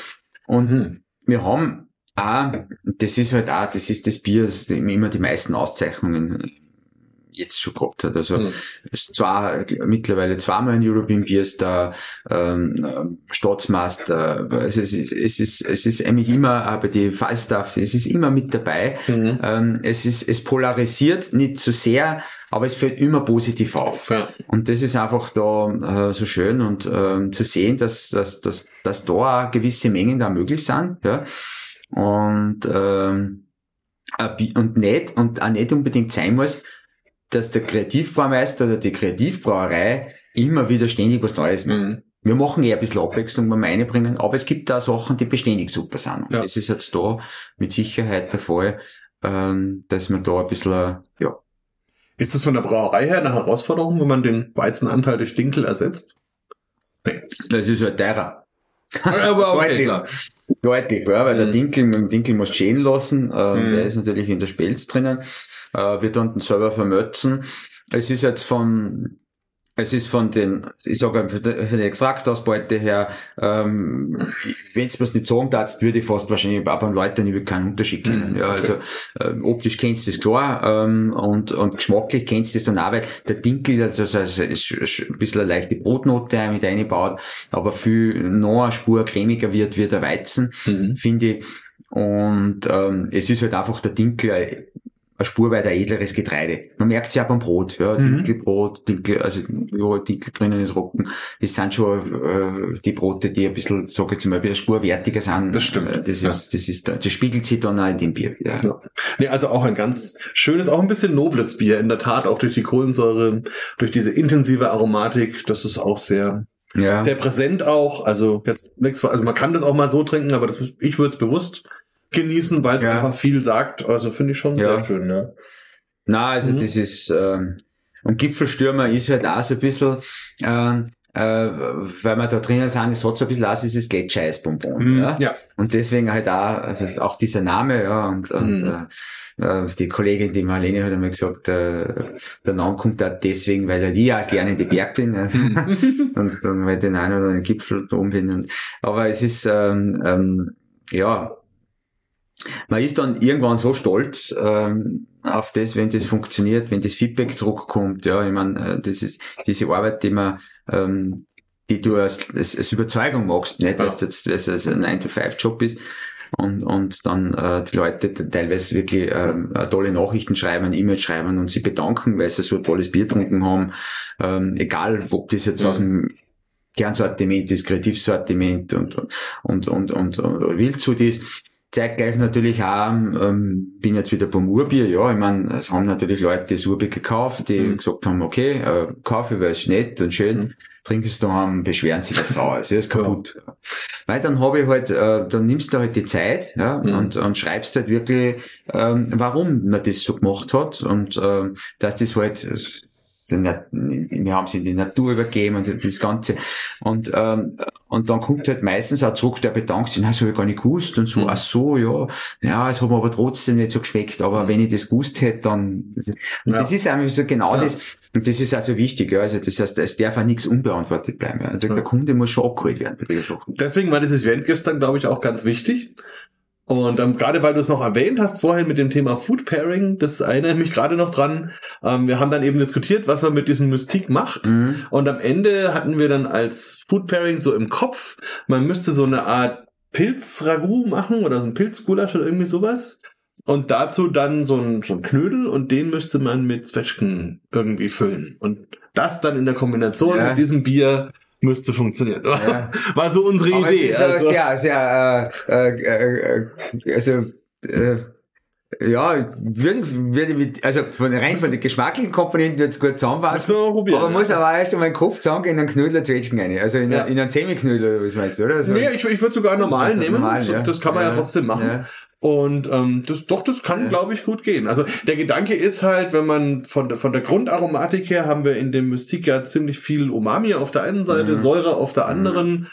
Und Mhm. wir haben auch, das ist halt auch, das ist das Bier, das immer die meisten Auszeichnungen jetzt schon gehabt hat. Also Mhm. zwar mittlerweile zweimal ein European Beer Star, ähm, ähm, Staatsmeister, also es ist, es ist, es ist eigentlich immer, bei die Falstaff, es ist immer mit dabei. Mhm. Ähm, es ist, es polarisiert nicht zu sehr, aber es fällt immer positiv auf. Ja. Und das ist einfach da äh, so schön und ähm, zu sehen, dass, dass, dass, dass da auch gewisse Mengen da möglich sind. Ja? Und, ähm, und nicht, und auch nicht unbedingt sein muss, dass der Kreativbraumeister oder die Kreativbrauerei immer wieder ständig was Neues macht. Mhm. Wir machen eher ein bisschen Abwechslung beim Einbringen, aber es gibt da Sachen, die beständig super sind. Und Ja. das ist jetzt da mit Sicherheit der Fall, ähm, dass man da ein bisschen, äh, ja, Ist das von der Brauerei her eine Herausforderung, wenn man den Weizenanteil durch Dinkel ersetzt? das ist halt teurer. Aber okay, Deutlich. klar. Deutlich, ja, weil der Mhm. Dinkel, mit dem Dinkel muss schälen lassen, äh, Mhm. der ist natürlich in der Spelz drinnen, äh, wird dann selber vermötzen. Es ist jetzt von, es ist von den, ich sage von der Extraktausbeute her, ähm, wenn es mir nicht sagen darfst, würde ich fast wahrscheinlich auch beim Leuten über keinen Unterschied kennen. Ja, okay. also ähm, optisch kennst du das klar ähm, und, und geschmacklich kennst du das dann auch, weil der Dinkel, also, also ist sch- ein bisschen eine leichte Brotnote mit eingebaut, aber viel noch eine Spur cremiger wird, wie der Weizen Mhm. finde ich. Und ähm, es ist halt einfach der Dinkel äh, eine Spur weiter edleres Getreide. Man merkt es ja beim Brot, ja, Mhm. Dinkelbrot, Dinkel, also überall Dinkel drinnen ist Rocken. Es sind schon äh, die Brote, die ein bisschen, sag ich jetzt mal, ein bisschen spurwertiger sind. Das stimmt, Äh, Das ja. ist, das ist, das spiegelt sich dann auch in dem Bier wieder. Ja. Nee, also auch ein ganz schönes, auch ein bisschen nobles Bier, in der Tat, auch durch die Kohlensäure, durch diese intensive Aromatik, das ist auch sehr, Ja. sehr präsent auch. Also jetzt also man kann das auch mal so trinken, aber das, ich würde es bewusst genießen, weil es Ja. einfach viel sagt. Also finde ich schon Ja. sehr schön, ja. Na, also Mhm. das ist, ähm, und Gipfelstürmer ist halt auch so ein bisschen, ähm, äh, weil wir da drinnen sind, es hat so ein bisschen aus, dieses Gletscheisbonbon, Mhm, ja. ja. Und deswegen halt auch, also auch dieser Name, ja, und, und Mhm. äh, die Kollegin, die Marlene hat einmal gesagt, äh, der Name kommt da deswegen, weil ich ja gerne in die Berg bin also, und, und weil ich den einen oder anderen Gipfel da oben bin. Und, aber es ist, ähm, ähm, ja, man ist dann irgendwann so stolz ähm, auf das, wenn das funktioniert, wenn das Feedback zurückkommt. Ja, ich meine, äh, das ist diese Arbeit, die man, ähm, die du als, als, als Überzeugung machst, nicht, weil es jetzt weil es ein 9-to-5-Job ist. Und, und dann äh, die Leute teilweise wirklich ähm, tolle Nachrichten schreiben, E-Mail schreiben und sie bedanken, weil sie so ein tolles Bier getrunken haben. Ähm, egal, ob das jetzt Mhm. aus dem Kernsortiment ist, Kreativsortiment und, und, und, und, und Wildshut ist. Zeitgleich natürlich auch, ähm, bin jetzt wieder beim Urbier, ja, ich meine, es haben natürlich Leute das Urbier gekauft, die Mhm. gesagt haben, okay, äh, kaufe, weil es nett und schön, Mhm. trinken es daheim, beschweren sich das sauer, es ist kaputt. Weil dann habe ich halt, äh, dann nimmst du halt die Zeit, ja, Mhm. und, und schreibst halt wirklich, ähm, warum man das so gemacht hat und ähm, dass das halt äh, so nat- wir haben sie in die Natur übergeben und das Ganze. Und, ähm, und dann kommt halt meistens auch zurück, der bedankt sich, nein, das habe ich gar nicht gewusst und so, Mhm. ach so, ja, ja, es hat mir aber trotzdem nicht so geschmeckt, aber wenn ich das gewusst hätte, dann, Ja. das ist einfach so genau Ja. das, und das ist also wichtig, ja, also das heißt, es darf auch nichts unbeantwortet bleiben, ja. Also der Kunde muss schon abgeholt werden bei den Sachen. Deswegen war dieses Event gestern, glaube ich, auch ganz wichtig. Und ähm, gerade weil du es noch erwähnt hast vorhin mit dem Thema Food Pairing, das erinnere ich mich gerade noch dran. Ähm, wir haben dann eben diskutiert, was man mit diesem Mystik macht. Mhm. Und am Ende hatten wir dann als Food Pairing so im Kopf, man müsste so eine Art Pilzragout machen oder so ein Pilzgulasch oder irgendwie sowas. Und dazu dann so ein, so ein Knödel und den müsste man mit Zwetschgen irgendwie füllen. Und das dann in der Kombination Ja. mit diesem Bier müsste funktionieren. Ja. War so unsere Aber Idee. es ist so also. sehr, sehr, äh, äh, äh, also, äh, Ja, würde, würde mit, also von rein von den geschmacklichen Komponenten wird's gut zusammenpassen. Probieren, aber ja. muss aber erst einmal den Kopf zusammengehen und einen Knödel zwetschgen rein. Also in, Ja. einen- in einen Semiknödel, oder was meinst du, oder? So. Nee, ich, ich würde sogar normal Also nehmen. normal, ja. Das kann man ja, Ja. trotzdem machen. Und ähm, das, doch, das kann, glaube ich, gut gehen. Also der Gedanke ist halt, wenn man von, der- von der Grundaromatik her haben wir in dem Mystik ja ziemlich viel Umami auf der einen Seite, Mhm. Säure auf der anderen,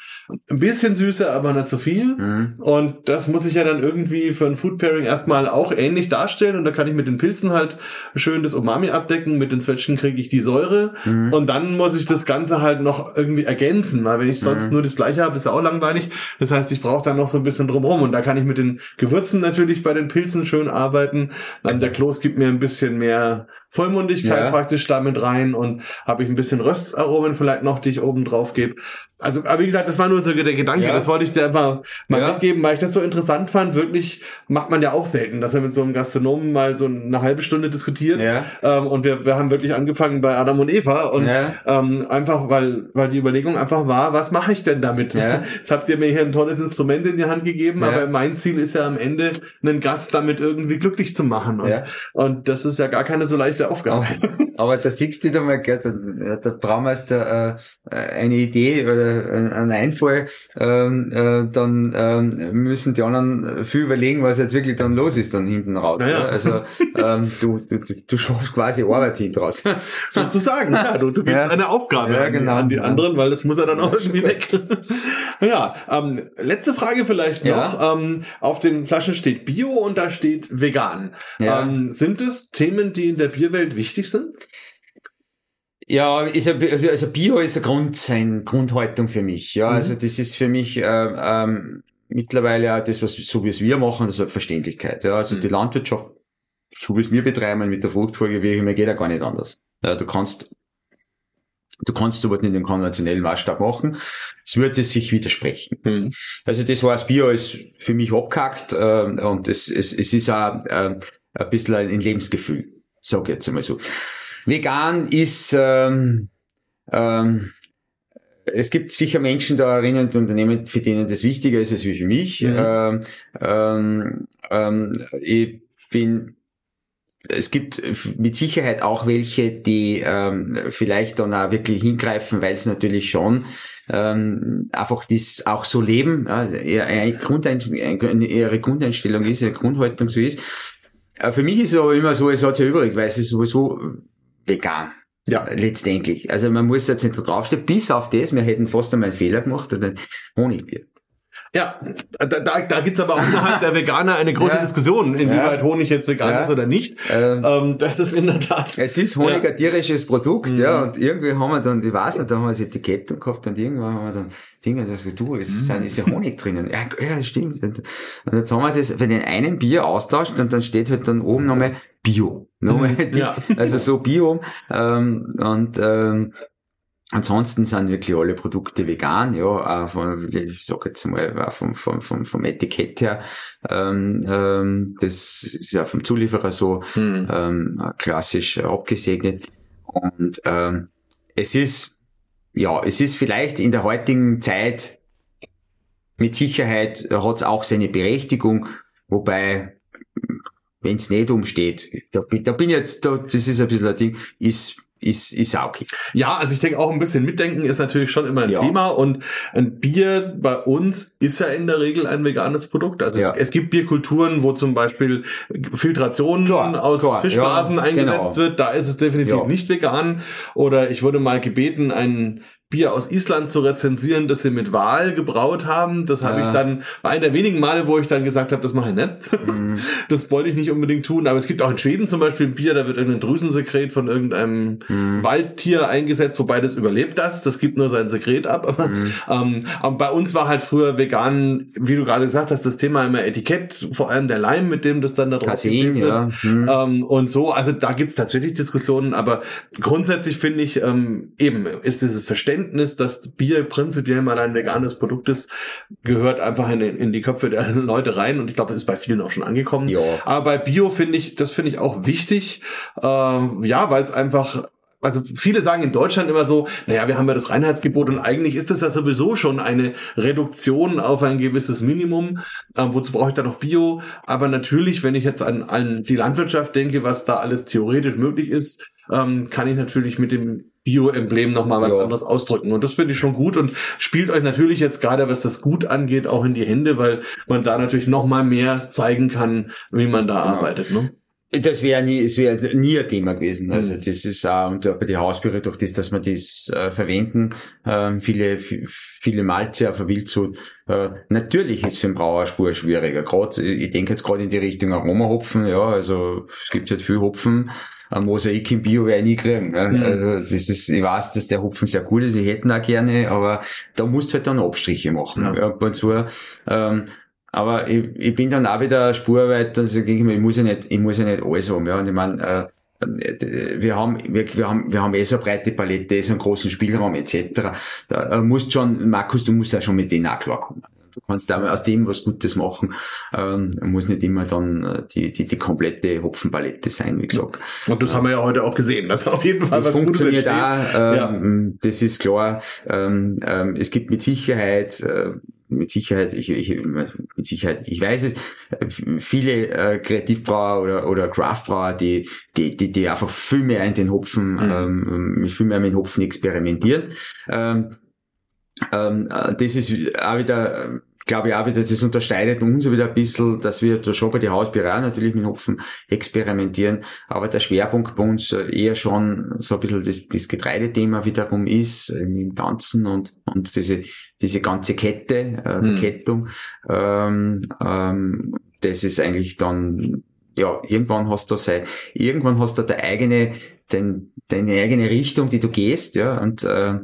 ein bisschen Süße, aber nicht so viel. Mhm. Und das muss ich ja dann irgendwie für ein Food Pairing erstmal auch ähnlich darstellen. Und da kann ich mit den Pilzen halt schön das Umami abdecken, mit den Zwetschgen kriege ich die Säure. Mhm. Und dann muss ich das Ganze halt noch irgendwie ergänzen, weil wenn ich sonst Mhm. nur das gleiche habe, ist ja auch langweilig. Das heißt, ich brauche dann noch so ein bisschen drumherum. Und da kann ich mit den Gewürzen natürlich bei den Pilzen schön arbeiten. Der Kloß gibt mir ein bisschen mehr Vollmundigkeit Ja. praktisch damit rein und habe ich ein bisschen Röstaromen vielleicht noch, die ich oben drauf gebe. Also, aber wie gesagt, das war nur so der Gedanke, Ja. das wollte ich dir einfach mal Ja. mitgeben, weil ich das so interessant fand. Wirklich macht man ja auch selten, dass er mit so einem Gastronomen mal so eine halbe Stunde diskutiert. Ja. Ähm, und wir, wir haben wirklich angefangen bei Adam und Eva und ähm, einfach, weil, weil die Überlegung einfach war, was mache ich denn damit? Jetzt habt ihr mir hier ein tolles Instrument in die Hand gegeben, aber mein Ziel ist ja am Ende, einen Gast damit irgendwie glücklich zu machen. Und, und das ist ja gar keine so leichte Aufgabe. Aber da siehst du da mal, gell, da, da Braumeister äh, eine Idee oder ein- ein Einfall, ähm, äh, dann ähm, müssen die anderen viel überlegen, was jetzt wirklich dann los ist dann hinten raus. Ja, ja. gell? Also ähm, du, du, du, schaffst quasi Arbeit hinten raus. sozusagen. Ja, du, du gibst Ja. eine Aufgabe Ja, an, die- genau. an die anderen, weil das muss ja dann auch irgendwie weg. ja, ähm, letzte Frage vielleicht noch. Ja. Ähm, auf den Flaschen steht Bio und da steht vegan. Ähm, sind es Themen, die in der Bierwelt wichtig sind? Ja, ist ja, also Bio ist eine Grund, eine Grundhaltung für mich. Ja, Mhm. also das ist für mich äh, ähm, mittlerweile auch das, was so wie es wir machen, das ist eine Verständlichkeit. Ja, also Mhm. die Landwirtschaft, so wie es wir betreiben mit der Fruchtfolge, wie mir geht ja gar nicht anders. Ja, du kannst Du kannst sowas nicht im konventionellen Maßstab machen. Es würde sich widersprechen. Also das heißt, Bio ist für mich abgehackt äh, und es, es, es ist auch äh, ein bisschen ein Lebensgefühl, sag jetzt einmal so. Vegan ist, ähm, ähm, es gibt sicher Menschen da drinnen und Unternehmen, für denen das wichtiger ist als wie für mich. Mhm. Ähm, ähm, ähm, ich bin es gibt mit Sicherheit auch welche, die ähm, vielleicht dann auch wirklich hingreifen, weil es natürlich schon ähm, einfach das auch so leben, Grundeinstellung, ihre Grundeinstellung ist, ihre Grundhaltung so ist. Äh, Für mich ist es aber immer so, es hat ja übrig, weil es ist sowieso vegan. Ja. Letztendlich. Also man muss jetzt nicht da draufstehen, bis auf das, wir hätten fast einmal einen Fehler gemacht, und ein Honigbier. Ja, da, da, da gibt's aber auch innerhalb der Veganer eine große Ja. Diskussion, inwieweit Ja. Honig jetzt vegan Ja. ist oder nicht. Ähm, Ähm, das ist in der Tat. Es ist Honig ein tierisches Produkt, Mhm. ja, und irgendwie haben wir dann, ich weiß nicht, da haben wir das Etikett gehabt und irgendwann haben wir dann Dinge, das du, es Mhm. sind, ist ja Honig drinnen. Ja, stimmt. Und jetzt haben wir das für den einen Bier austauscht und dann steht halt dann oben nochmal Bio. Nochmal die, Mhm. Ja. Also so Bio, ähm, und, ähm, Ansonsten sind wirklich alle Produkte vegan, ja, von, ich sag jetzt mal, vom, vom, vom, vom Etikett her, ähm, ähm, das ist ja vom Zulieferer so, Hm. ähm, klassisch abgesegnet. Und ähm, es ist, ja, es ist vielleicht in der heutigen Zeit mit Sicherheit hat es auch seine Berechtigung, wobei, wenn es nicht umsteht, da, bin- da bin ich jetzt, da, das ist ein bisschen ein Ding, ist, ist, ist auch okay. Ja, also ich denke auch ein bisschen mitdenken ist natürlich schon immer ein Ja. Thema und ein Bier bei uns ist ja in der Regel ein veganes Produkt. Also Ja. es gibt Bierkulturen, wo zum Beispiel Filtration Klar, aus klar, Fischblasen ja, eingesetzt genau. wird. Da ist es definitiv nicht vegan. Oder ich wurde mal gebeten, ein Bier aus Island zu rezensieren, das sie mit Wal gebraut haben. Das habe Ja. ich dann, war einer der wenigen Male, wo ich dann gesagt habe, das mache ich nicht. Mhm. Das wollte ich nicht unbedingt tun, aber es gibt auch in Schweden zum Beispiel ein Bier, da wird irgendein Drüsensekret von irgendeinem Mhm. Waldtier eingesetzt, wobei das überlebt das, das gibt nur sein Sekret ab. Aber, Mhm. ähm, aber bei uns war halt früher vegan, wie du gerade gesagt hast, das Thema immer Etikett, vor allem der Leim, mit dem das dann da drauf geklebt ja. wird. Hm. Ähm, und so, also da gibt's tatsächlich Diskussionen, aber grundsätzlich finde ich, ähm, eben ist dieses Verständnis, dass Bier prinzipiell mal ein veganes Produkt ist, gehört einfach in, in die Köpfe der Leute rein und ich glaube, das ist bei vielen auch schon angekommen. Ja. Aber bei Bio finde ich, das finde ich auch wichtig, ähm, ja, weil es einfach also viele sagen in Deutschland immer so, naja, wir haben ja das Reinheitsgebot und eigentlich ist das ja sowieso schon eine Reduktion auf ein gewisses Minimum. Ähm, wozu brauche ich da noch Bio? Aber natürlich, wenn ich jetzt an, an die Landwirtschaft denke, was da alles theoretisch möglich ist, ähm, kann ich natürlich mit dem Bio-Emblem nochmal was ja. anderes ausdrücken. Und das finde ich schon gut und spielt euch natürlich jetzt gerade, was das Gut angeht, auch in die Hände, weil man da natürlich nochmal mehr zeigen kann, wie man da genau. arbeitet. Ne? Das wäre nie, es wäre nie ein Thema gewesen. Also mhm. das ist auch und bei den Hausbiere durch das, dass wir das äh, verwenden, äh, viele viele Malze auf der Wildzucht. Äh, natürlich ist für den Brauer Spur schwieriger. Gerade, ich denke jetzt gerade in die Richtung Aromahopfen. Ja, also es gibt halt viel Hopfen ein Mosaik im Bio werde ich nie kriegen. Ne? Mhm. Also das ist, ich weiß, dass der Hopfen sehr gut ist, ich hätte ihn auch gerne, aber da musst du halt dann Abstriche machen. Ja. Ab und zu. Ähm, aber ich, ich bin dann auch wieder dann sage ich mir, ich muss ja nicht, ich muss ja nicht alles haben. Ja? Und ich meine, äh, wir haben, wir, wir haben, wir haben eh so eine breite Palette, so einen großen Spielraum etc. Da musst schon, Markus, du musst ja schon mit denen auch klarkommen. Du kannst da aus dem was Gutes machen. Ähm, muss nicht immer dann äh, die, die, die komplette Hopfenpalette sein, wie gesagt. Und das haben wir ja heute auch gesehen, dass auf jeden Fall das was funktioniert Gutes auch, ähm, ja. Das ist klar. Ähm, ähm, es gibt mit Sicherheit äh, mit Sicherheit, ich, ich, mit Sicherheit, ich weiß es, viele äh, Kreativbrauer oder, oder Craftbrauer, die, die, die, die einfach viel mehr in den Hopfen, mhm. ähm, viel mehr mit den Hopfen experimentieren. Ähm, ähm, äh, das ist auch wieder, glaube ich auch wieder, das unterscheidet uns wieder ein bisschen, dass wir da schon bei den Hausbürger natürlich mit Hopfen experimentieren, aber der Schwerpunkt bei uns eher schon so ein bisschen das, das Getreidethema wiederum ist im Ganzen und, und diese, diese ganze Kette, äh, hm. Kettung, ähm, ähm, das ist eigentlich dann ja, irgendwann hast du sei, irgendwann hast du deine eigene, dein, deine eigene Richtung, die du gehst, ja, und äh,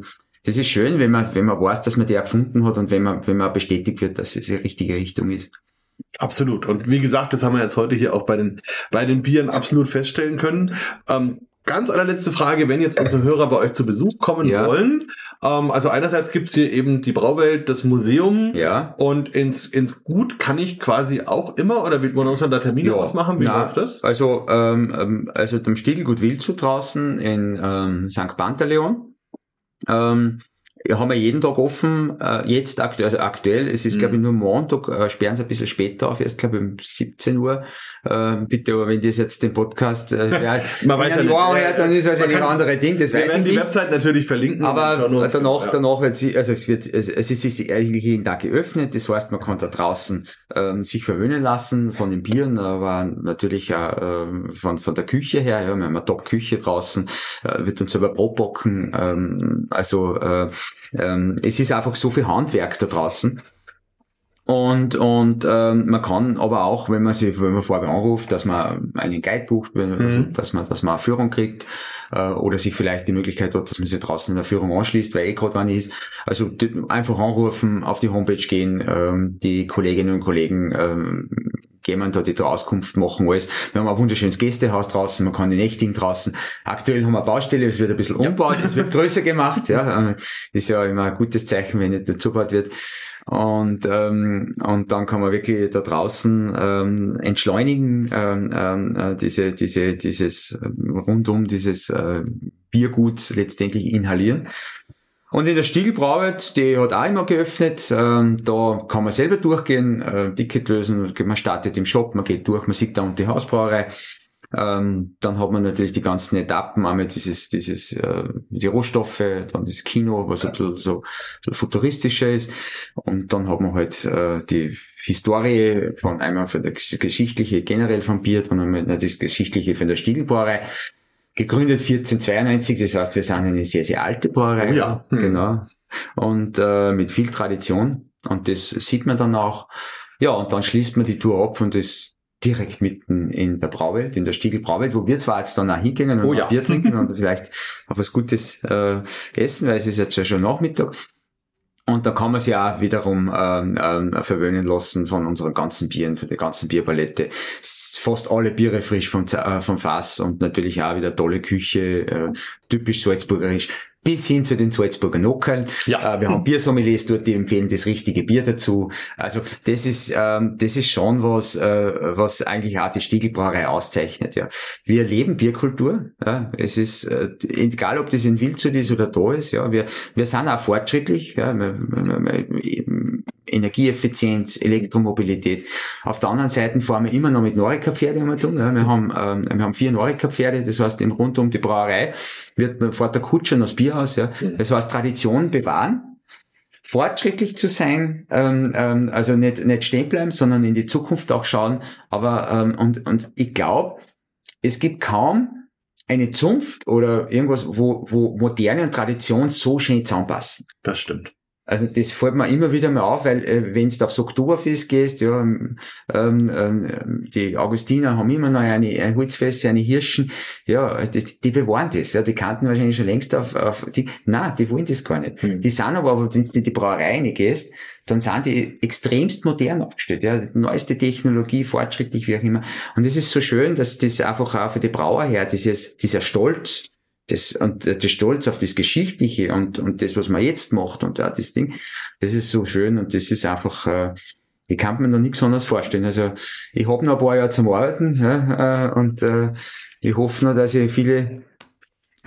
das ist schön, wenn man, wenn man weiß, dass man die erfunden hat und wenn man, wenn man bestätigt wird, dass es die richtige Richtung ist. Absolut. Und wie gesagt, das haben wir jetzt heute hier auch bei den, bei den Bieren absolut feststellen können. Ähm, ganz allerletzte Frage, wenn jetzt unsere Hörer bei euch zu Besuch kommen ja. wollen. Ähm, also einerseits gibt's hier eben die Brauwelt, das Museum. Ja. Und ins, ins Gut kann ich quasi auch immer, oder wird man uns da Termine ja. ausmachen? Wie Na, läuft das? Also, ähm, ähm also dem Stiegelgut Wildzu draußen in ähm, St. Pantaleon. Ähm, haben wir jeden Tag offen, äh, jetzt aktuell, also aktuell, es ist mhm. glaube ich nur Montag, äh, sperren sie ein bisschen später auf, erst glaube ich um 17 Uhr. Äh, bitte, aber wenn das jetzt den Podcast äh, ja, man weiß ja nicht, hört, dann ist wahrscheinlich ein anderes Ding, das weiß ich nicht. die Website natürlich verlinken. Aber danach, ja. danach, also es wird, es, es ist eigentlich jeden Tag geöffnet, das heißt, man kann da draußen ähm, sich verwöhnen lassen von den Bieren, aber natürlich auch äh, von, von der Küche her, ja, wir haben eine Top-Küche draußen, äh, wird uns selber Brot backen, ähm, also äh, ähm, es ist einfach so viel Handwerk da draußen. Und, und ähm, man kann aber auch, wenn man sich, wenn man vorher anruft, dass man einen Guide bucht, also, mhm. dass man, dass man eine Führung kriegt äh, oder sich vielleicht die Möglichkeit hat, dass man sich draußen in der Führung anschließt, weil eh gerade wann ist. Also einfach anrufen, auf die Homepage gehen, ähm, die Kolleginnen und Kollegen ähm, jemand da die Auskunft machen alles. Wir haben ein wunderschönes Gästehaus draußen, man kann die nächtigen draußen. Aktuell haben wir eine Baustelle, es wird ein bisschen umgebaut, es wird größer gemacht, ja. Ist ja immer ein gutes Zeichen, wenn nicht dazugebaut wird. Und, ähm, und dann kann man wirklich da draußen ähm, entschleunigen, ähm, ähm, äh, diese, diese, dieses rundum dieses äh, Biergut letztendlich inhalieren. Und in der Stiegelbrauwelt, die hat auch immer geöffnet. Ähm, da kann man selber durchgehen, äh, Ticket lösen, man startet im Shop, man geht durch, man sieht da und die Hausbrauerei. Ähm, dann hat man natürlich die ganzen Etappen, einmal dieses, dieses, äh, die Rohstoffe, dann das Kino, was ein bisschen so, futuristischer ist. Und dann hat man halt äh, die Historie von einmal für das Geschichtliche generell von Bier, dann einmal das Geschichtliche von der Stiegelbrauerei gegründet 1492, das heißt, wir sind eine sehr, sehr alte Brauerei. Oh ja. Mhm. Genau. Und äh, mit viel Tradition. Und das sieht man dann auch. Ja, und dann schließt man die Tour ab und ist direkt mitten in der Brauwelt, in der Stiegel Brauwelt, wo wir zwar jetzt dann auch hingehen und oh, ja. Bier trinken und vielleicht auf was Gutes äh, essen, weil es ist jetzt ja schon Nachmittag. Und da kann man sich auch wiederum ähm, ähm, verwöhnen lassen von unseren ganzen Bieren, von der ganzen Bierpalette. Fast alle Biere frisch vom, äh, vom Fass und natürlich auch wieder tolle Küche, äh, typisch salzburgerisch. Bis hin zu den Salzburger Nockerl. Ja. Äh, wir haben Biersommeliers dort, die empfehlen das richtige Bier dazu. Also das ist, ähm, das ist schon was, äh, was eigentlich auch die Stiegelbrauerei auszeichnet. Ja. Wir leben Bierkultur. Ja. Es ist, äh, egal ob das in Wildshut ist oder da ist, ja. wir, wir sind auch fortschrittlich. Ja. Energieeffizienz, Elektromobilität. Auf der anderen Seite fahren wir immer noch mit Norika-Pferde immer tun. Ja. Wir haben, ähm, wir haben vier Norika-Pferde, das heißt, im rund um die Brauerei wird, fährt der Kutscher noch das Bierhaus, ja. Mhm. Das heißt, Tradition bewahren, fortschrittlich zu sein, ähm, ähm, also nicht, nicht stehen bleiben, sondern in die Zukunft auch schauen. Aber, ähm, und, und ich glaube, es gibt kaum eine Zunft oder irgendwas, wo, wo Moderne und Tradition so schön zusammenpassen. Das stimmt. Also das fällt mir immer wieder mal auf, weil äh, wenn du aufs Oktoberfest gehst, ja, ähm, ähm, die Augustiner haben immer noch eine, ein Holzfest, eine Hirschen, ja, das, die bewahren das, ja, die kannten wahrscheinlich schon längst auf, auf die, na, die wollen das gar nicht. Mhm. Die sind aber, aber wenn du in die Brauerei gehst, dann sind die extremst modern aufgestellt, ja, neueste Technologie, fortschrittlich, wie auch immer. Und es ist so schön, dass das einfach auch für die Brauer her, dieses, dieser Stolz, das, und der Stolz auf das Geschichtliche und, und das, was man jetzt macht und ja, das Ding, das ist so schön und das ist einfach, äh, ich kann mir noch nichts anderes vorstellen. Also ich habe noch ein paar Jahre zum Arbeiten ja, äh, und äh, ich hoffe noch, dass ich viele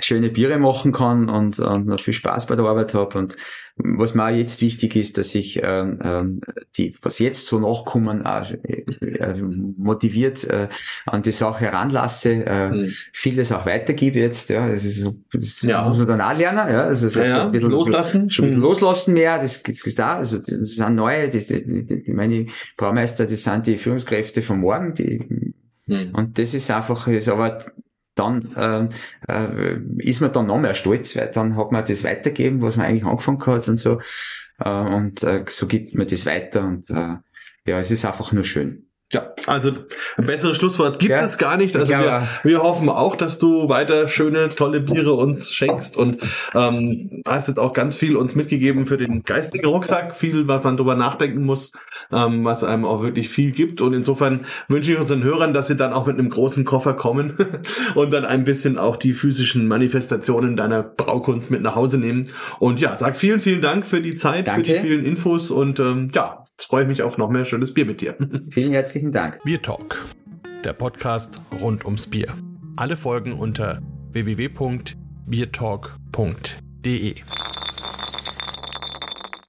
schöne Biere machen kann und, und noch viel Spaß bei der Arbeit habe. Und was mir auch jetzt wichtig ist, dass ich ähm, ähm, die, was jetzt so nachkommen, auch, äh, äh, motiviert äh, an die Sache heranlasse, äh, mhm. vieles auch weitergebe jetzt. Ja, das, ist das ja. muss man dann auch lernen. Ja, also ja, ja. Ein bisschen, loslassen, schon bisschen loslassen mehr. Das, das ist auch, also das sind neue, das, die, die, meine Braumeister, das sind die Führungskräfte von morgen. Die, mhm. Und das ist einfach, ist aber dann äh, äh, ist man dann noch mehr stolz, weil dann hat man das weitergeben, was man eigentlich angefangen hat und so. Äh, und äh, so gibt man das weiter und äh, ja, es ist einfach nur schön. Ja, also ein besseres Schlusswort gibt ja, es gar nicht. Also wir, wir hoffen auch, dass du weiter schöne, tolle Biere uns schenkst und ähm, hast jetzt auch ganz viel uns mitgegeben für den geistigen Rucksack, viel, was man drüber nachdenken muss, ähm, was einem auch wirklich viel gibt. Und insofern wünsche ich unseren Hörern, dass sie dann auch mit einem großen Koffer kommen und dann ein bisschen auch die physischen Manifestationen deiner Braukunst mit nach Hause nehmen. Und ja, sag vielen, vielen Dank für die Zeit, Danke. für die vielen Infos und ähm, ja, jetzt freue ich mich auf noch mehr schönes Bier mit dir. Vielen herzlichen herzlichen Dank. Bier Talk, der Podcast rund ums Bier. Alle Folgen unter www.biertalk.de.